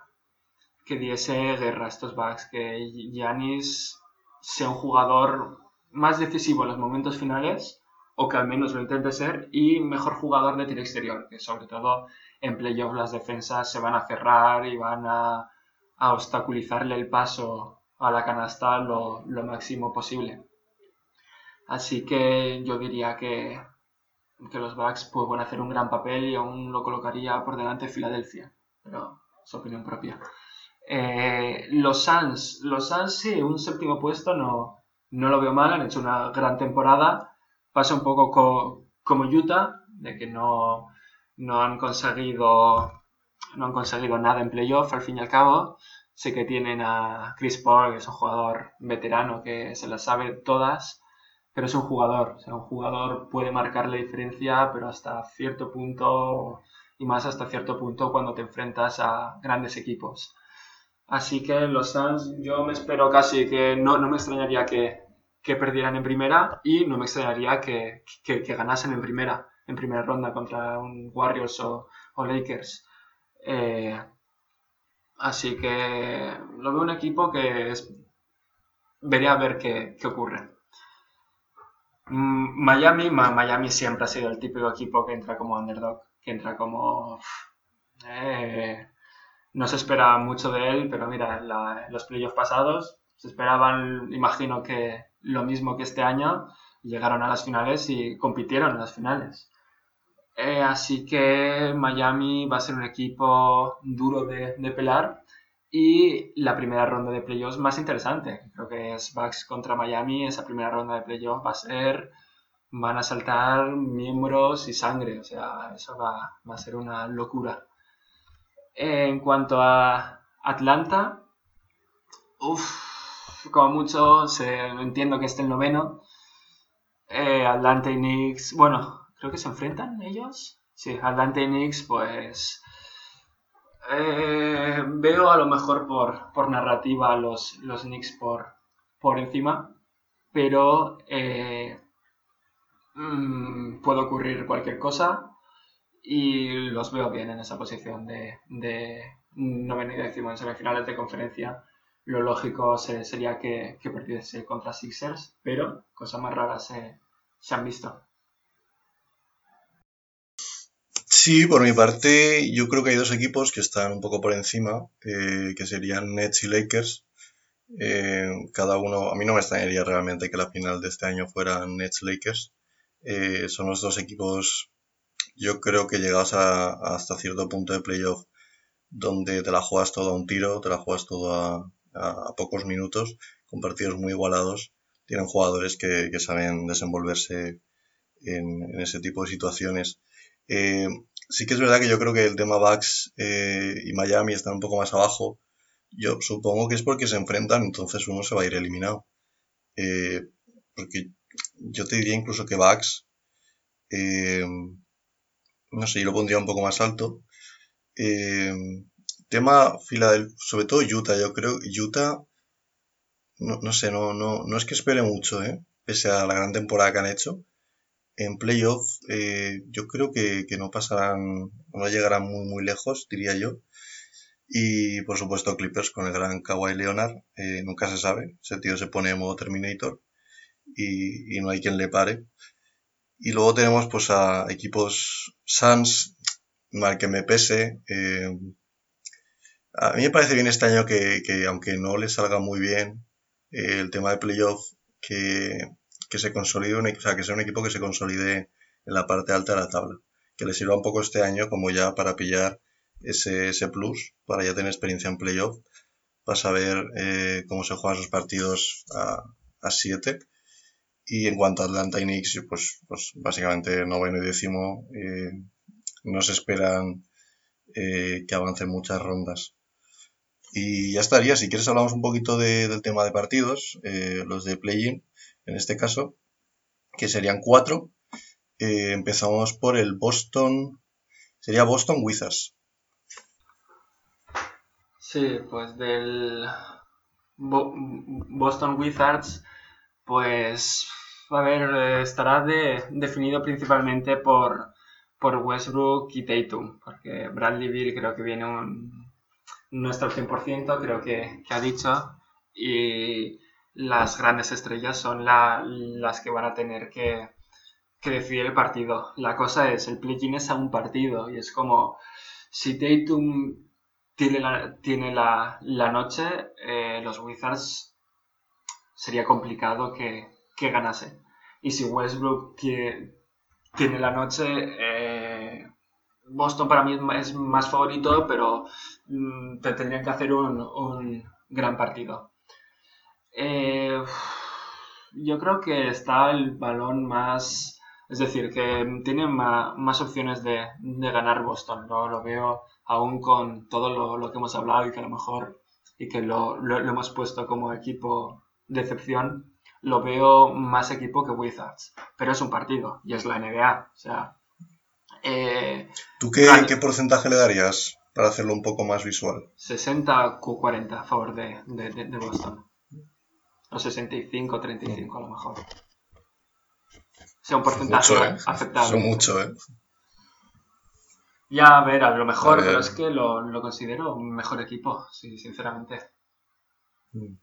Speaker 3: que diese guerra a estos Bucks, que Yanis sea un jugador más decisivo en los momentos finales, o que al menos lo intente ser, y mejor jugador de tiro exterior, que sobre todo en playoff las defensas se van a cerrar y van a, a obstaculizarle el paso a la canasta lo, lo máximo posible. Así que yo diría que, que los Bucks pues, pueden hacer un gran papel y aún lo colocaría por delante de Filadelfia, pero es opinión propia. Eh, los Suns, los Suns sí, un séptimo puesto no, no lo veo mal, han hecho una gran temporada. Pasa un poco como Utah, de que no, no han conseguido no han conseguido nada en playoff al fin y al cabo. Sé que tienen a Chris Paul, que es un jugador veterano que se las sabe todas, pero es un jugador. O un jugador puede marcar la diferencia, pero hasta cierto punto, y más hasta cierto punto cuando te enfrentas a grandes equipos. Así que los Suns, yo me espero casi que no, no me extrañaría que, que, perdieran en primera y no me extrañaría que, que, ganasen en primera, en primera ronda contra un Warriors o, o Lakers. Eh, Así que lo veo un equipo que es... veré a ver qué, qué ocurre. Mm, Miami, Miami siempre ha sido el típico equipo que entra como underdog, que entra como... Eh, no se esperaba mucho de él, pero mira, los playoffs pasados se esperaban, imagino que lo mismo que este año, llegaron a las finales y compitieron en las finales. Eh, así que Miami va a ser un equipo duro de, de, pelar y la primera ronda de playoffs más interesante. Creo que es Bucks contra Miami. Esa primera ronda de playoffs va a ser. Van a saltar miembros y sangre. O sea, eso va, va a ser una locura. En cuanto a Atlanta, uff, como mucho, se, entiendo que esté el noveno. Eh, Atlanta y Knicks, bueno, creo que se enfrentan ellos. Sí, Atlanta y Knicks, pues eh, veo a lo mejor por, por narrativa los, los Knicks por, por encima, pero eh, mmm, puede ocurrir cualquier cosa y los veo bien en esa posición de, de noveno y décimo en semifinales de conferencia. Lo lógico sería que, que perdiese contra Sixers, pero cosas más raras se, han visto.
Speaker 1: Sí, por mi parte, yo creo que hay dos equipos que están un poco por encima, eh, que serían Nets y Lakers. Eh, cada uno, a mí no me extrañaría realmente que la final de este año fuera Nets-Lakers. Eh, son los dos equipos, yo creo que llegados a, hasta cierto punto de playoff, donde te la juegas todo a un tiro, te la juegas todo a, a, pocos minutos, con partidos muy igualados. Tienen jugadores que, que saben desenvolverse en, en, ese tipo de situaciones. Eh, sí que es verdad que yo creo que el tema Bucks eh, y Miami están un poco más abajo. Yo supongo que es porque se enfrentan, entonces uno se va a ir eliminado. Eh, porque yo te diría incluso que Bucks, eh, no sé, yo lo pondría un poco más alto. Eh, tema Philadelphia, sobre todo Utah, yo creo Utah, no, no sé, no, no, no es que espere mucho, ¿eh? pese a la gran temporada que han hecho. en playoff eh, yo creo que, no pasarán, no llegarán muy, muy lejos, diría yo. Y por supuesto Clippers con el gran Kawhi Leonard, eh, nunca se sabe, ese tío se pone en modo Terminator y, no hay quien le pare. Y luego tenemos pues a equipos Suns, mal que me pese. Eh, a mí me parece bien este año que, aunque no le salga muy bien el tema de playoff, que, que se consolide, un, o sea, que sea un equipo que se consolide en la parte alta de la tabla. Que le sirva un poco este año como ya para pillar ese, ese plus, para ya tener experiencia en playoff, para saber eh, cómo se juegan sus partidos a 7. Y en cuanto a Atlanta y Knicks, pues, pues básicamente noveno y décimo eh, no se esperan eh, que avancen muchas rondas. Y ya estaría, si quieres hablamos un poquito del tema de partidos, los de play-in en este caso, que serían cuatro. Eh, empezamos por el Boston, sería Boston Wizards.
Speaker 3: Sí, pues del Boston Wizards, pues a ver, estará definido principalmente por, por Westbrook y Tatum, porque Bradley Bill creo que viene un, no está al 100%, creo que, que ha dicho, y las grandes estrellas son las que van a tener que, decidir el partido. La cosa es, el play-in es a un partido y es como si Tatum tiene la, tiene la, noche, eh, los Wizards sería complicado que, ganase. Y si Westbrook tiene, la noche, eh, Boston para mí es más favorito, pero mm, te tendrían que hacer un, un gran partido. Eh, yo creo que está el balón más... Es decir, que tiene más, opciones de, ganar Boston. ¿no? Lo veo aún con todo lo, que hemos hablado y que a lo mejor y que lo, hemos puesto como equipo de excepción, lo veo más equipo que Wizards. Pero es un partido y es la NBA. O sea,
Speaker 1: eh, ¿Tú qué, qué, porcentaje le darías para hacerlo un poco más visual?
Speaker 3: 60-40 a favor de, de Boston. O 65, 35 a lo mejor. sea un porcentaje
Speaker 1: ¿eh? aceptable. mucho, ¿eh?
Speaker 3: Ya, a ver, a lo mejor, pero es que lo, considero un mejor equipo, sí, sinceramente.
Speaker 1: Mm.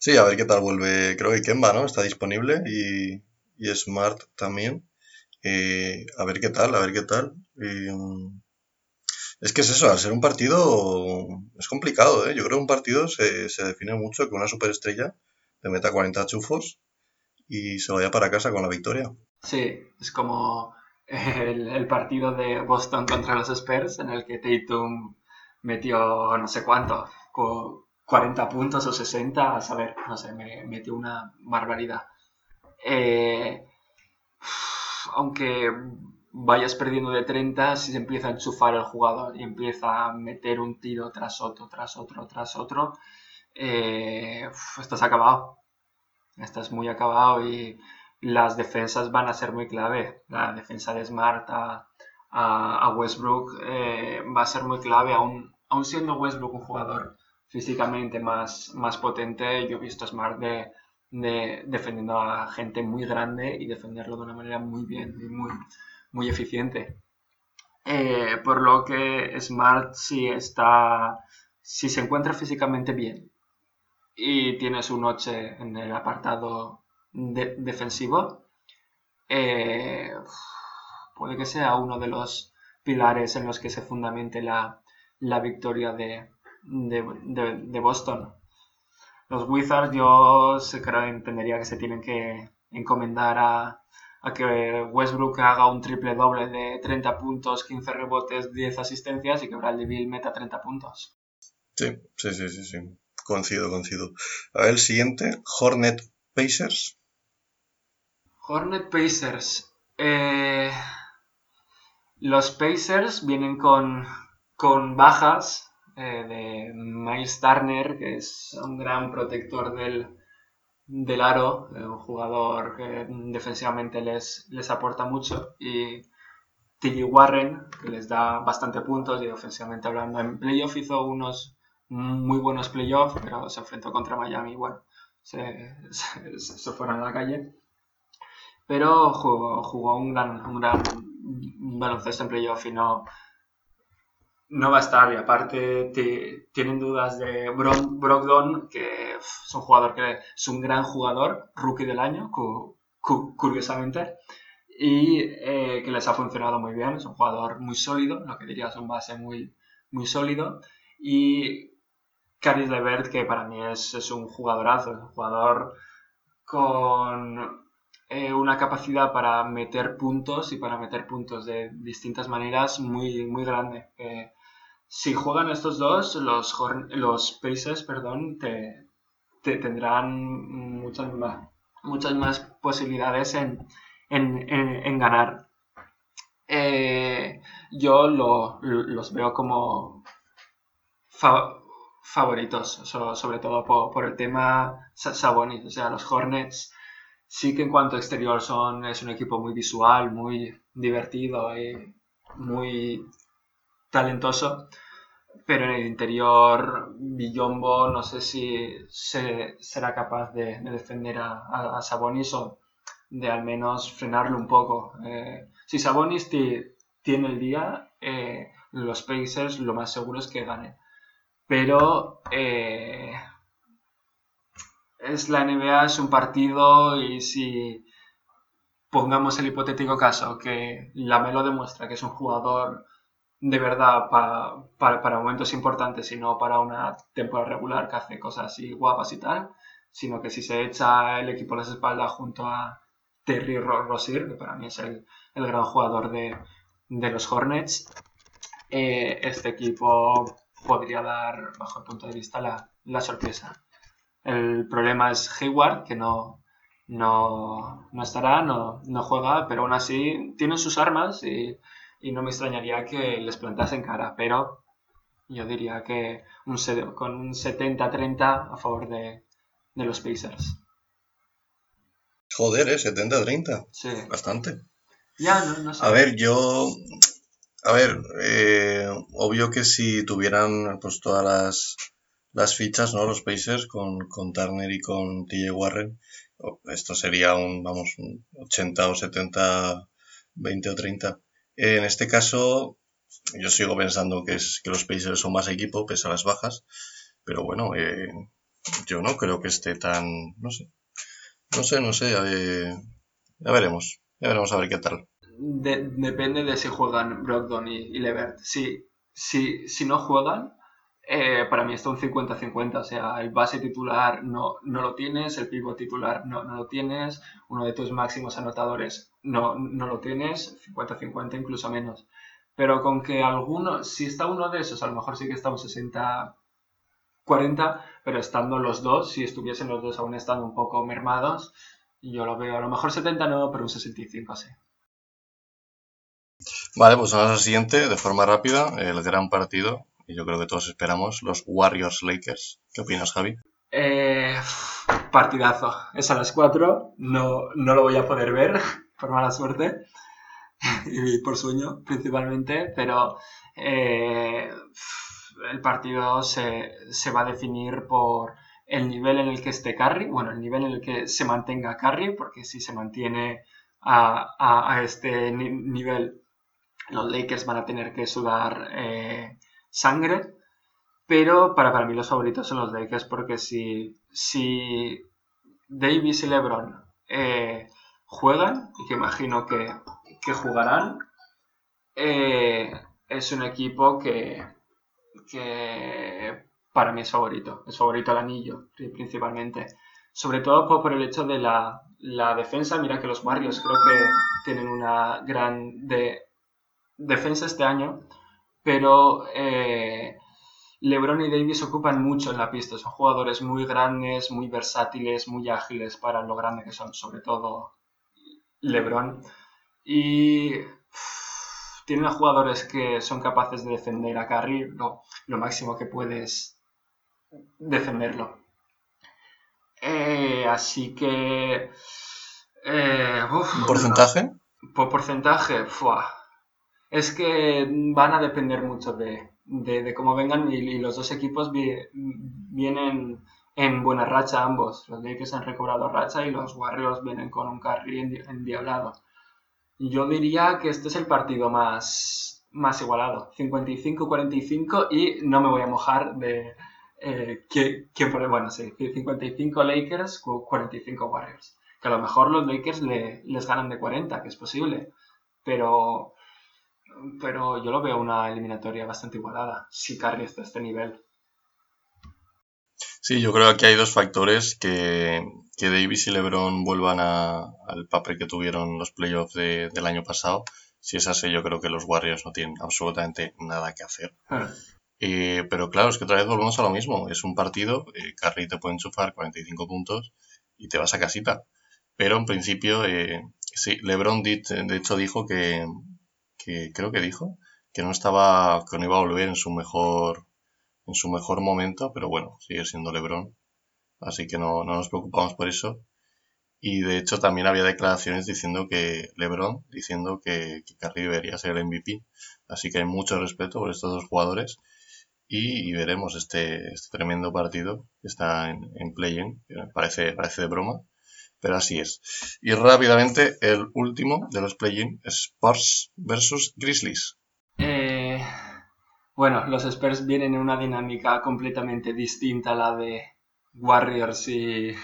Speaker 1: Sí, a ver qué tal vuelve. Creo que Kemba, ¿no? Está disponible y, Smart también. Eh, a ver qué tal, a ver qué tal. Mm, es que es eso, al ser un partido es complicado, ¿eh? Yo creo que un partido se, se define mucho con una superestrella te meta 40 chufos y se vaya para casa con la victoria.
Speaker 3: Sí, es como el, partido de Boston contra los Spurs en el que Tatum metió no sé cuánto, 40 puntos o 60, a saber, no sé, me metió una barbaridad. Eh, aunque vayas perdiendo de 30, si se empieza a enchufar el jugador y empieza a meter un tiro tras otro, tras otro, tras otro, eh, estás acabado. Estás muy acabado y las defensas van a ser muy clave. La defensa de Smart a, Westbrook eh, va a ser muy clave, aún, aún siendo Westbrook un jugador físicamente más, más potente. Yo he visto a Smart de, defendiendo a gente muy grande y defenderlo de una manera muy bien y muy, muy eficiente. Eh, por lo que Smart si está, si se encuentra físicamente bien y tiene su noche en el apartado defensivo, eh, puede que sea uno de los pilares en los que se fundamente la, victoria de, Boston. Los Wizards yo creo, entendería que se tienen que encomendar a, a que Westbrook haga un triple doble de 30 puntos, 15 rebotes, 10 asistencias y que Bradley Bill meta 30 puntos.
Speaker 1: Sí, sí, sí, sí, sí. Coincido, coincido. A ver, el siguiente, Hornet Pacers.
Speaker 3: Hornet Pacers. Eh, los Pacers vienen con, con bajas eh, de Miles Turner, que es un gran protector del, del aro, eh, un jugador que defensivamente les, les aporta mucho, y Tilly Warren, que les da bastante puntos y ofensivamente hablando. En playoff hizo unos muy buenos playoffs, pero se enfrentó contra Miami bueno, se, se, fueron a la calle. pero jugó, un, gran, un gran baloncesto en playoff y no, no va a estar. Y aparte tienen dudas de Brogdon, que es un jugador que es un gran jugador, rookie del año, curiosamente, y eh, que les ha funcionado muy bien. Es un jugador muy sólido, lo que diría es un base muy, muy sólido. Y Caris Levert, que para mí es, es un jugadorazo, es un jugador con eh, una capacidad para meter puntos y para meter puntos de distintas maneras muy, muy grande. Si juegan estos dos, los, los Pacers perdón, te, tendrán muchas más, muchas más posibilidades en, en, ganar. Eh, yo los veo como favoritos, sobre todo por, el tema Sabonis. O sea, los Hornets sí que en cuanto exterior son, es un equipo muy visual, muy divertido y muy talentoso. Pero en el interior, Villombo no sé si será capaz de, defender a, Sabonis o de al menos frenarlo un poco. Eh, si Sabonis tiene el día, eh, los Pacers lo más seguro es que gane. Pero eh, es la NBA, es un partido y si pongamos el hipotético caso que Lamelo demuestra que es un jugador de verdad para momentos importantes y no para una temporada regular que hace cosas así guapas y tal, sino que si se echa el equipo a las espaldas junto a Terry Rozier, que para mí es el, gran jugador de, los Hornets, eh, este equipo podría dar, bajo el punto de vista, la sorpresa. El problema es Hayward, que no, no, estará, no, juega, pero aún así tienen sus armas y, no me extrañaría que les plantasen cara, pero yo diría que un, con un 70-30 a favor de, los Pacers.
Speaker 1: Joder, ¿eh? 70-30. Sí. Bastante.
Speaker 3: Ya, no, sé.
Speaker 1: A ver, yo... A ver, eh, obvio que si tuvieran pues todas las las fichas, ¿no? Los Pacers con, con Turner y con TJ Warren. Esto sería un, vamos, un 80 o 70, 20 o 30. En este caso, yo sigo pensando que, es, que los Pacers son más equipo, pese a las bajas. Pero bueno, eh, yo no creo que esté tan, no sé. No sé, no sé, ya veremos. Ya veremos a ver qué tal.
Speaker 3: depende de si juegan Brogdon y, y Levert. Si, si, si no juegan, eh, para mí está un 50-50, o sea, el base titular no, no lo tienes, el pivot titular no, no, lo tienes, uno de tus máximos anotadores no, no lo tienes, 50-50 incluso menos. Pero con que alguno, si está uno de esos, a lo mejor sí que está un 60-40, pero estando los dos, si estuviesen los dos aún estando un poco mermados, yo lo veo a lo mejor 70 no, pero un 65 sí.
Speaker 1: Vale, pues vamos al siguiente, de forma rápida, el gran partido y yo creo que todos esperamos, los Warriors Lakers. ¿Qué opinas, Javi?
Speaker 3: Eh, partidazo. Es a las 4, no, no lo voy a poder ver, [LAUGHS] por mala suerte, [LAUGHS] y por sueño principalmente, pero eh, el partido se, va a definir por el nivel en el que esté Curry, bueno, el nivel en el que se mantenga Curry, porque si se mantiene a, este nivel, los Lakers van a tener que sudar eh, sangre, pero para, para mí los favoritos son los Lakers porque si, si Davis y LeBron eh, juegan, y que imagino que, jugarán, eh, es un equipo que, que para mí es favorito, es favorito al anillo principalmente. Sobre todo por, el hecho de la, defensa, mira que los Warriors creo que tienen una gran de, defensa este año, pero eh, LeBron y Davis ocupan mucho en la pista. Son jugadores muy grandes, muy versátiles, muy ágiles para lo grande que son, sobre todo LeBron. Y tienen a jugadores que son capaces de defender a Curry lo, máximo que puedes defenderlo. Eh, así que...
Speaker 1: Eh, ¿Un porcentaje?
Speaker 3: Por porcentaje, fuah, es que van a depender mucho de, cómo vengan y, los dos equipos vienen en buena racha ambos. Los Lakers han recobrado racha y los Warriors vienen con un carry endiablado. Yo diría que este es el partido más, más igualado. 55-45 y no me voy a mojar de eh, pone. Bueno, sí, 55 Lakers, 45 Warriors. Que a lo mejor los Lakers les ganan de 40, que es posible. Pero, pero yo lo veo una eliminatoria bastante igualada si Curry está a este nivel.
Speaker 1: Sí, yo creo que hay dos factores que, que Davis y LeBron vuelvan al papel que tuvieron los playoffs del año pasado. Si es así, yo creo que los Warriors no tienen absolutamente nada que hacer. Ah. Eh, pero claro, es que otra vez volvemos a lo mismo. Es un partido, eh, Curry te puede enchufar 45 puntos y te vas a casita. Pero en principio, eh, sí, LeBron de hecho dijo que, que, creo que dijo, que no estaba, que no iba a volver en su mejor, en su mejor momento, pero bueno, sigue siendo LeBron. Así que no, no nos preocupamos por eso. Y de hecho también había declaraciones diciendo que LeBron, diciendo que, que Curry debería ser el MVP. Así que hay mucho respeto por estos dos jugadores y, veremos este, este, tremendo partido que está en, play-in, parece, parece de broma, pero así es. Y rápidamente el último de los play-in, Spurs versus Grizzlies.
Speaker 3: Eh, bueno, los Spurs vienen en una dinámica completamente distinta a la de Warriors y,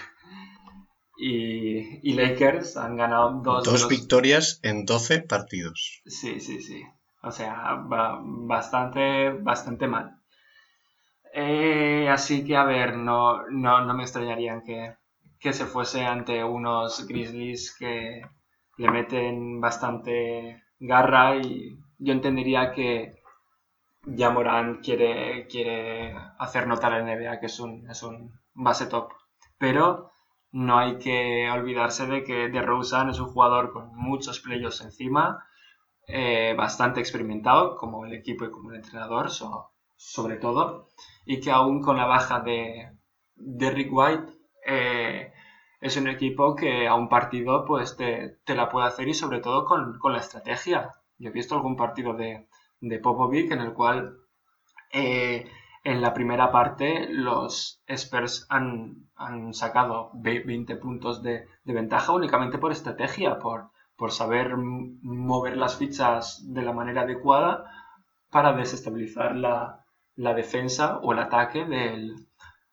Speaker 3: y, Lakers. Han ganado dos,
Speaker 1: dos victorias en 12 partidos.
Speaker 3: Sí, sí, sí. O sea, va bastante, bastante mal. Eh, así que, a ver, no, no, me extrañarían que, se fuese ante unos Grizzlies que le meten bastante garra y yo entendería que ya Morán quiere, quiere hacer notar a NBA que es un, es un base top. Pero no hay que olvidarse de que DeRozan es un jugador con muchos playoffs encima, eh, bastante experimentado como el equipo y como el entrenador, sobre todo y que aún con la baja de, de Rick White eh, es un equipo que a un partido pues te, la puede hacer y sobre todo con, la estrategia. Yo he visto algún partido de, de Popovic en el cual eh, en la primera parte los Spurs han, sacado 20 puntos de, ventaja únicamente por estrategia, por, por saber mover las fichas de la manera adecuada para desestabilizar la, la defensa o el ataque del,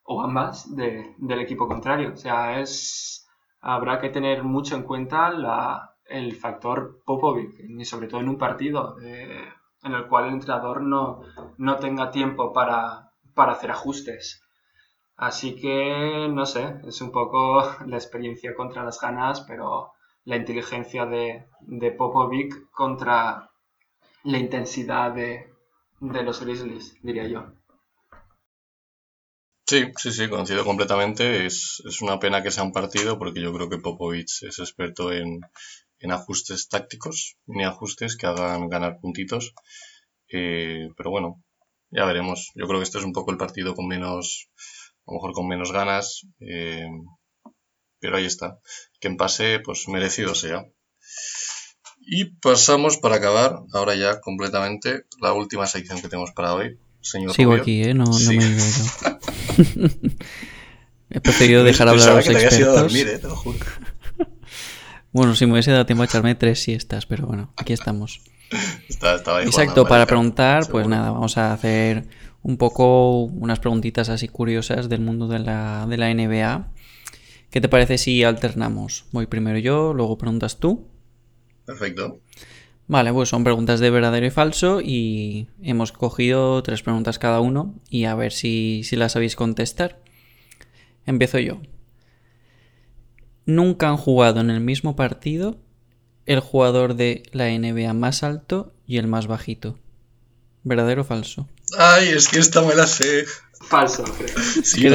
Speaker 3: o ambas del equipo contrario. O sea, es, habrá que tener mucho en cuenta la, el factor Popovic, y sobre todo en un partido eh, en el cual el entrenador no, no tenga tiempo para, para hacer ajustes. Así que, no sé, es un poco [LAUGHS] la experiencia contra las ganas, pero la inteligencia de, de Popovic contra la intensidad de, de los Grizzlies, diría yo.
Speaker 1: Sí, sí, sí, coincido completamente. Es, una pena que sea un partido porque yo creo que Popovich es experto en, ajustes tácticos, ni ajustes que hagan ganar puntitos. Eh, pero bueno, ya veremos. Yo creo que este es un poco el partido con menos, a lo mejor con menos ganas. Eh, pero ahí está. Quien pase, pues merecido sea. Y pasamos para acabar, ahora ya completamente, la última sección que tenemos para hoy. Señor
Speaker 2: Sigo aquí, ¿eh? No, no me he ido yo. He preferido dejar hablar a los que expertos. Ido a dormir, ¿eh? Te lo juro. [LAUGHS] bueno, si me hubiese dado tiempo a echarme tres siestas, pero bueno, aquí estamos. Exacto, para preguntar, pues nada, vamos a hacer un poco unas preguntitas así curiosas del mundo de la, de la NBA. ¿Qué te parece si alternamos? Voy primero yo, luego preguntas tú
Speaker 1: Perfecto.
Speaker 2: Vale, pues son preguntas de verdadero y falso y hemos cogido tres preguntas cada uno y a ver si, las sabéis contestar. Empiezo yo. Nunca han jugado en el mismo partido el jugador de la NBA más alto y el más bajito. ¿Verdadero o falso?
Speaker 1: Ay, es que esta me la sé.
Speaker 3: Falso, creo.
Speaker 2: es, que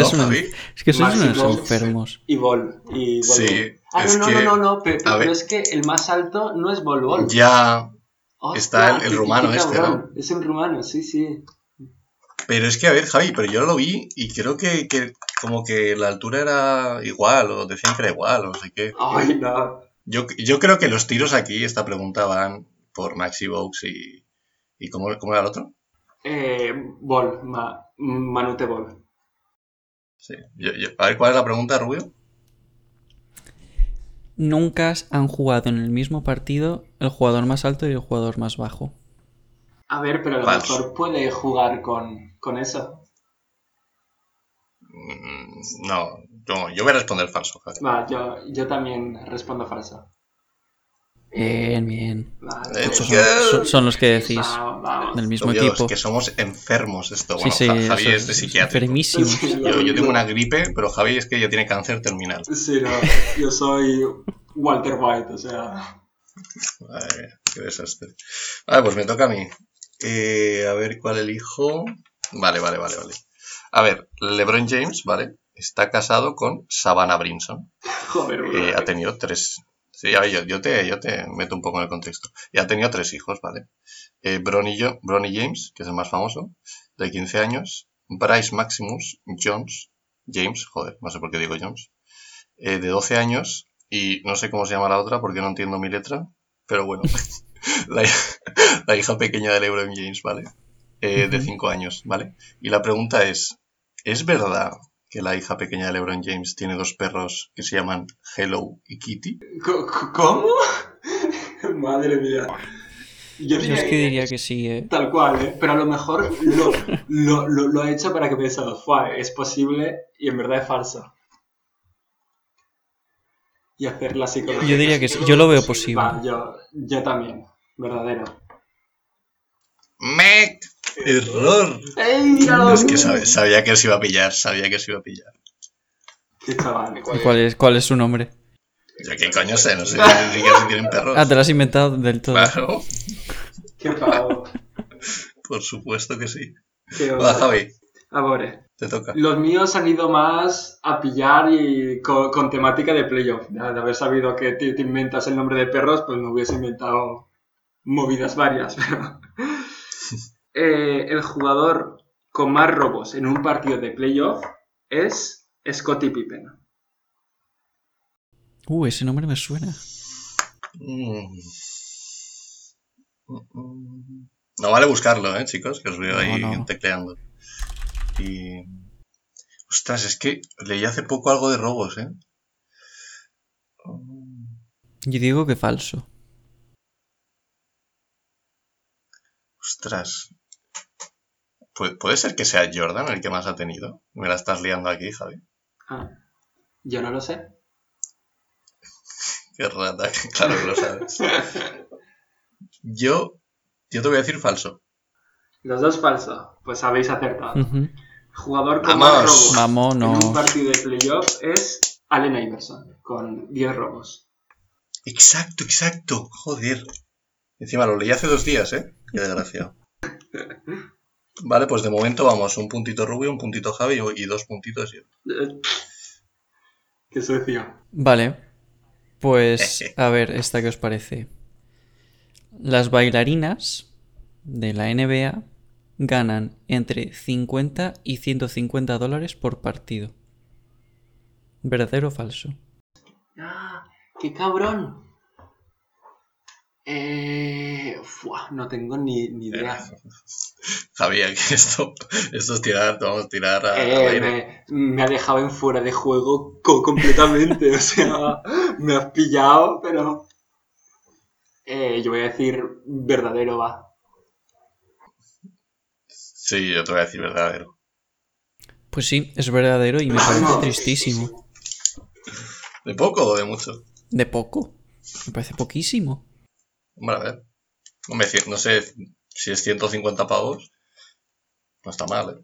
Speaker 2: es que sois unos enfermos.
Speaker 3: Y Bol. Y
Speaker 1: Sí.
Speaker 3: Ah, no, no, no, no, pero, es que el más alto no es Bol.
Speaker 1: Ya. está el, rumano este, ¿no?
Speaker 3: Es un rumano, sí, sí.
Speaker 1: Pero es que, a ver, Javi, pero yo lo vi y creo que, que como que la altura era igual, o decían que era igual, o no sé qué.
Speaker 3: Ay, no.
Speaker 1: Yo, yo creo que los tiros aquí, esta pregunta van por Maxi Box y. ¿Y cómo, cómo era el otro?
Speaker 3: Eh, Bol, Manute Bol.
Speaker 1: Sí. Yo- yo- a ver, ¿cuál es la pregunta, Rubio?
Speaker 2: Nunca han jugado en el mismo partido el jugador más alto y el jugador más bajo.
Speaker 3: A ver, pero a lo
Speaker 1: Falso.
Speaker 3: mejor puede jugar con, con eso.
Speaker 1: Mm, No, yo, yo voy a responder falso. Javi.
Speaker 3: Va, yo, yo también respondo falso.
Speaker 2: Bien, bien.
Speaker 3: Vale.
Speaker 1: Que-
Speaker 2: son, son- son los que decís.
Speaker 3: Vamos, vamos.
Speaker 2: Del mismo
Speaker 1: Obvio, es
Speaker 2: equipo.
Speaker 1: que somos enfermos esto. Bueno,
Speaker 2: sí,
Speaker 1: Javi es de.
Speaker 3: Sí, [LAUGHS]
Speaker 1: Yo, yo tengo una gripe, pero Javi es que ya tiene cáncer terminal.
Speaker 3: Sí, no, yo soy Walter White, o sea...
Speaker 1: Mía, qué desastre. Vale, pues me toca a mí. Eh, a ver cuál elijo. Vale, vale, vale, vale. A ver, LeBron James, ¿vale? Está casado con Savannah Brinson. [LAUGHS]
Speaker 3: Joder,
Speaker 1: Eh, ha tenido tres. Sí, a ver, yo, yo te, yo te meto un poco en el contexto. Y ha tenido tres hijos, ¿vale? Eh, Bronny, Bronny James, que es el más famoso, de 15 años. Bryce Maximus Jones, James, joder, no sé por qué digo Jones, eh, de 12 años. Y no sé cómo se llama la otra porque no entiendo mi letra, pero bueno, [LAUGHS] la, la hija pequeña de LeBron James, ¿vale? Eh, de
Speaker 2: Ujú.
Speaker 1: 5 años, ¿vale? Y la pregunta es, ¿es verdad que la hija pequeña de LeBron James tiene dos perros que se llaman Hello y Kitty?
Speaker 3: ¿Cómo? [LAUGHS] Madre mía. Yo
Speaker 2: Yo es que diría que sí, eh.
Speaker 3: Tal cual, ¿eh? Pero a lo mejor lo, lo, lo, lo ha hecho para que pensado, "Fua, es posible y en verdad es falso. Y hacer la psicología.
Speaker 2: Yo diría que sí, yo lo veo posible.
Speaker 3: Va, yo, yo también. Verdadero.
Speaker 1: ¡Mec! ¡Error!
Speaker 3: ¡Ey, míralo!
Speaker 1: Es que sabe- sabía que se iba a pillar, sabía que se iba a pillar.
Speaker 3: Qué chaval.
Speaker 2: ¿Y ¿Cuál es, ¿Cuál es su nombre?
Speaker 1: Yo qué coño sé, no sé ni siquiera si tienen perros.
Speaker 2: Ah, te lo has inventado del todo.
Speaker 1: Claro,
Speaker 3: Qué pavo.
Speaker 1: por supuesto que sí.
Speaker 3: Qué
Speaker 1: Va,
Speaker 3: horror.
Speaker 1: Javi,
Speaker 3: Ahora,
Speaker 1: te toca.
Speaker 3: los míos han ido más a pillar y con, con temática de playoff. De, de haber sabido que te, te inventas el nombre de perros, pues me hubiese inventado movidas varias. [LAUGHS] Pero... Eh, el jugador con más robos en un partido de playoff es Scottie Pippen.
Speaker 2: Uh, ese nombre me suena.
Speaker 1: Mm. No vale buscarlo, ¿eh, chicos? Que os veo ahí
Speaker 2: No, no.
Speaker 1: tecleando. Y... Ostras, es que leí hace poco algo de robos, ¿eh?
Speaker 2: Yo digo que falso.
Speaker 1: Ostras. Pu- ¿Puede ser que sea Jordan el que más ha tenido? Me la estás liando aquí, Javi.
Speaker 3: Ah, yo no lo sé. [LAUGHS]
Speaker 1: Qué rata, [LAUGHS] claro que lo sabes. Yo, yo te voy a decir falso.
Speaker 3: Los dos falsos. Pues habéis acertado. Jugador con
Speaker 1: Vamos.
Speaker 3: más robos
Speaker 2: Vamos,
Speaker 3: en un partido de playoff es Allen Iverson, con 10 robos.
Speaker 1: Exacto, exacto. Joder. Encima lo leí hace dos días, ¿eh? Qué desgraciado. [LAUGHS] Vale, pues de momento vamos. Un puntito Rubio, un puntito Javi y dos puntitos yo.
Speaker 3: Eh, Qué sucio.
Speaker 2: Vale. Pues, [LAUGHS] a ver, esta que os parece. Las bailarinas de la NBA ganan entre 50 y 150 dólares por partido. ¿Verdadero o falso?
Speaker 3: ¡Ah! ¡Qué cabrón! Eh, fua, no tengo ni, ni idea. [LAUGHS]
Speaker 1: Sabía que esto, esto es tirar, vamos a tirar a,
Speaker 3: Eh, me, me ha dejado en fuera de juego co- completamente. [LAUGHS] o sea, me has pillado, pero. Eh, yo voy a decir verdadero, va.
Speaker 1: Sí, yo te voy a decir verdadero.
Speaker 2: Pues sí, es verdadero y me parece tristísimo.
Speaker 1: ¿De poco o de mucho?
Speaker 2: De poco. Me parece poquísimo.
Speaker 1: Hombre, a ver. No sé si es 150 pavos. No está mal, ¿eh?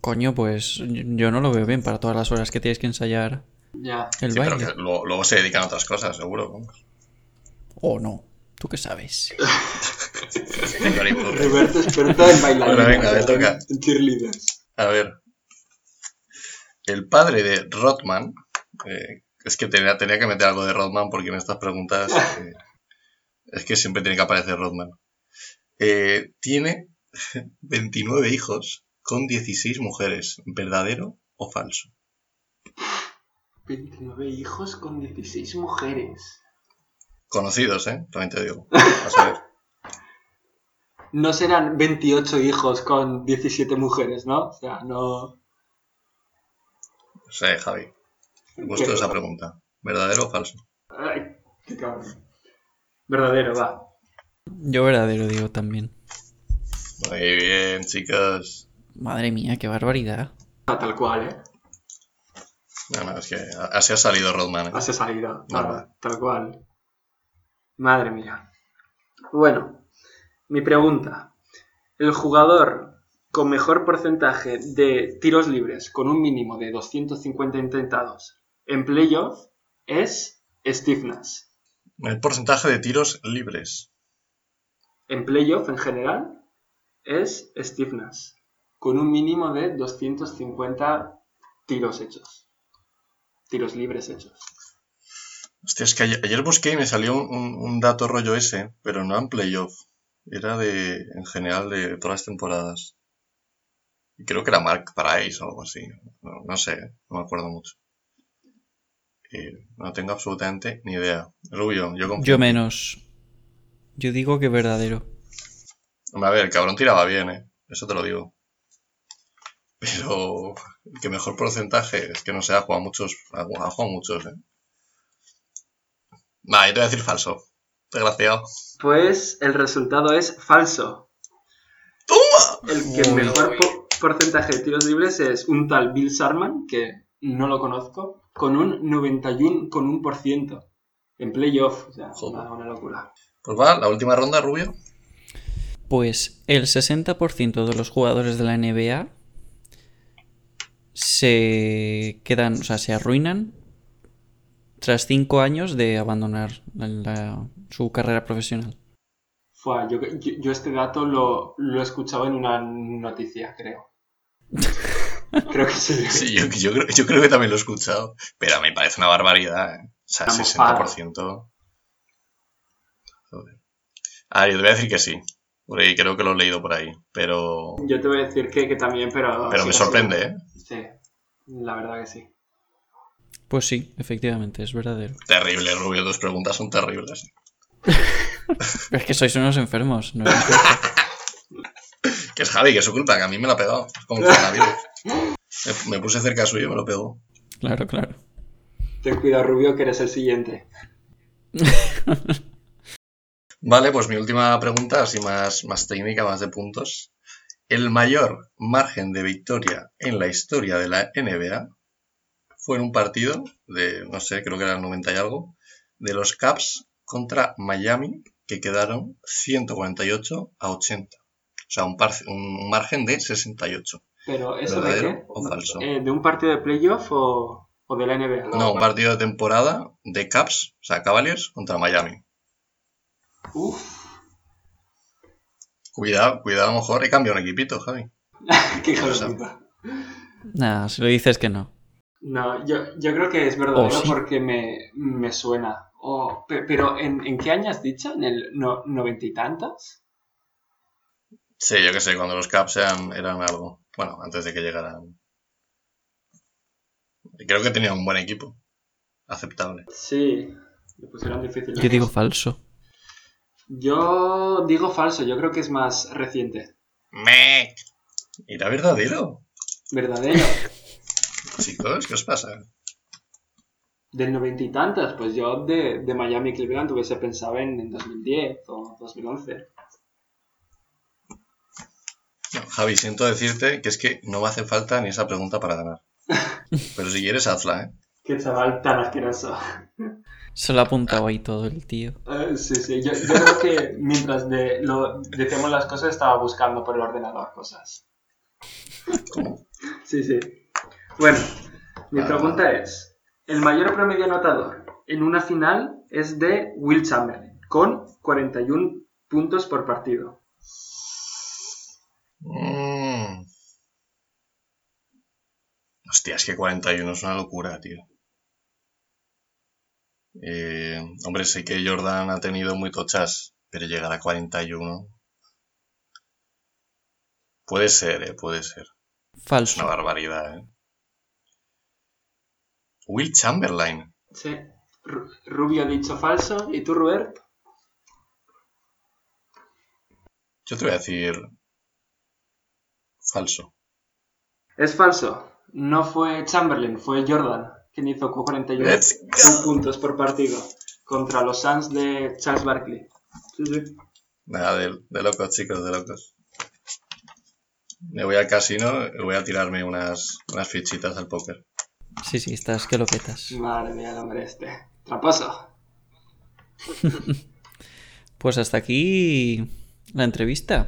Speaker 2: Coño, pues yo no lo veo bien para todas las horas que tienes que ensayar
Speaker 3: Ya.
Speaker 2: el
Speaker 1: Sí, pero
Speaker 2: baile.
Speaker 1: que luego, luego se dedican a otras cosas, seguro. vamos.
Speaker 2: O no. ¿Tú qué sabes? [LAUGHS]
Speaker 3: Roberto experto en bailar.
Speaker 1: Bueno, venga, me toca.
Speaker 3: En.
Speaker 1: A ver. El padre de Rodman. eh, es que tenía, tenía que meter algo de Rodman porque en estas preguntas. eh, es que siempre tiene que aparecer Rodman. Eh, tiene [LAUGHS] 29 hijos con 16 mujeres. ¿Verdadero o falso?
Speaker 3: 29 hijos con 16 mujeres.
Speaker 1: Conocidos, ¿eh? También te digo. [LAUGHS] A ver.
Speaker 3: No serán 28 hijos con 17 mujeres, ¿no? O sea, no.
Speaker 1: No sé, Javi. Me gustó esa pregunta. ¿Verdadero o falso?
Speaker 3: Ay, qué cabrón. Verdadero, va.
Speaker 2: Yo verdadero digo también.
Speaker 1: Muy bien, chicos.
Speaker 2: Madre mía, qué barbaridad.
Speaker 3: Ah, Tal cual, ¿eh?
Speaker 1: No, no, es que así ha salido Rodman. ¿eh?
Speaker 3: Así ha salido. Tal, tal cual. Madre mía. Bueno, mi pregunta. El jugador con mejor porcentaje de tiros libres con un mínimo de 250 intentados en playoff es Steve Nash.
Speaker 1: El porcentaje de tiros libres.
Speaker 3: En playoff en general es Steve Nash. Con un mínimo de 250 tiros hechos. Tiros libres hechos.
Speaker 1: Hostia, es que ayer, ayer busqué y me salió un, dato rollo ese, pero no en playoff. Era de, en general, de todas las temporadas. Y creo que era Mark Price o algo así. No, no sé, no me acuerdo mucho. Y no tengo absolutamente ni idea. Rubio, yo confío.
Speaker 2: Yo menos. Yo digo que verdadero.
Speaker 1: Hombre, a ver, el cabrón tiraba bien, ¿eh? Eso te lo digo. Pero el que mejor porcentaje es que no sé, ha jugado muchos, ha jugado muchos, ¿eh? Va, yo te voy a decir falso. Desgraciado.
Speaker 3: Pues el resultado es falso.
Speaker 1: ¡Toma!
Speaker 3: El que
Speaker 2: Uy.
Speaker 3: mejor po- porcentaje de tiros libres es un tal Bill Sharman, que no lo conozco, con un 91,1% en playoff. O sea, una, una locura.
Speaker 1: Pues va, la última ronda, Rubio.
Speaker 2: Pues el 60% de los jugadores de la NBA se quedan, o sea, se arruinan tras 5 años de abandonar la- la- su carrera profesional.
Speaker 3: Fua, yo, yo- yo este dato lo, lo he escuchado en una noticia, creo. [LAUGHS] creo que sí.
Speaker 1: Sí, yo, yo creo, yo creo que también lo he escuchado. Pero me parece una barbaridad, ¿eh? O sea,
Speaker 3: Una
Speaker 1: 60%. Joder. A ver, yo te voy a decir que sí. Porque creo que lo he leído por ahí. Pero,
Speaker 3: Yo te voy a decir que, que también, pero...
Speaker 1: pero
Speaker 3: sí,
Speaker 1: me
Speaker 3: sí.
Speaker 1: sorprende, ¿eh?
Speaker 3: Sí, la verdad que sí.
Speaker 2: Pues sí, efectivamente, es verdadero.
Speaker 1: Terrible, Rubio. Tus preguntas son terribles. [LAUGHS]
Speaker 2: Es que sois unos enfermos, no. [LAUGHS]
Speaker 1: Que es Javi, que es su culpa, que a mí me la ha pegado. Es como un [LAUGHS] coronavirus. Me, me puse cerca suyo y me lo pegó.
Speaker 2: Claro, claro.
Speaker 3: Ten cuidado, Rubio, que eres el siguiente. [LAUGHS]
Speaker 1: Vale, pues mi última pregunta, así más, más técnica, más de puntos. El mayor margen de victoria en la historia de la NBA fue en un partido de, no sé, creo que era el 90 y algo, de los Caps contra Miami, que quedaron 148 a 80. O sea, un, par- un margen de 68.
Speaker 3: Pero, ¿eso de
Speaker 1: ¿Verdadero
Speaker 3: qué?
Speaker 1: o falso?
Speaker 3: Eh, ¿De un partido de playoff o, o de la NBA?
Speaker 1: No, un partido de temporada de Caps, o sea, Cavaliers contra Miami.
Speaker 3: Uf,
Speaker 1: Cuidado, cuidado, a lo mejor he cambiado un equipito, Javi. [LAUGHS]
Speaker 3: qué puta.
Speaker 2: Nada, si lo dices que no.
Speaker 3: No, yo, yo creo que es verdadero
Speaker 2: ¿O sí?
Speaker 3: porque me, me suena. O- pe- pero, ¿en, ¿en qué año has dicho? ¿En el no- noventa y tantos?
Speaker 1: Sí, yo que sé, cuando los Caps eran, eran algo. Bueno, antes de que llegaran. Creo que tenían un buen equipo. Aceptable.
Speaker 3: Sí, me pusieron difícil.
Speaker 2: Yo digo falso.
Speaker 3: Yo digo falso, yo creo que es más reciente.
Speaker 1: ¡Mec! Era verdadero.
Speaker 3: ¿Verdadero? [LAUGHS]
Speaker 1: Chicos, ¿qué os pasa?
Speaker 3: Del noventa y tantos, pues yo de, de Miami Cleveland hubiese pensado en, en 2010 o 2011.
Speaker 1: No, Javi, siento decirte que es que no me hace falta ni esa pregunta para ganar. [LAUGHS] Pero si quieres, hazla, ¿eh?
Speaker 3: Qué chaval tan asqueroso.
Speaker 2: Se lo ha apuntado ahí todo el tío.
Speaker 3: Eh, sí, sí, yo, yo creo que mientras de, lo, decíamos las cosas estaba buscando por el ordenador cosas.
Speaker 1: ¿Cómo?
Speaker 3: Sí, sí. Bueno, mi pregunta es, el mayor promedio anotador en una final es de Will Chamberlain, con 41 puntos por partido.
Speaker 1: Mm. Hostia, es que 41 es una locura, tío. Eh, hombre, sé que Jordan ha tenido muy tochas, pero llegar a 41. Puede ser, eh, puede ser. Es
Speaker 2: Falso.
Speaker 1: una barbaridad, eh. Will Chamberlain.
Speaker 3: Sí. Ru- Rubio ha dicho falso, ¿y tú, Robert?
Speaker 1: Yo te voy a decir falso.
Speaker 3: Es falso. no fue Chamberlain, fue Jordan, quien hizo 41
Speaker 1: Let's go.
Speaker 3: puntos por partido contra los Suns de Charles Barkley. Sí, sí.
Speaker 1: Nada, de, de locos, chicos, de locos. Me voy al casino y voy a tirarme unas, unas fichitas al póker.
Speaker 2: Sí, sí, estás que lo petas.
Speaker 3: Madre mía, el hombre este. Traposo. [LAUGHS]
Speaker 2: Pues hasta aquí la entrevista.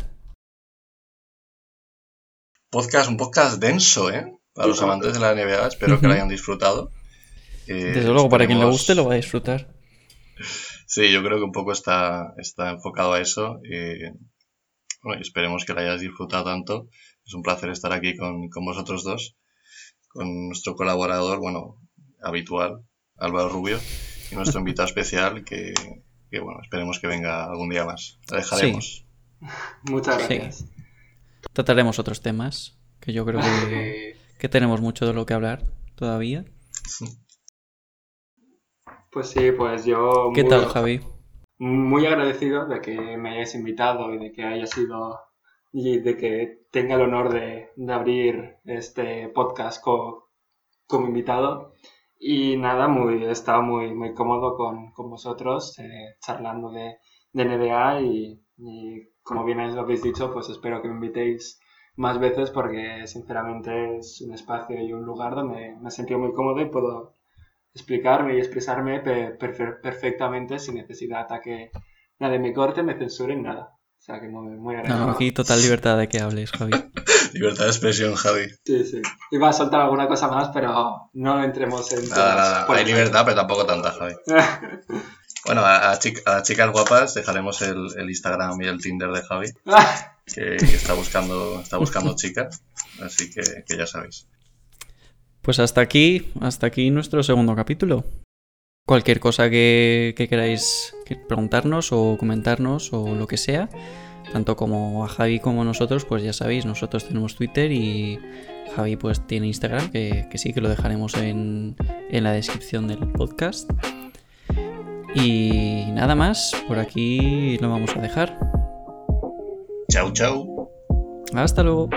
Speaker 1: Podcast, un podcast denso, ¿eh? Para los amantes de la NBA, espero que lo hayan disfrutado. Eh,
Speaker 2: Desde luego, para quien le guste lo va a disfrutar.
Speaker 1: Sí, yo creo que un poco está, está enfocado a eso. Y, bueno, y esperemos que lo hayas disfrutado tanto. Es un placer estar aquí con, con vosotros dos, con nuestro colaborador, bueno, habitual, Álvaro Rubio, y nuestro [LAUGHS] invitado especial, que, que, bueno, esperemos que venga algún día más. Lo dejaremos.
Speaker 3: Muchas
Speaker 2: Sí. Trataremos otros temas, que yo creo que, que tenemos mucho de lo que hablar todavía.
Speaker 3: Pues sí, pues yo
Speaker 2: ¿Qué
Speaker 3: muy,
Speaker 2: tal, Javi?
Speaker 3: muy agradecido de que me hayáis invitado y de que haya sido y de que tenga el honor de, de abrir este podcast co- como invitado. Y nada, muy, he estado muy, muy cómodo con, con vosotros, eh, charlando de, de NBA y, y como bien lo habéis dicho, pues espero que me invitéis más veces porque sinceramente es un espacio y un lugar donde me he sentido muy cómodo y puedo explicarme y expresarme pe- perfe- perfectamente sin necesidad a que nadie me corte, me censuren, nada. O sea que muy, muy
Speaker 2: No,
Speaker 3: agradecido.
Speaker 2: no, aquí total libertad de que hables, Javi. [LAUGHS]
Speaker 1: Libertad de expresión, Javi.
Speaker 3: Sí, sí. Iba a soltar alguna cosa más, pero no entremos en...
Speaker 1: Nada,
Speaker 3: temas
Speaker 1: nada. Hay libertad, pero tampoco tanta, Javi. [LAUGHS] Bueno, a, a chic- a las chicas guapas dejaremos el, el Instagram y el Tinder de Javi, que, [LAUGHS] que está buscando, está buscando chicas, así que, que ya sabéis.
Speaker 2: Pues hasta aquí, hasta aquí nuestro segundo capítulo. Cualquier cosa que, que queráis que preguntarnos o comentarnos o lo que sea, tanto como a Javi como a nosotros, pues ya sabéis, nosotros tenemos Twitter y Javi pues tiene Instagram, que, que sí, que lo dejaremos en, en la descripción del podcast. Y nada más, por aquí lo vamos a dejar.
Speaker 1: Chau, chau.
Speaker 2: Hasta luego.